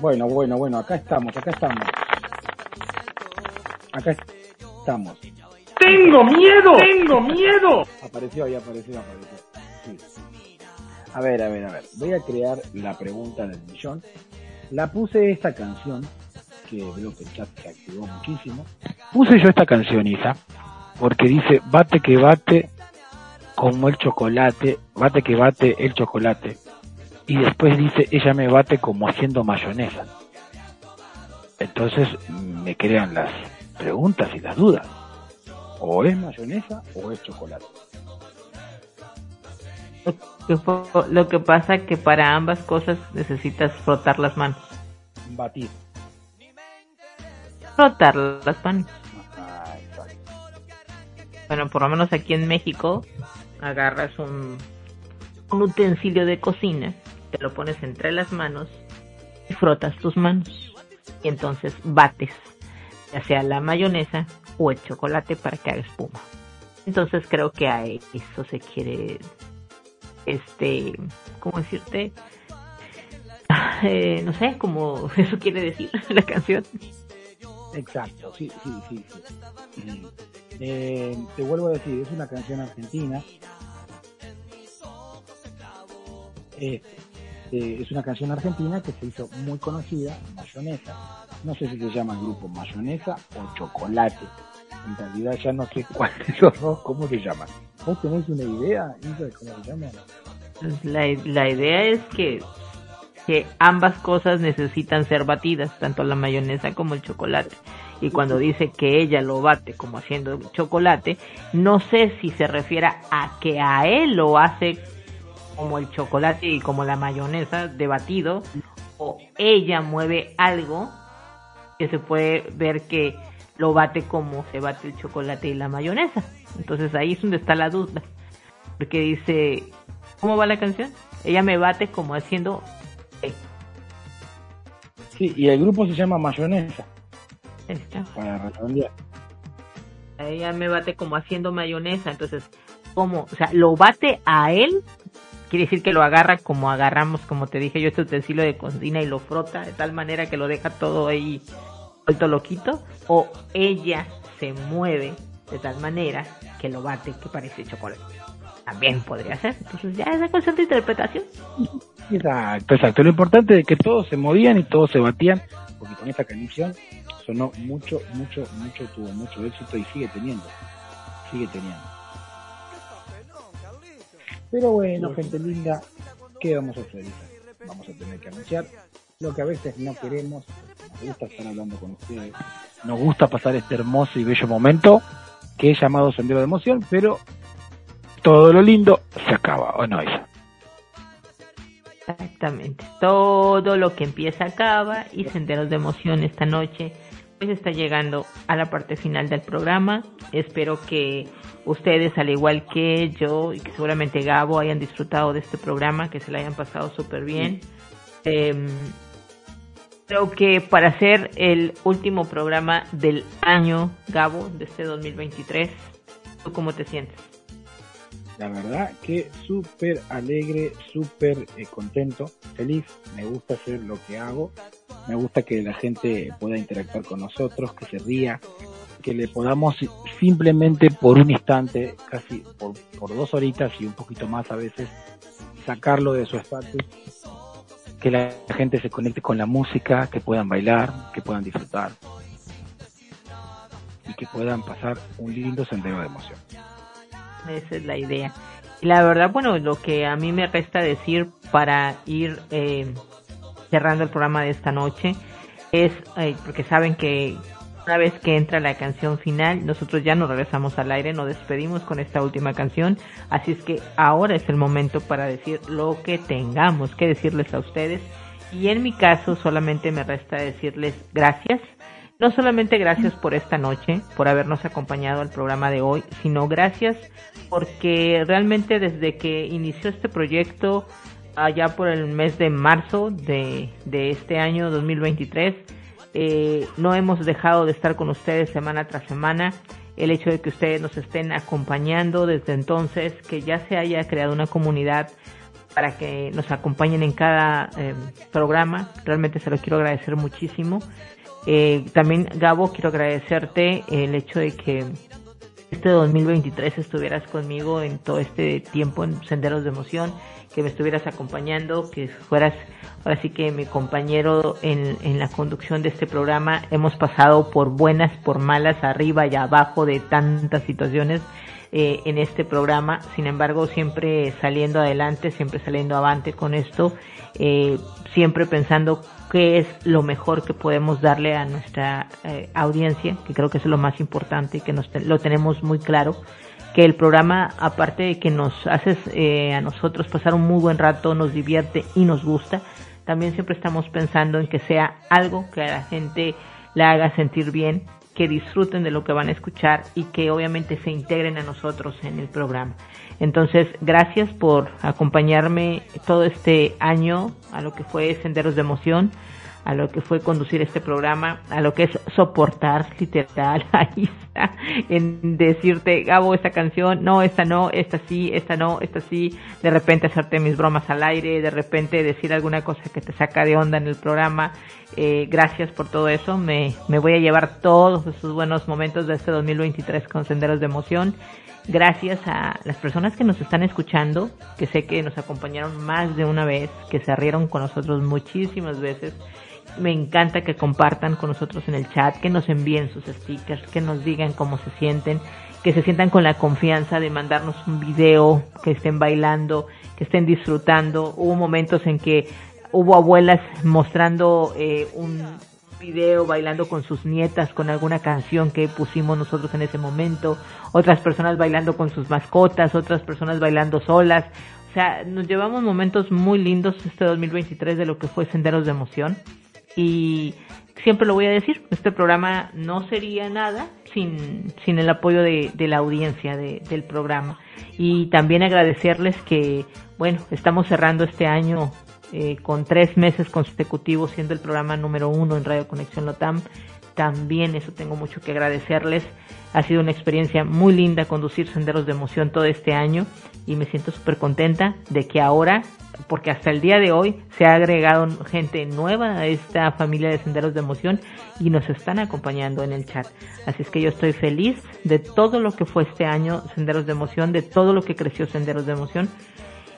[SPEAKER 12] Bueno,
[SPEAKER 3] bueno, bueno, acá estamos, acá estamos. Acá estamos.
[SPEAKER 13] ¡Tengo miedo! ¡Tengo miedo!
[SPEAKER 3] Apareció, ahí apareció, apareció. Sí. A ver, a ver, a ver. Voy a crear la pregunta del millón. La puse esta canción, que veo que el chat se activó muchísimo. Puse yo esta canción, Isa, porque dice, bate que bate como el chocolate, bate que bate el chocolate. Y después dice, ella me bate como haciendo mayonesa. Entonces me crean las preguntas y las dudas. O es mayonesa o es chocolate.
[SPEAKER 2] Lo que pasa que para ambas cosas necesitas frotar las manos.
[SPEAKER 3] Batir.
[SPEAKER 2] Frotar las manos.
[SPEAKER 3] Ah.
[SPEAKER 2] Bueno, por lo menos aquí en México agarras un, un utensilio de cocina, te lo pones entre las manos y frotas tus manos. Y entonces bates, ya sea la mayonesa o el chocolate para que haga espuma. Entonces creo que a eso se quiere, este, ¿cómo decirte? Eh, no sé, como eso quiere decir la canción.
[SPEAKER 3] Exacto, sí, sí, sí. Mm. Eh, te vuelvo a decir, es una canción argentina. Eh, eh, es una canción argentina que se hizo muy conocida, Mayonesa. No sé si se llama el grupo Mayonesa o Chocolate. En realidad ya no sé cuál de los dos, cómo se llaman. ¿Vos tenés una idea, Isa, de cómo se llaman?
[SPEAKER 2] Pues La, la idea es que, que ambas cosas necesitan ser batidas, tanto la mayonesa como el chocolate. Y cuando dice que ella lo bate como haciendo chocolate, no sé si se refiere a que a él lo hace como el chocolate y como la mayonesa de batido, o ella mueve algo que se puede ver que lo bate como se bate el chocolate y la mayonesa. Entonces ahí es donde está la duda. Porque dice, ¿cómo va la canción? Ella me bate como haciendo... eh,
[SPEAKER 3] Sí, y el grupo se llama Mayonesa,
[SPEAKER 2] ahí está.
[SPEAKER 3] para redondear.
[SPEAKER 2] Ella me bate como haciendo mayonesa. Entonces, ¿cómo? O sea, lo bate a él. Quiere decir que lo agarra como agarramos, como te dije yo, este utensilio de cocina y lo frota de tal manera que lo deja todo ahí vuelto loquito. O ella se mueve de tal manera que lo bate que parece chocolate. También podría ser. Entonces ya es cuestión de interpretación.
[SPEAKER 3] Exacto, exacto. Lo importante es que todos se movían y todos se batían, porque con esta canción sonó mucho, mucho, mucho, tuvo mucho éxito y sigue teniendo. Sigue teniendo. Pero bueno, gente linda, ¿qué vamos a hacer? Vamos a tener que anunciar lo que a veces no queremos. Nos gusta estar hablando con ustedes. Nos gusta pasar este hermoso y bello momento que es llamado Sendero de Emoción, pero todo lo lindo se acaba, ¿o no, Isa?
[SPEAKER 2] Exactamente. Todo lo que empieza acaba y Senderos de Emoción esta noche pues está llegando a la parte final del programa. Espero que ustedes, al igual que yo y que seguramente Gabo, hayan disfrutado de este programa, que se la hayan pasado súper bien. Em, creo que para hacer el último programa del año, Gabo, de este 2023, ¿tú cómo te sientes?
[SPEAKER 3] La verdad que súper alegre, súper eh, contento, feliz. Me gusta hacer lo que hago. Me gusta que la gente pueda interactuar con nosotros, que se ría, que le podamos simplemente por un instante, casi por, por dos horitas y un poquito más a veces, sacarlo de su estatus. Que la gente se conecte con la música, que puedan bailar, que puedan disfrutar y que puedan pasar un lindo sendero de emoción.
[SPEAKER 2] Esa es la idea. Y la verdad, bueno, lo que a mí me resta decir para ir eh, cerrando el programa de esta noche es, eh, porque saben que una vez que entra la canción final, nosotros ya nos regresamos al aire, nos despedimos con esta última canción, así es que ahora es el momento para decir lo que tengamos que decirles a ustedes. Y en mi caso solamente me resta decirles gracias. No solamente gracias por esta noche, por habernos acompañado al programa de hoy, sino gracias porque realmente desde que inició este proyecto, allá por el mes de marzo de, este año 2023, eh, no hemos dejado de estar con ustedes semana tras semana. El hecho de que ustedes nos estén acompañando desde entonces, que ya se haya creado una comunidad para que nos acompañen en cada eh, programa. Realmente se lo quiero agradecer muchísimo. Eh, también, Gabo, quiero agradecerte el hecho de que este 2023 estuvieras conmigo en todo este tiempo en Senderos de Emoción, que me estuvieras acompañando, que fueras ahora sí que mi compañero en, la conducción de este programa. Hemos pasado por buenas, por malas, arriba y abajo de tantas situaciones eh, en este programa. Sin embargo, siempre saliendo adelante, siempre saliendo avante con esto, eh, siempre pensando qué es lo mejor que podemos darle a nuestra eh, audiencia, que creo que es lo más importante y que nos lo tenemos muy claro que el programa, aparte de que nos hace eh, a nosotros pasar un muy buen rato, nos divierte y nos gusta, también siempre estamos pensando en que sea algo que a la gente la haga sentir bien que disfruten de lo que van a escuchar y que obviamente se integren a nosotros en el programa. Entonces, gracias por acompañarme todo este año a lo que fue Senderos de Emoción, a lo que fue conducir este programa, a lo que es soportar literal está, en decirte, Gabo, esta canción, no, esta no, esta sí, esta no, esta sí, de repente hacerte mis bromas al aire, de repente decir alguna cosa que te saca de onda en el programa. Eh, gracias por todo eso, me, me voy a llevar todos esos buenos momentos de este 2023 con Senderos de Emoción gracias a las personas que nos están escuchando, que sé que nos acompañaron más de una vez, que se rieron con nosotros muchísimas veces. Me encanta que compartan con nosotros en el chat, que nos envíen sus stickers, que nos digan cómo se sienten, que se sientan con la confianza de mandarnos un video, que estén bailando, que estén disfrutando. Hubo momentos en que hubo abuelas mostrando eh, un video bailando con sus nietas con alguna canción que pusimos nosotros en ese momento, otras personas bailando con sus mascotas, otras personas bailando solas. O sea, nos llevamos momentos muy lindos este 2023 de lo que fue Senderos de Emoción y siempre lo voy a decir, este programa no sería nada sin, sin el apoyo de, de la audiencia de, del programa. Y también agradecerles que, bueno, estamos cerrando este año eh, con tres meses consecutivos siendo el programa número uno en Radio Conexión Lotam. También eso tengo mucho que agradecerles. Ha sido una experiencia muy linda conducir Senderos de Emoción todo este año y me siento súper contenta de que ahora, porque hasta el día de hoy se ha agregado gente nueva a esta familia de Senderos de Emoción y nos están acompañando en el chat. Así es que yo estoy feliz de todo lo que fue este año Senderos de Emoción, de todo lo que creció Senderos de Emoción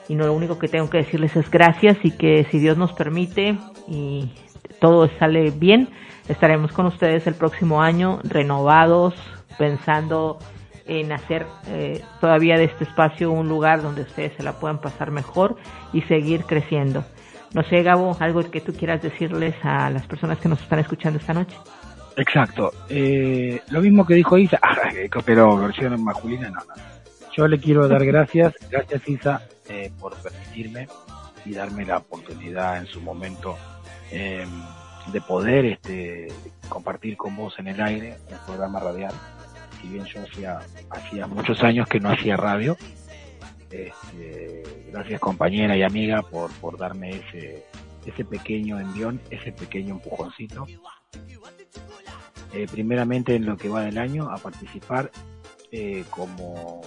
[SPEAKER 2] y no lo único que tengo que decirles es gracias y que si Dios nos permite y todo sale bien, estaremos con ustedes el próximo año renovados, pensando en hacer eh, todavía de este espacio un lugar donde ustedes se la puedan pasar mejor y seguir creciendo. No sé, Gabo, algo que tú quieras decirles a las personas que nos están escuchando esta noche.
[SPEAKER 3] Exacto. Eh, lo mismo que dijo Isa, pero versión masculina, no, no. Yo le quiero dar gracias, gracias Isa eh, por permitirme y darme la oportunidad en su momento eh, de poder este, compartir con vos en el aire el programa radial. Si bien yo hacía, hacía muchos años que no hacía radio, este, gracias compañera y amiga por, por darme ese, ese pequeño envión, ese pequeño empujoncito. Eh, primeramente en lo que va del año a participar eh, como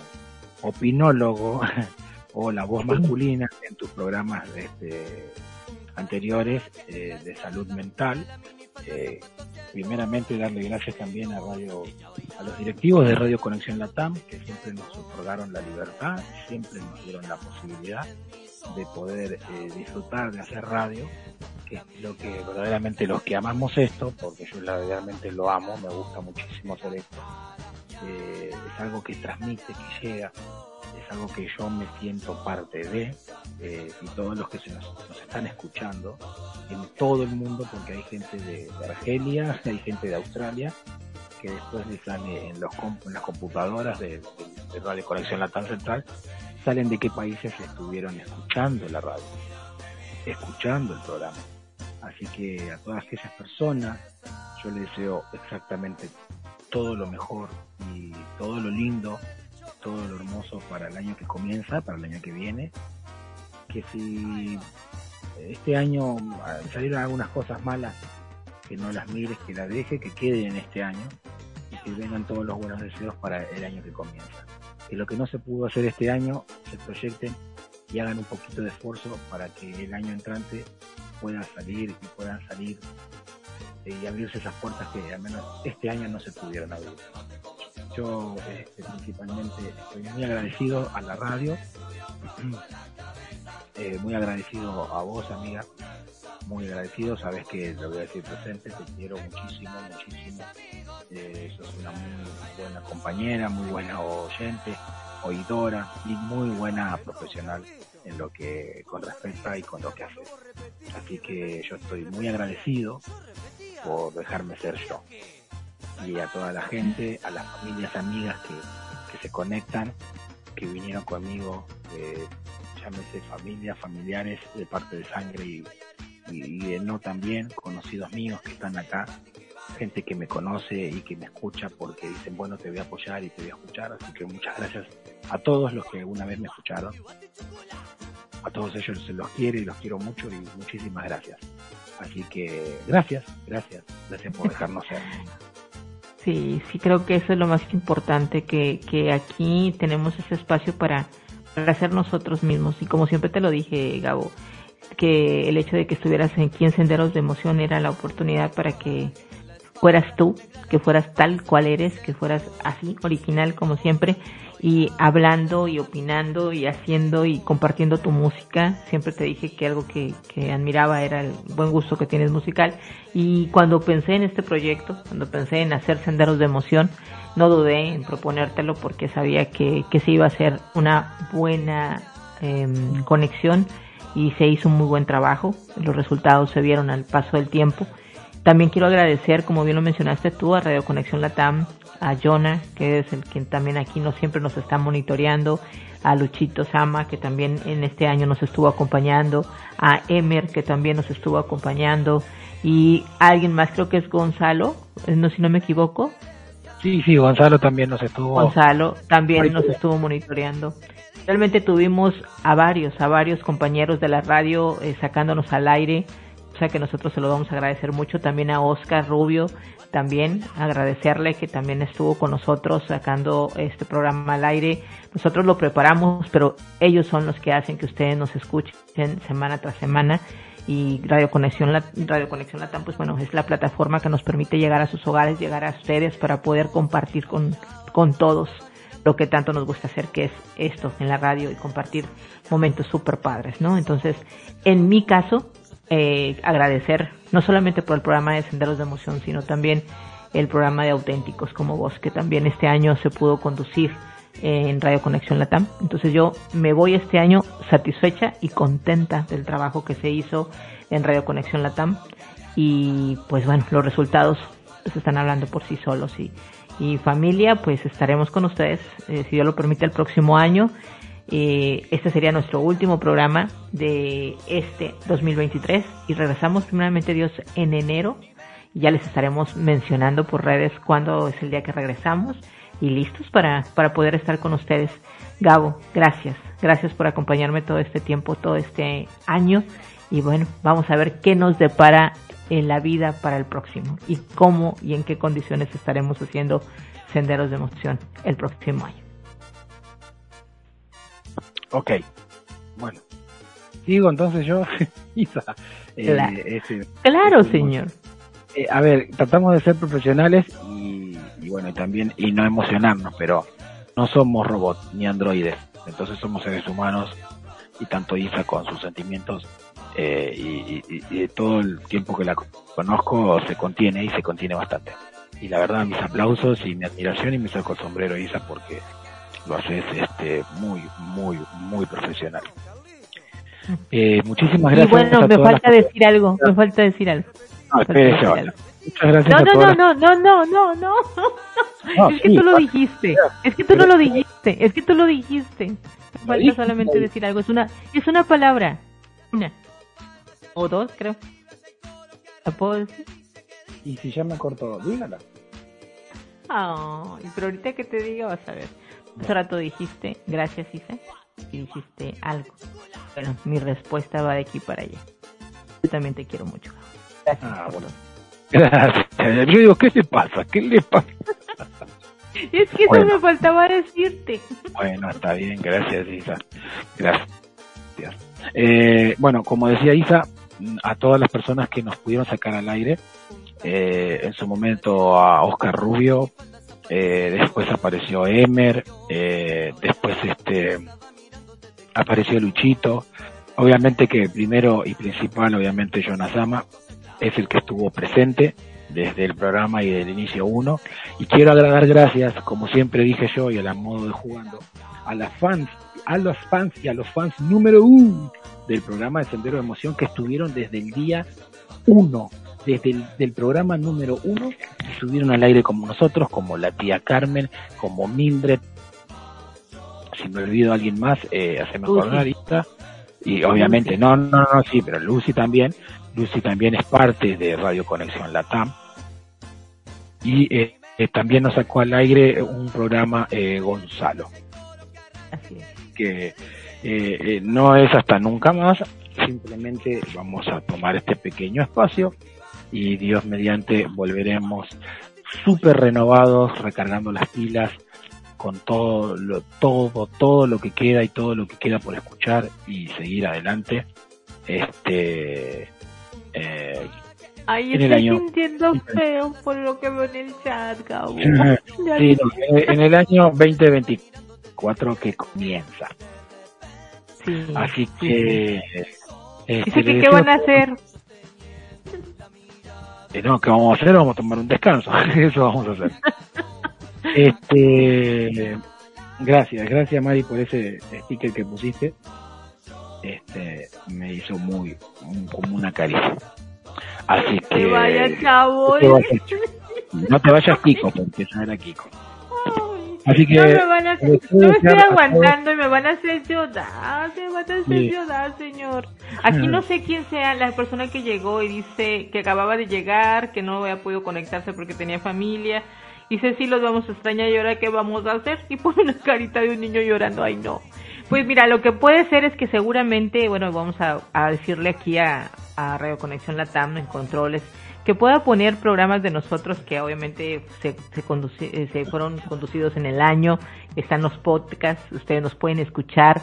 [SPEAKER 3] opinólogo o la voz masculina en tus programas este, anteriores eh, de salud mental. Eh, primeramente darle gracias también a radio, a los directivos de Radio Conexión Latam que siempre nos otorgaron la libertad, siempre nos dieron la posibilidad de poder eh, disfrutar de hacer radio, que es lo que verdaderamente los que amamos esto, porque yo verdaderamente lo amo, me gusta muchísimo hacer esto, eh, es algo que transmite, que llega, es algo que yo me siento parte de, eh, y todos los que se nos, nos, están escuchando en todo el mundo, porque hay gente de, de, Argelia, hay gente de Australia, que después le sale en, los en las computadoras de, de, de Radio Conexión Latam Central, salen de qué países estuvieron escuchando la radio, escuchando el programa. Así que a todas aquellas personas yo les deseo exactamente todo lo mejor y todo lo lindo, todo lo hermoso para el año que comienza, para el año que viene. Que si este año salieron algunas cosas malas, que no las mires, que las deje, que queden en este año y que vengan todos los buenos deseos para el año que comienza. Que lo que no se pudo hacer este año se proyecten y hagan un poquito de esfuerzo para que el año entrante pueda salir y puedan salir y abrirse esas puertas que al menos este año no se pudieron abrir. Yo este, principalmente estoy muy agradecido a la radio, eh, muy agradecido a vos, amiga, muy agradecido, sabes que lo voy a decir presente, te quiero muchísimo, muchísimo. Eh, sos una muy buena compañera, muy buena oyente, oidora y muy buena profesional en lo que con respecto y con lo que haces. Así que yo estoy muy agradecido por dejarme ser yo. Y a toda la gente, a las familias amigas que, que se conectan, que vinieron conmigo, eh, llámese familias, familiares de parte de sangre y, y, de no también, conocidos míos que están acá, gente que me conoce y que me escucha porque dicen, bueno, te voy a apoyar y te voy a escuchar, así que muchas gracias a todos los que alguna vez me escucharon. A todos ellos se los quiero y los quiero mucho y muchísimas gracias. Así que gracias, gracias, gracias por dejarnos ser.
[SPEAKER 2] Sí, sí creo que eso es lo más importante, que, que aquí tenemos ese espacio para, para ser nosotros mismos. Y como siempre te lo dije, Gabo, que el hecho de que estuvieras aquí en Senderos de Emoción era la oportunidad para que fueras tú, que fueras tal cual eres, que fueras así, original como siempre, y hablando y opinando y haciendo y compartiendo tu música. Siempre te dije que algo que, admiraba era el buen gusto que tienes musical. Y cuando pensé en este proyecto, cuando pensé en hacer Senderos de Emoción, no dudé en proponértelo porque sabía que, que se iba a hacer una buena eh, conexión y se hizo un muy buen trabajo. Los resultados se vieron al paso del tiempo. También quiero agradecer, como bien lo mencionaste tú, a Radio Conexión Latam, a Jonah, que es el quien también aquí no siempre nos está monitoreando, a Luchito Sama, que también en este año nos estuvo acompañando, a Emer, que también nos estuvo acompañando, y alguien más, creo que es Gonzalo, eh, no si no me equivoco.
[SPEAKER 3] Sí, sí, Gonzalo también nos estuvo.
[SPEAKER 2] Gonzalo también nos estuvo monitoreando. Realmente tuvimos a varios, a varios compañeros de la radio eh, sacándonos al aire, sea que nosotros se lo vamos a agradecer mucho también a Oscar Rubio, también agradecerle que también estuvo con nosotros sacando este programa al aire. Nosotros lo preparamos, pero ellos son los que hacen que ustedes nos escuchen semana tras semana y Radio Conexión, Radio Conexión Latam, pues bueno, es la plataforma que nos permite llegar a sus hogares, llegar a ustedes para poder compartir con, con todos lo que tanto nos gusta hacer, que es esto en la radio y compartir momentos súper padres, ¿no? Entonces, en mi caso, eh, agradecer no solamente por el programa de Senderos de Emoción, sino también el programa de Auténticos como vos, que también este año se pudo conducir en Radio Conexión Latam. Entonces yo me voy este año satisfecha y contenta del trabajo que se hizo en Radio Conexión Latam. Y pues bueno, los resultados pues, están hablando por sí solos. Y, y familia, pues estaremos con ustedes, eh, si Dios lo permite, el próximo año. Eh, este sería nuestro último programa de este 2023 y regresamos primeramente Dios en enero. Ya les estaremos mencionando por redes cuándo es el día que regresamos y listos para, para poder estar con ustedes. Gabo, gracias. Gracias por acompañarme todo este tiempo, todo este año. Y bueno, vamos a ver qué nos depara en la vida para el próximo y cómo y en qué condiciones estaremos haciendo senderos de emoción el próximo año.
[SPEAKER 3] Ok, bueno. Sigo entonces yo, Isa. Eh,
[SPEAKER 2] Claro.
[SPEAKER 3] ese-
[SPEAKER 2] Claro,
[SPEAKER 3] ese-
[SPEAKER 2] señor.
[SPEAKER 3] Eh, a ver, tratamos de ser profesionales y, y bueno, y también, y no emocionarnos, pero no somos robots ni androides. Entonces somos seres humanos y tanto Isa con sus sentimientos eh, y- y todo el tiempo que la conozco se contiene y se contiene bastante. Y la verdad, mis aplausos y mi admiración y me saco el sombrero, Isa, porque lo haces este, muy, muy, muy profesional. Eh, muchísimas
[SPEAKER 2] Y
[SPEAKER 3] gracias.
[SPEAKER 2] bueno,
[SPEAKER 3] a
[SPEAKER 2] me falta
[SPEAKER 3] las-
[SPEAKER 2] decir algo, me falta decir algo.
[SPEAKER 3] No, espérese,
[SPEAKER 2] decir algo.
[SPEAKER 3] Muchas gracias
[SPEAKER 2] No, no, no,
[SPEAKER 3] las-
[SPEAKER 2] no, no, no, no, no.
[SPEAKER 3] No,
[SPEAKER 2] es que tú lo dijiste. Es que tú no lo dijiste. Es que tú lo dijiste. Me falta
[SPEAKER 3] dije,
[SPEAKER 2] solamente decir algo. Es una, es una palabra. Una. O dos, creo. ¿La puedo decir?
[SPEAKER 3] Y si ya me cortó, dígala.
[SPEAKER 2] Ay, pero ahorita que te diga vas a ver. Hace rato dijiste, gracias Isa, y dijiste algo. Bueno, mi respuesta va de aquí para allá. Yo también te quiero mucho. Gracias.
[SPEAKER 3] Ah, bueno. Gracias. Yo digo, ¿qué le pasa? ¿Qué le pasa?
[SPEAKER 2] Es que
[SPEAKER 3] Bueno.
[SPEAKER 2] eso me faltaba decirte.
[SPEAKER 3] Bueno, está bien, gracias, Isa. Gracias. Gracias. Eh, bueno, como decía Isa, a todas las personas que nos pudieron sacar al aire, eh, en su momento a Oscar Rubio, eh, después apareció Emer, eh, después este apareció Luchito, obviamente que primero y principal, obviamente Jonasama, es el que estuvo presente desde el programa y del inicio 1, y quiero dar gracias, como siempre dije yo, y a la modo de jugando, a las fans, a los fans y a los fans número uno del programa de Sendero de Emoción que estuvieron desde el día 1 desde el del programa número uno estuvieron al aire como nosotros, como la tía Carmen, como Mildred, si me olvido a alguien más, eh,
[SPEAKER 2] Lucy.
[SPEAKER 3] acordar ahorita. y obviamente, no, no, no, sí, pero Lucy también, Lucy también es parte de Radio Conexión Latam, y eh, eh, también nos sacó al aire un programa eh, Gonzalo,
[SPEAKER 2] Así es.
[SPEAKER 3] que eh, no es hasta nunca más, simplemente vamos a tomar este pequeño espacio y Dios mediante volveremos súper renovados, recargando las pilas con todo lo, todo, todo lo que queda y todo lo que queda por escuchar y seguir adelante. Este, eh,
[SPEAKER 2] Ay,
[SPEAKER 3] En el
[SPEAKER 2] estoy
[SPEAKER 3] año-
[SPEAKER 2] sintiendo feo por lo que veo en el chat, Gabo.
[SPEAKER 3] sí,
[SPEAKER 2] Ya
[SPEAKER 3] no, en el año 2024 que comienza.
[SPEAKER 2] Sí,
[SPEAKER 3] Así
[SPEAKER 2] sí,
[SPEAKER 3] que, este,
[SPEAKER 2] Dice que
[SPEAKER 3] le
[SPEAKER 2] qué van a hacer.
[SPEAKER 3] Eh, no, ¿qué vamos a hacer? Vamos a tomar un descanso. Eso vamos a hacer. Este, gracias, gracias Mari por ese sticker que pusiste. Este, me hizo muy, un- como una caricia. Así que.
[SPEAKER 2] Vaya, chavo.
[SPEAKER 3] no te vayas, no te vayas, Kiko, porque eso era Kiko. Así que.
[SPEAKER 2] No me van a hacer, no estoy aguantando y me van a hacer llorar, me van a hacer
[SPEAKER 3] Sí.
[SPEAKER 2] llorar, señor. Aquí no sé quién sea la persona que llegó y dice que acababa de llegar, que no había podido conectarse porque tenía familia. Dice, sí, los vamos a extrañar y ahora qué vamos a hacer. Y pone una carita de un niño llorando, ay no. Pues mira, lo que puede ser es que seguramente, bueno, vamos a, a decirle aquí a, a Radio Conexión Latam en controles, que pueda poner programas de nosotros que obviamente se, se, conduci- eh, se fueron conducidos en el año, están los podcasts, ustedes nos pueden escuchar.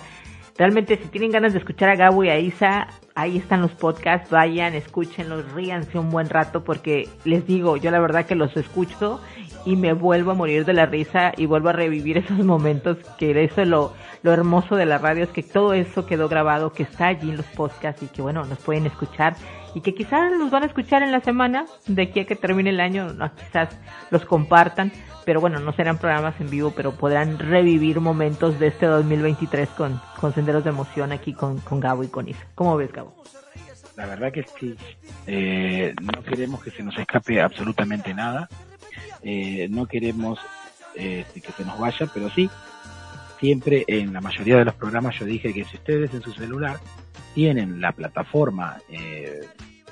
[SPEAKER 2] Realmente si tienen ganas de escuchar a Gabo y a Isa, ahí están los podcasts, vayan, escúchenlos, ríanse un buen rato porque les digo, yo la verdad que los escucho y me vuelvo a morir de la risa y vuelvo a revivir esos momentos que eso es lo, lo hermoso de la radio es que todo eso quedó grabado, que está allí en los podcasts y que bueno, nos pueden escuchar y que quizás los van a escuchar en la semana de aquí a que termine el año, quizás los compartan, pero bueno, no serán programas en vivo, pero podrán revivir momentos de este 2023 con, con Senderos de Emoción aquí con, con Gabo y con Isa. ¿Cómo ves, Gabo?
[SPEAKER 3] La verdad que sí. Eh, no queremos que se nos escape absolutamente nada. Eh, no queremos eh, que se nos vaya, pero sí, siempre en la mayoría de los programas yo dije que si ustedes en su celular tienen la plataforma eh,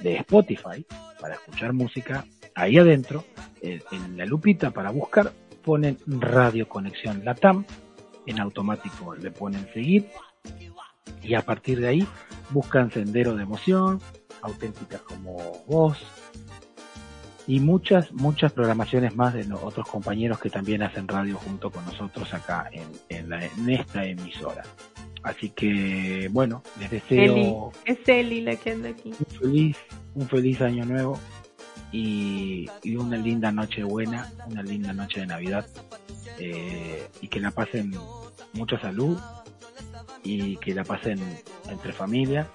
[SPEAKER 3] de Spotify para escuchar música, ahí adentro, eh, en la lupita para buscar, ponen Radio Conexión Latam, en automático le ponen seguir y a partir de ahí buscan Sendero de Emoción, auténticas como vos y muchas, muchas programaciones más de los otros compañeros que también hacen radio junto con nosotros acá en, en, la- en esta emisora. Así que, bueno, les deseo
[SPEAKER 2] Eli, es Eli la que anda aquí.
[SPEAKER 3] un feliz, un feliz año nuevo y, y una linda noche buena, una linda noche de Navidad eh, y que la pasen mucha salud y que la pasen entre familia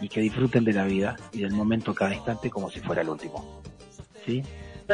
[SPEAKER 3] y que disfruten de la vida y del momento cada instante como si fuera el último. ¿Sí?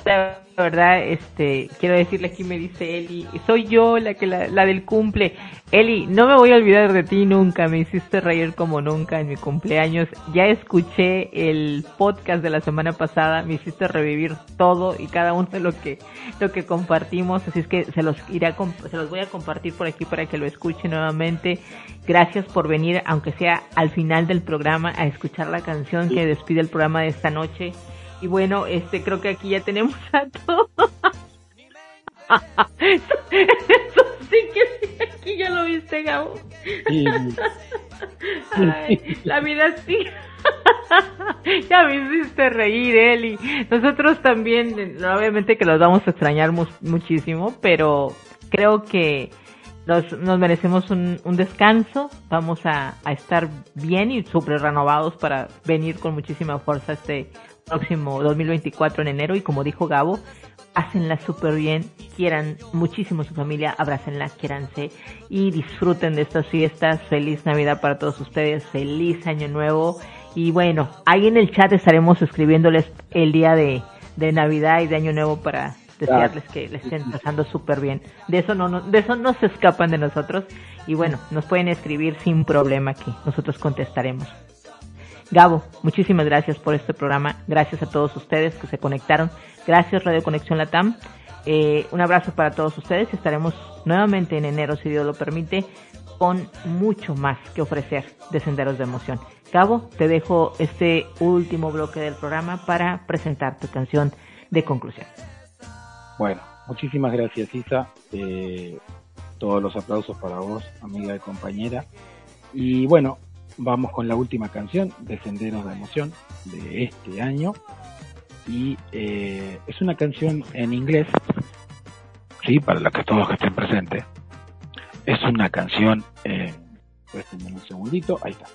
[SPEAKER 2] La verdad, este, quiero decirle aquí me dice Eli, soy yo la que la, la del cumple. Eli, no me voy a olvidar de ti nunca, me hiciste reír como nunca en mi cumpleaños. Ya escuché el podcast de la semana pasada, me hiciste revivir todo y cada uno de lo que lo que compartimos, así es que se los iré a comp- se los voy a compartir por aquí para que lo escuchen nuevamente. Gracias por venir, aunque sea al final del programa, a escuchar la canción que despide el programa de esta noche. Y bueno, este creo que aquí ya tenemos a todos. Eso sí que sí, aquí ya lo viste, Gabo.
[SPEAKER 3] Sí.
[SPEAKER 2] Ay, la vida sí. ya me hiciste reír, Eli. Nosotros también, obviamente que los vamos a extrañar mu- muchísimo, pero creo que nos, nos merecemos un, un descanso, vamos a, a estar bien y súper renovados para venir con muchísima fuerza este próximo 2024 en enero y como dijo Gabo, hácenla súper bien, quieran muchísimo su familia, abrácenla, quiéranse y disfruten de estas fiestas. Feliz Navidad para todos ustedes, feliz Año Nuevo y bueno, ahí en el chat estaremos escribiéndoles el día de, de Navidad y de Año Nuevo para desearles que les estén pasando súper bien. De eso no, no, de eso no se escapan de nosotros y bueno, nos pueden escribir sin problema que nosotros contestaremos. Gabo, muchísimas gracias por este programa. Gracias a todos ustedes que se conectaron. Gracias Radio Conexión Latam. Eh, un abrazo para todos ustedes. Estaremos nuevamente en enero, si Dios lo permite, con mucho más que ofrecer de Senderos de Emoción. Gabo, te dejo este último bloque del programa para presentar tu canción de conclusión.
[SPEAKER 3] Bueno, muchísimas gracias Isa. Eh, todos los aplausos para vos, amiga y compañera. Y bueno, vamos con la última canción de Senderos de Emoción de este año. Y eh, es una canción en inglés, sí, para la que todos los que estén presentes. Es una canción, eh, un segundito, ahí está.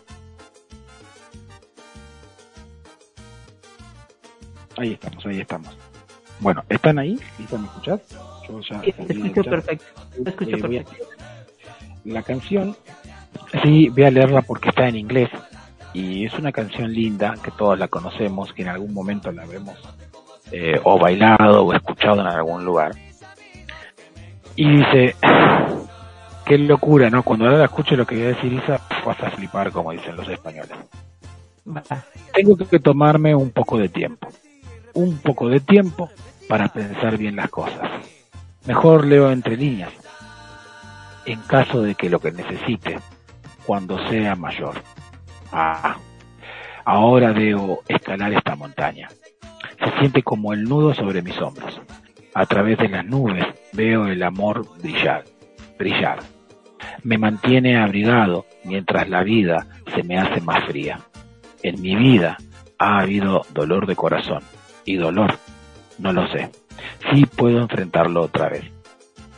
[SPEAKER 3] Ahí estamos, ahí estamos. Bueno, ¿están ahí? ¿Lisa, me escuchás? Yo ya
[SPEAKER 2] te escucho perfecto. Te escucho
[SPEAKER 3] Eh,
[SPEAKER 2] perfecto.
[SPEAKER 3] La canción, sí, voy a leerla porque está en inglés y es una canción linda que todos la conocemos, que en algún momento la habremos eh, o bailado o escuchado en algún lugar. Y dice, qué locura, ¿no? Cuando ahora la escuche lo que voy a decir Isa, vas a flipar como dicen los españoles. Tengo que tomarme un poco de tiempo, un poco de tiempo para pensar bien las cosas. Mejor leo entre líneas, en caso de que lo que necesite cuando sea mayor. Ah, ahora debo escalar esta montaña. Se siente como el nudo sobre mis hombros. A través de las nubes veo el amor brillar, brillar. Me mantiene abrigado mientras la vida se me hace más fría. En mi vida ha habido dolor de corazón y dolor, no lo sé. Sí puedo enfrentarlo otra vez.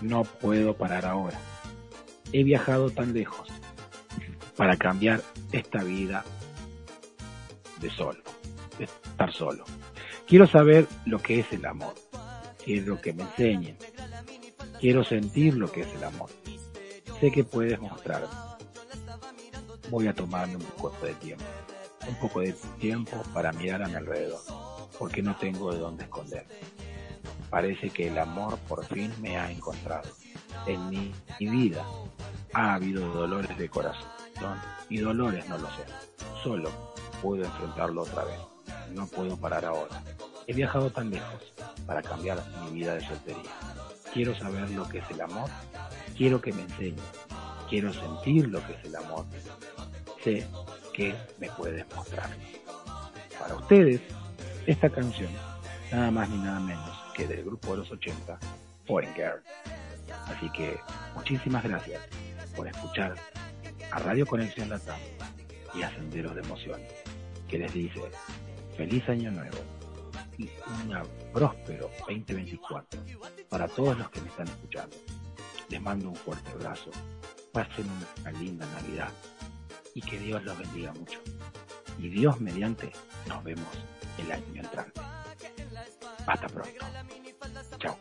[SPEAKER 3] No puedo parar ahora. He viajado tan lejos para cambiar esta vida de solo, de estar solo. Quiero saber lo que es el amor. Quiero que me enseñen. Quiero sentir lo que es el amor. Sé que puedes mostrarme. Voy a tomarme un poco de tiempo. Un poco de tiempo para mirar a mi alrededor. Porque no tengo de dónde esconder. Parece que el amor por fin me ha encontrado. En mi, mi vida ha habido dolores de corazón y dolores no lo sé. Solo puedo enfrentarlo otra vez. No puedo parar ahora. He viajado tan lejos para cambiar mi vida de soltería. Quiero saber lo que es el amor. Quiero que me enseñe. Quiero sentir lo que es el amor. Sé que me puedes mostrar. Para ustedes, esta canción, nada más ni nada menos que del grupo de los 80, Foreign Girl. Así que muchísimas gracias por escuchar a Radio Conexión Latam y a Senderos de Emoción, que les dice feliz año nuevo y un próspero 2024 para todos los que me están escuchando. Les mando un fuerte abrazo, pasen una linda Navidad y que Dios los bendiga mucho. Y Dios mediante, nos vemos el año entrante. Hasta pronto. Chao.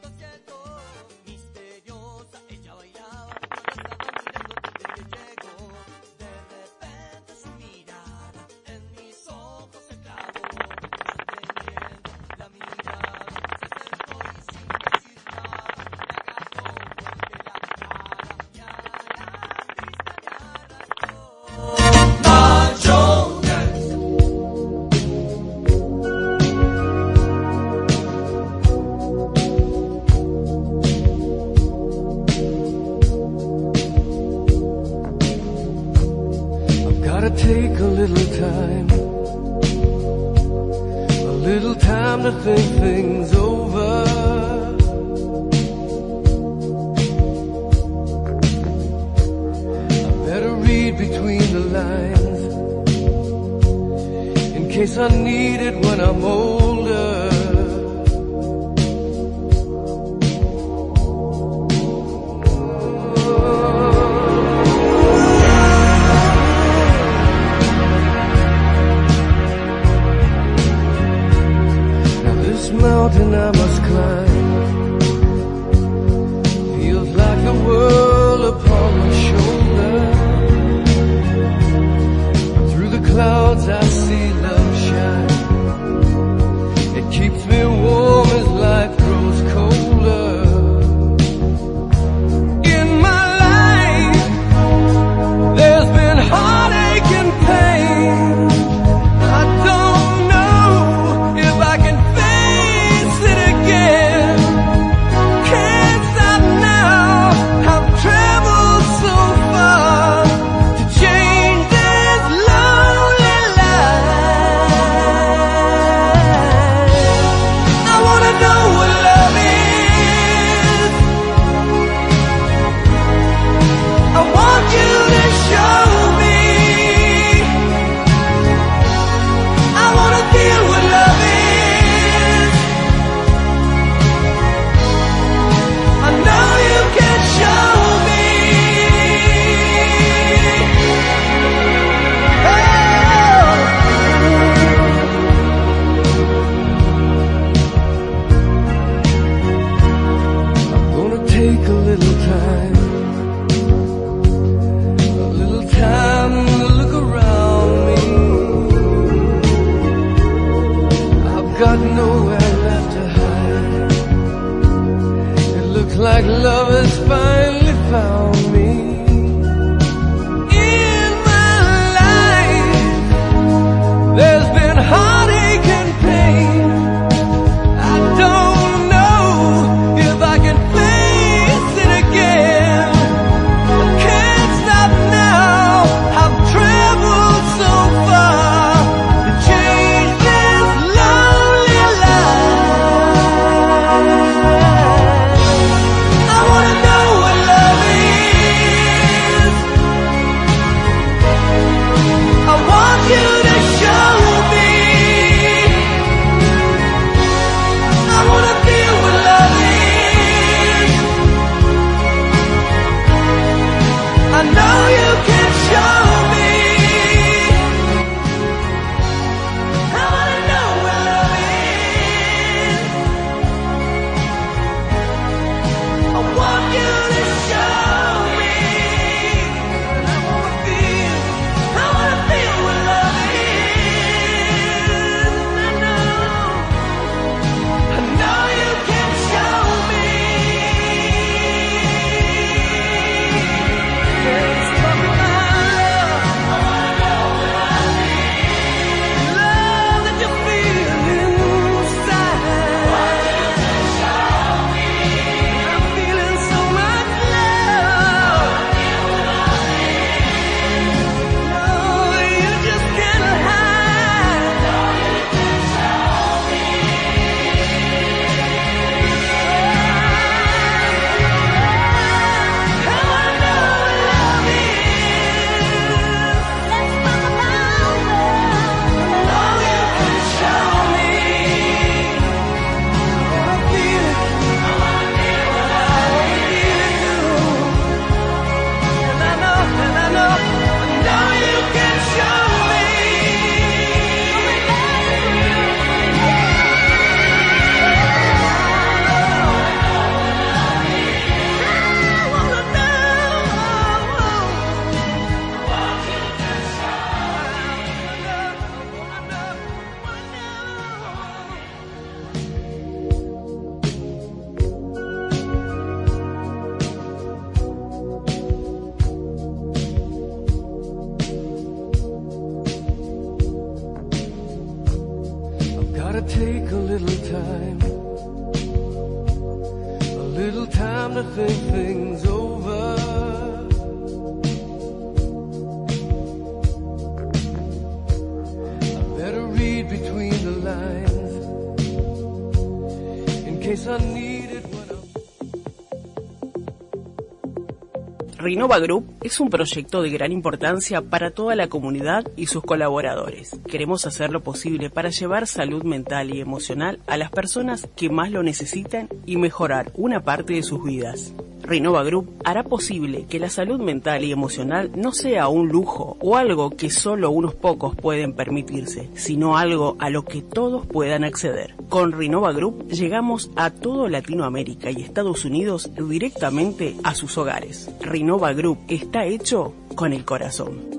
[SPEAKER 14] Renova Group es un proyecto de gran importancia para toda la comunidad y sus colaboradores. Queremos hacer lo posible para llevar salud mental y emocional a las personas que más lo necesitan y mejorar una parte de sus vidas. Renova Group hará posible que la salud mental y emocional no sea un lujo o algo que solo unos pocos pueden permitirse, sino algo a lo que todos puedan acceder. Con Renova Group llegamos a todo Latinoamérica y Estados Unidos directamente a sus hogares. Renova Group está hecho con el corazón.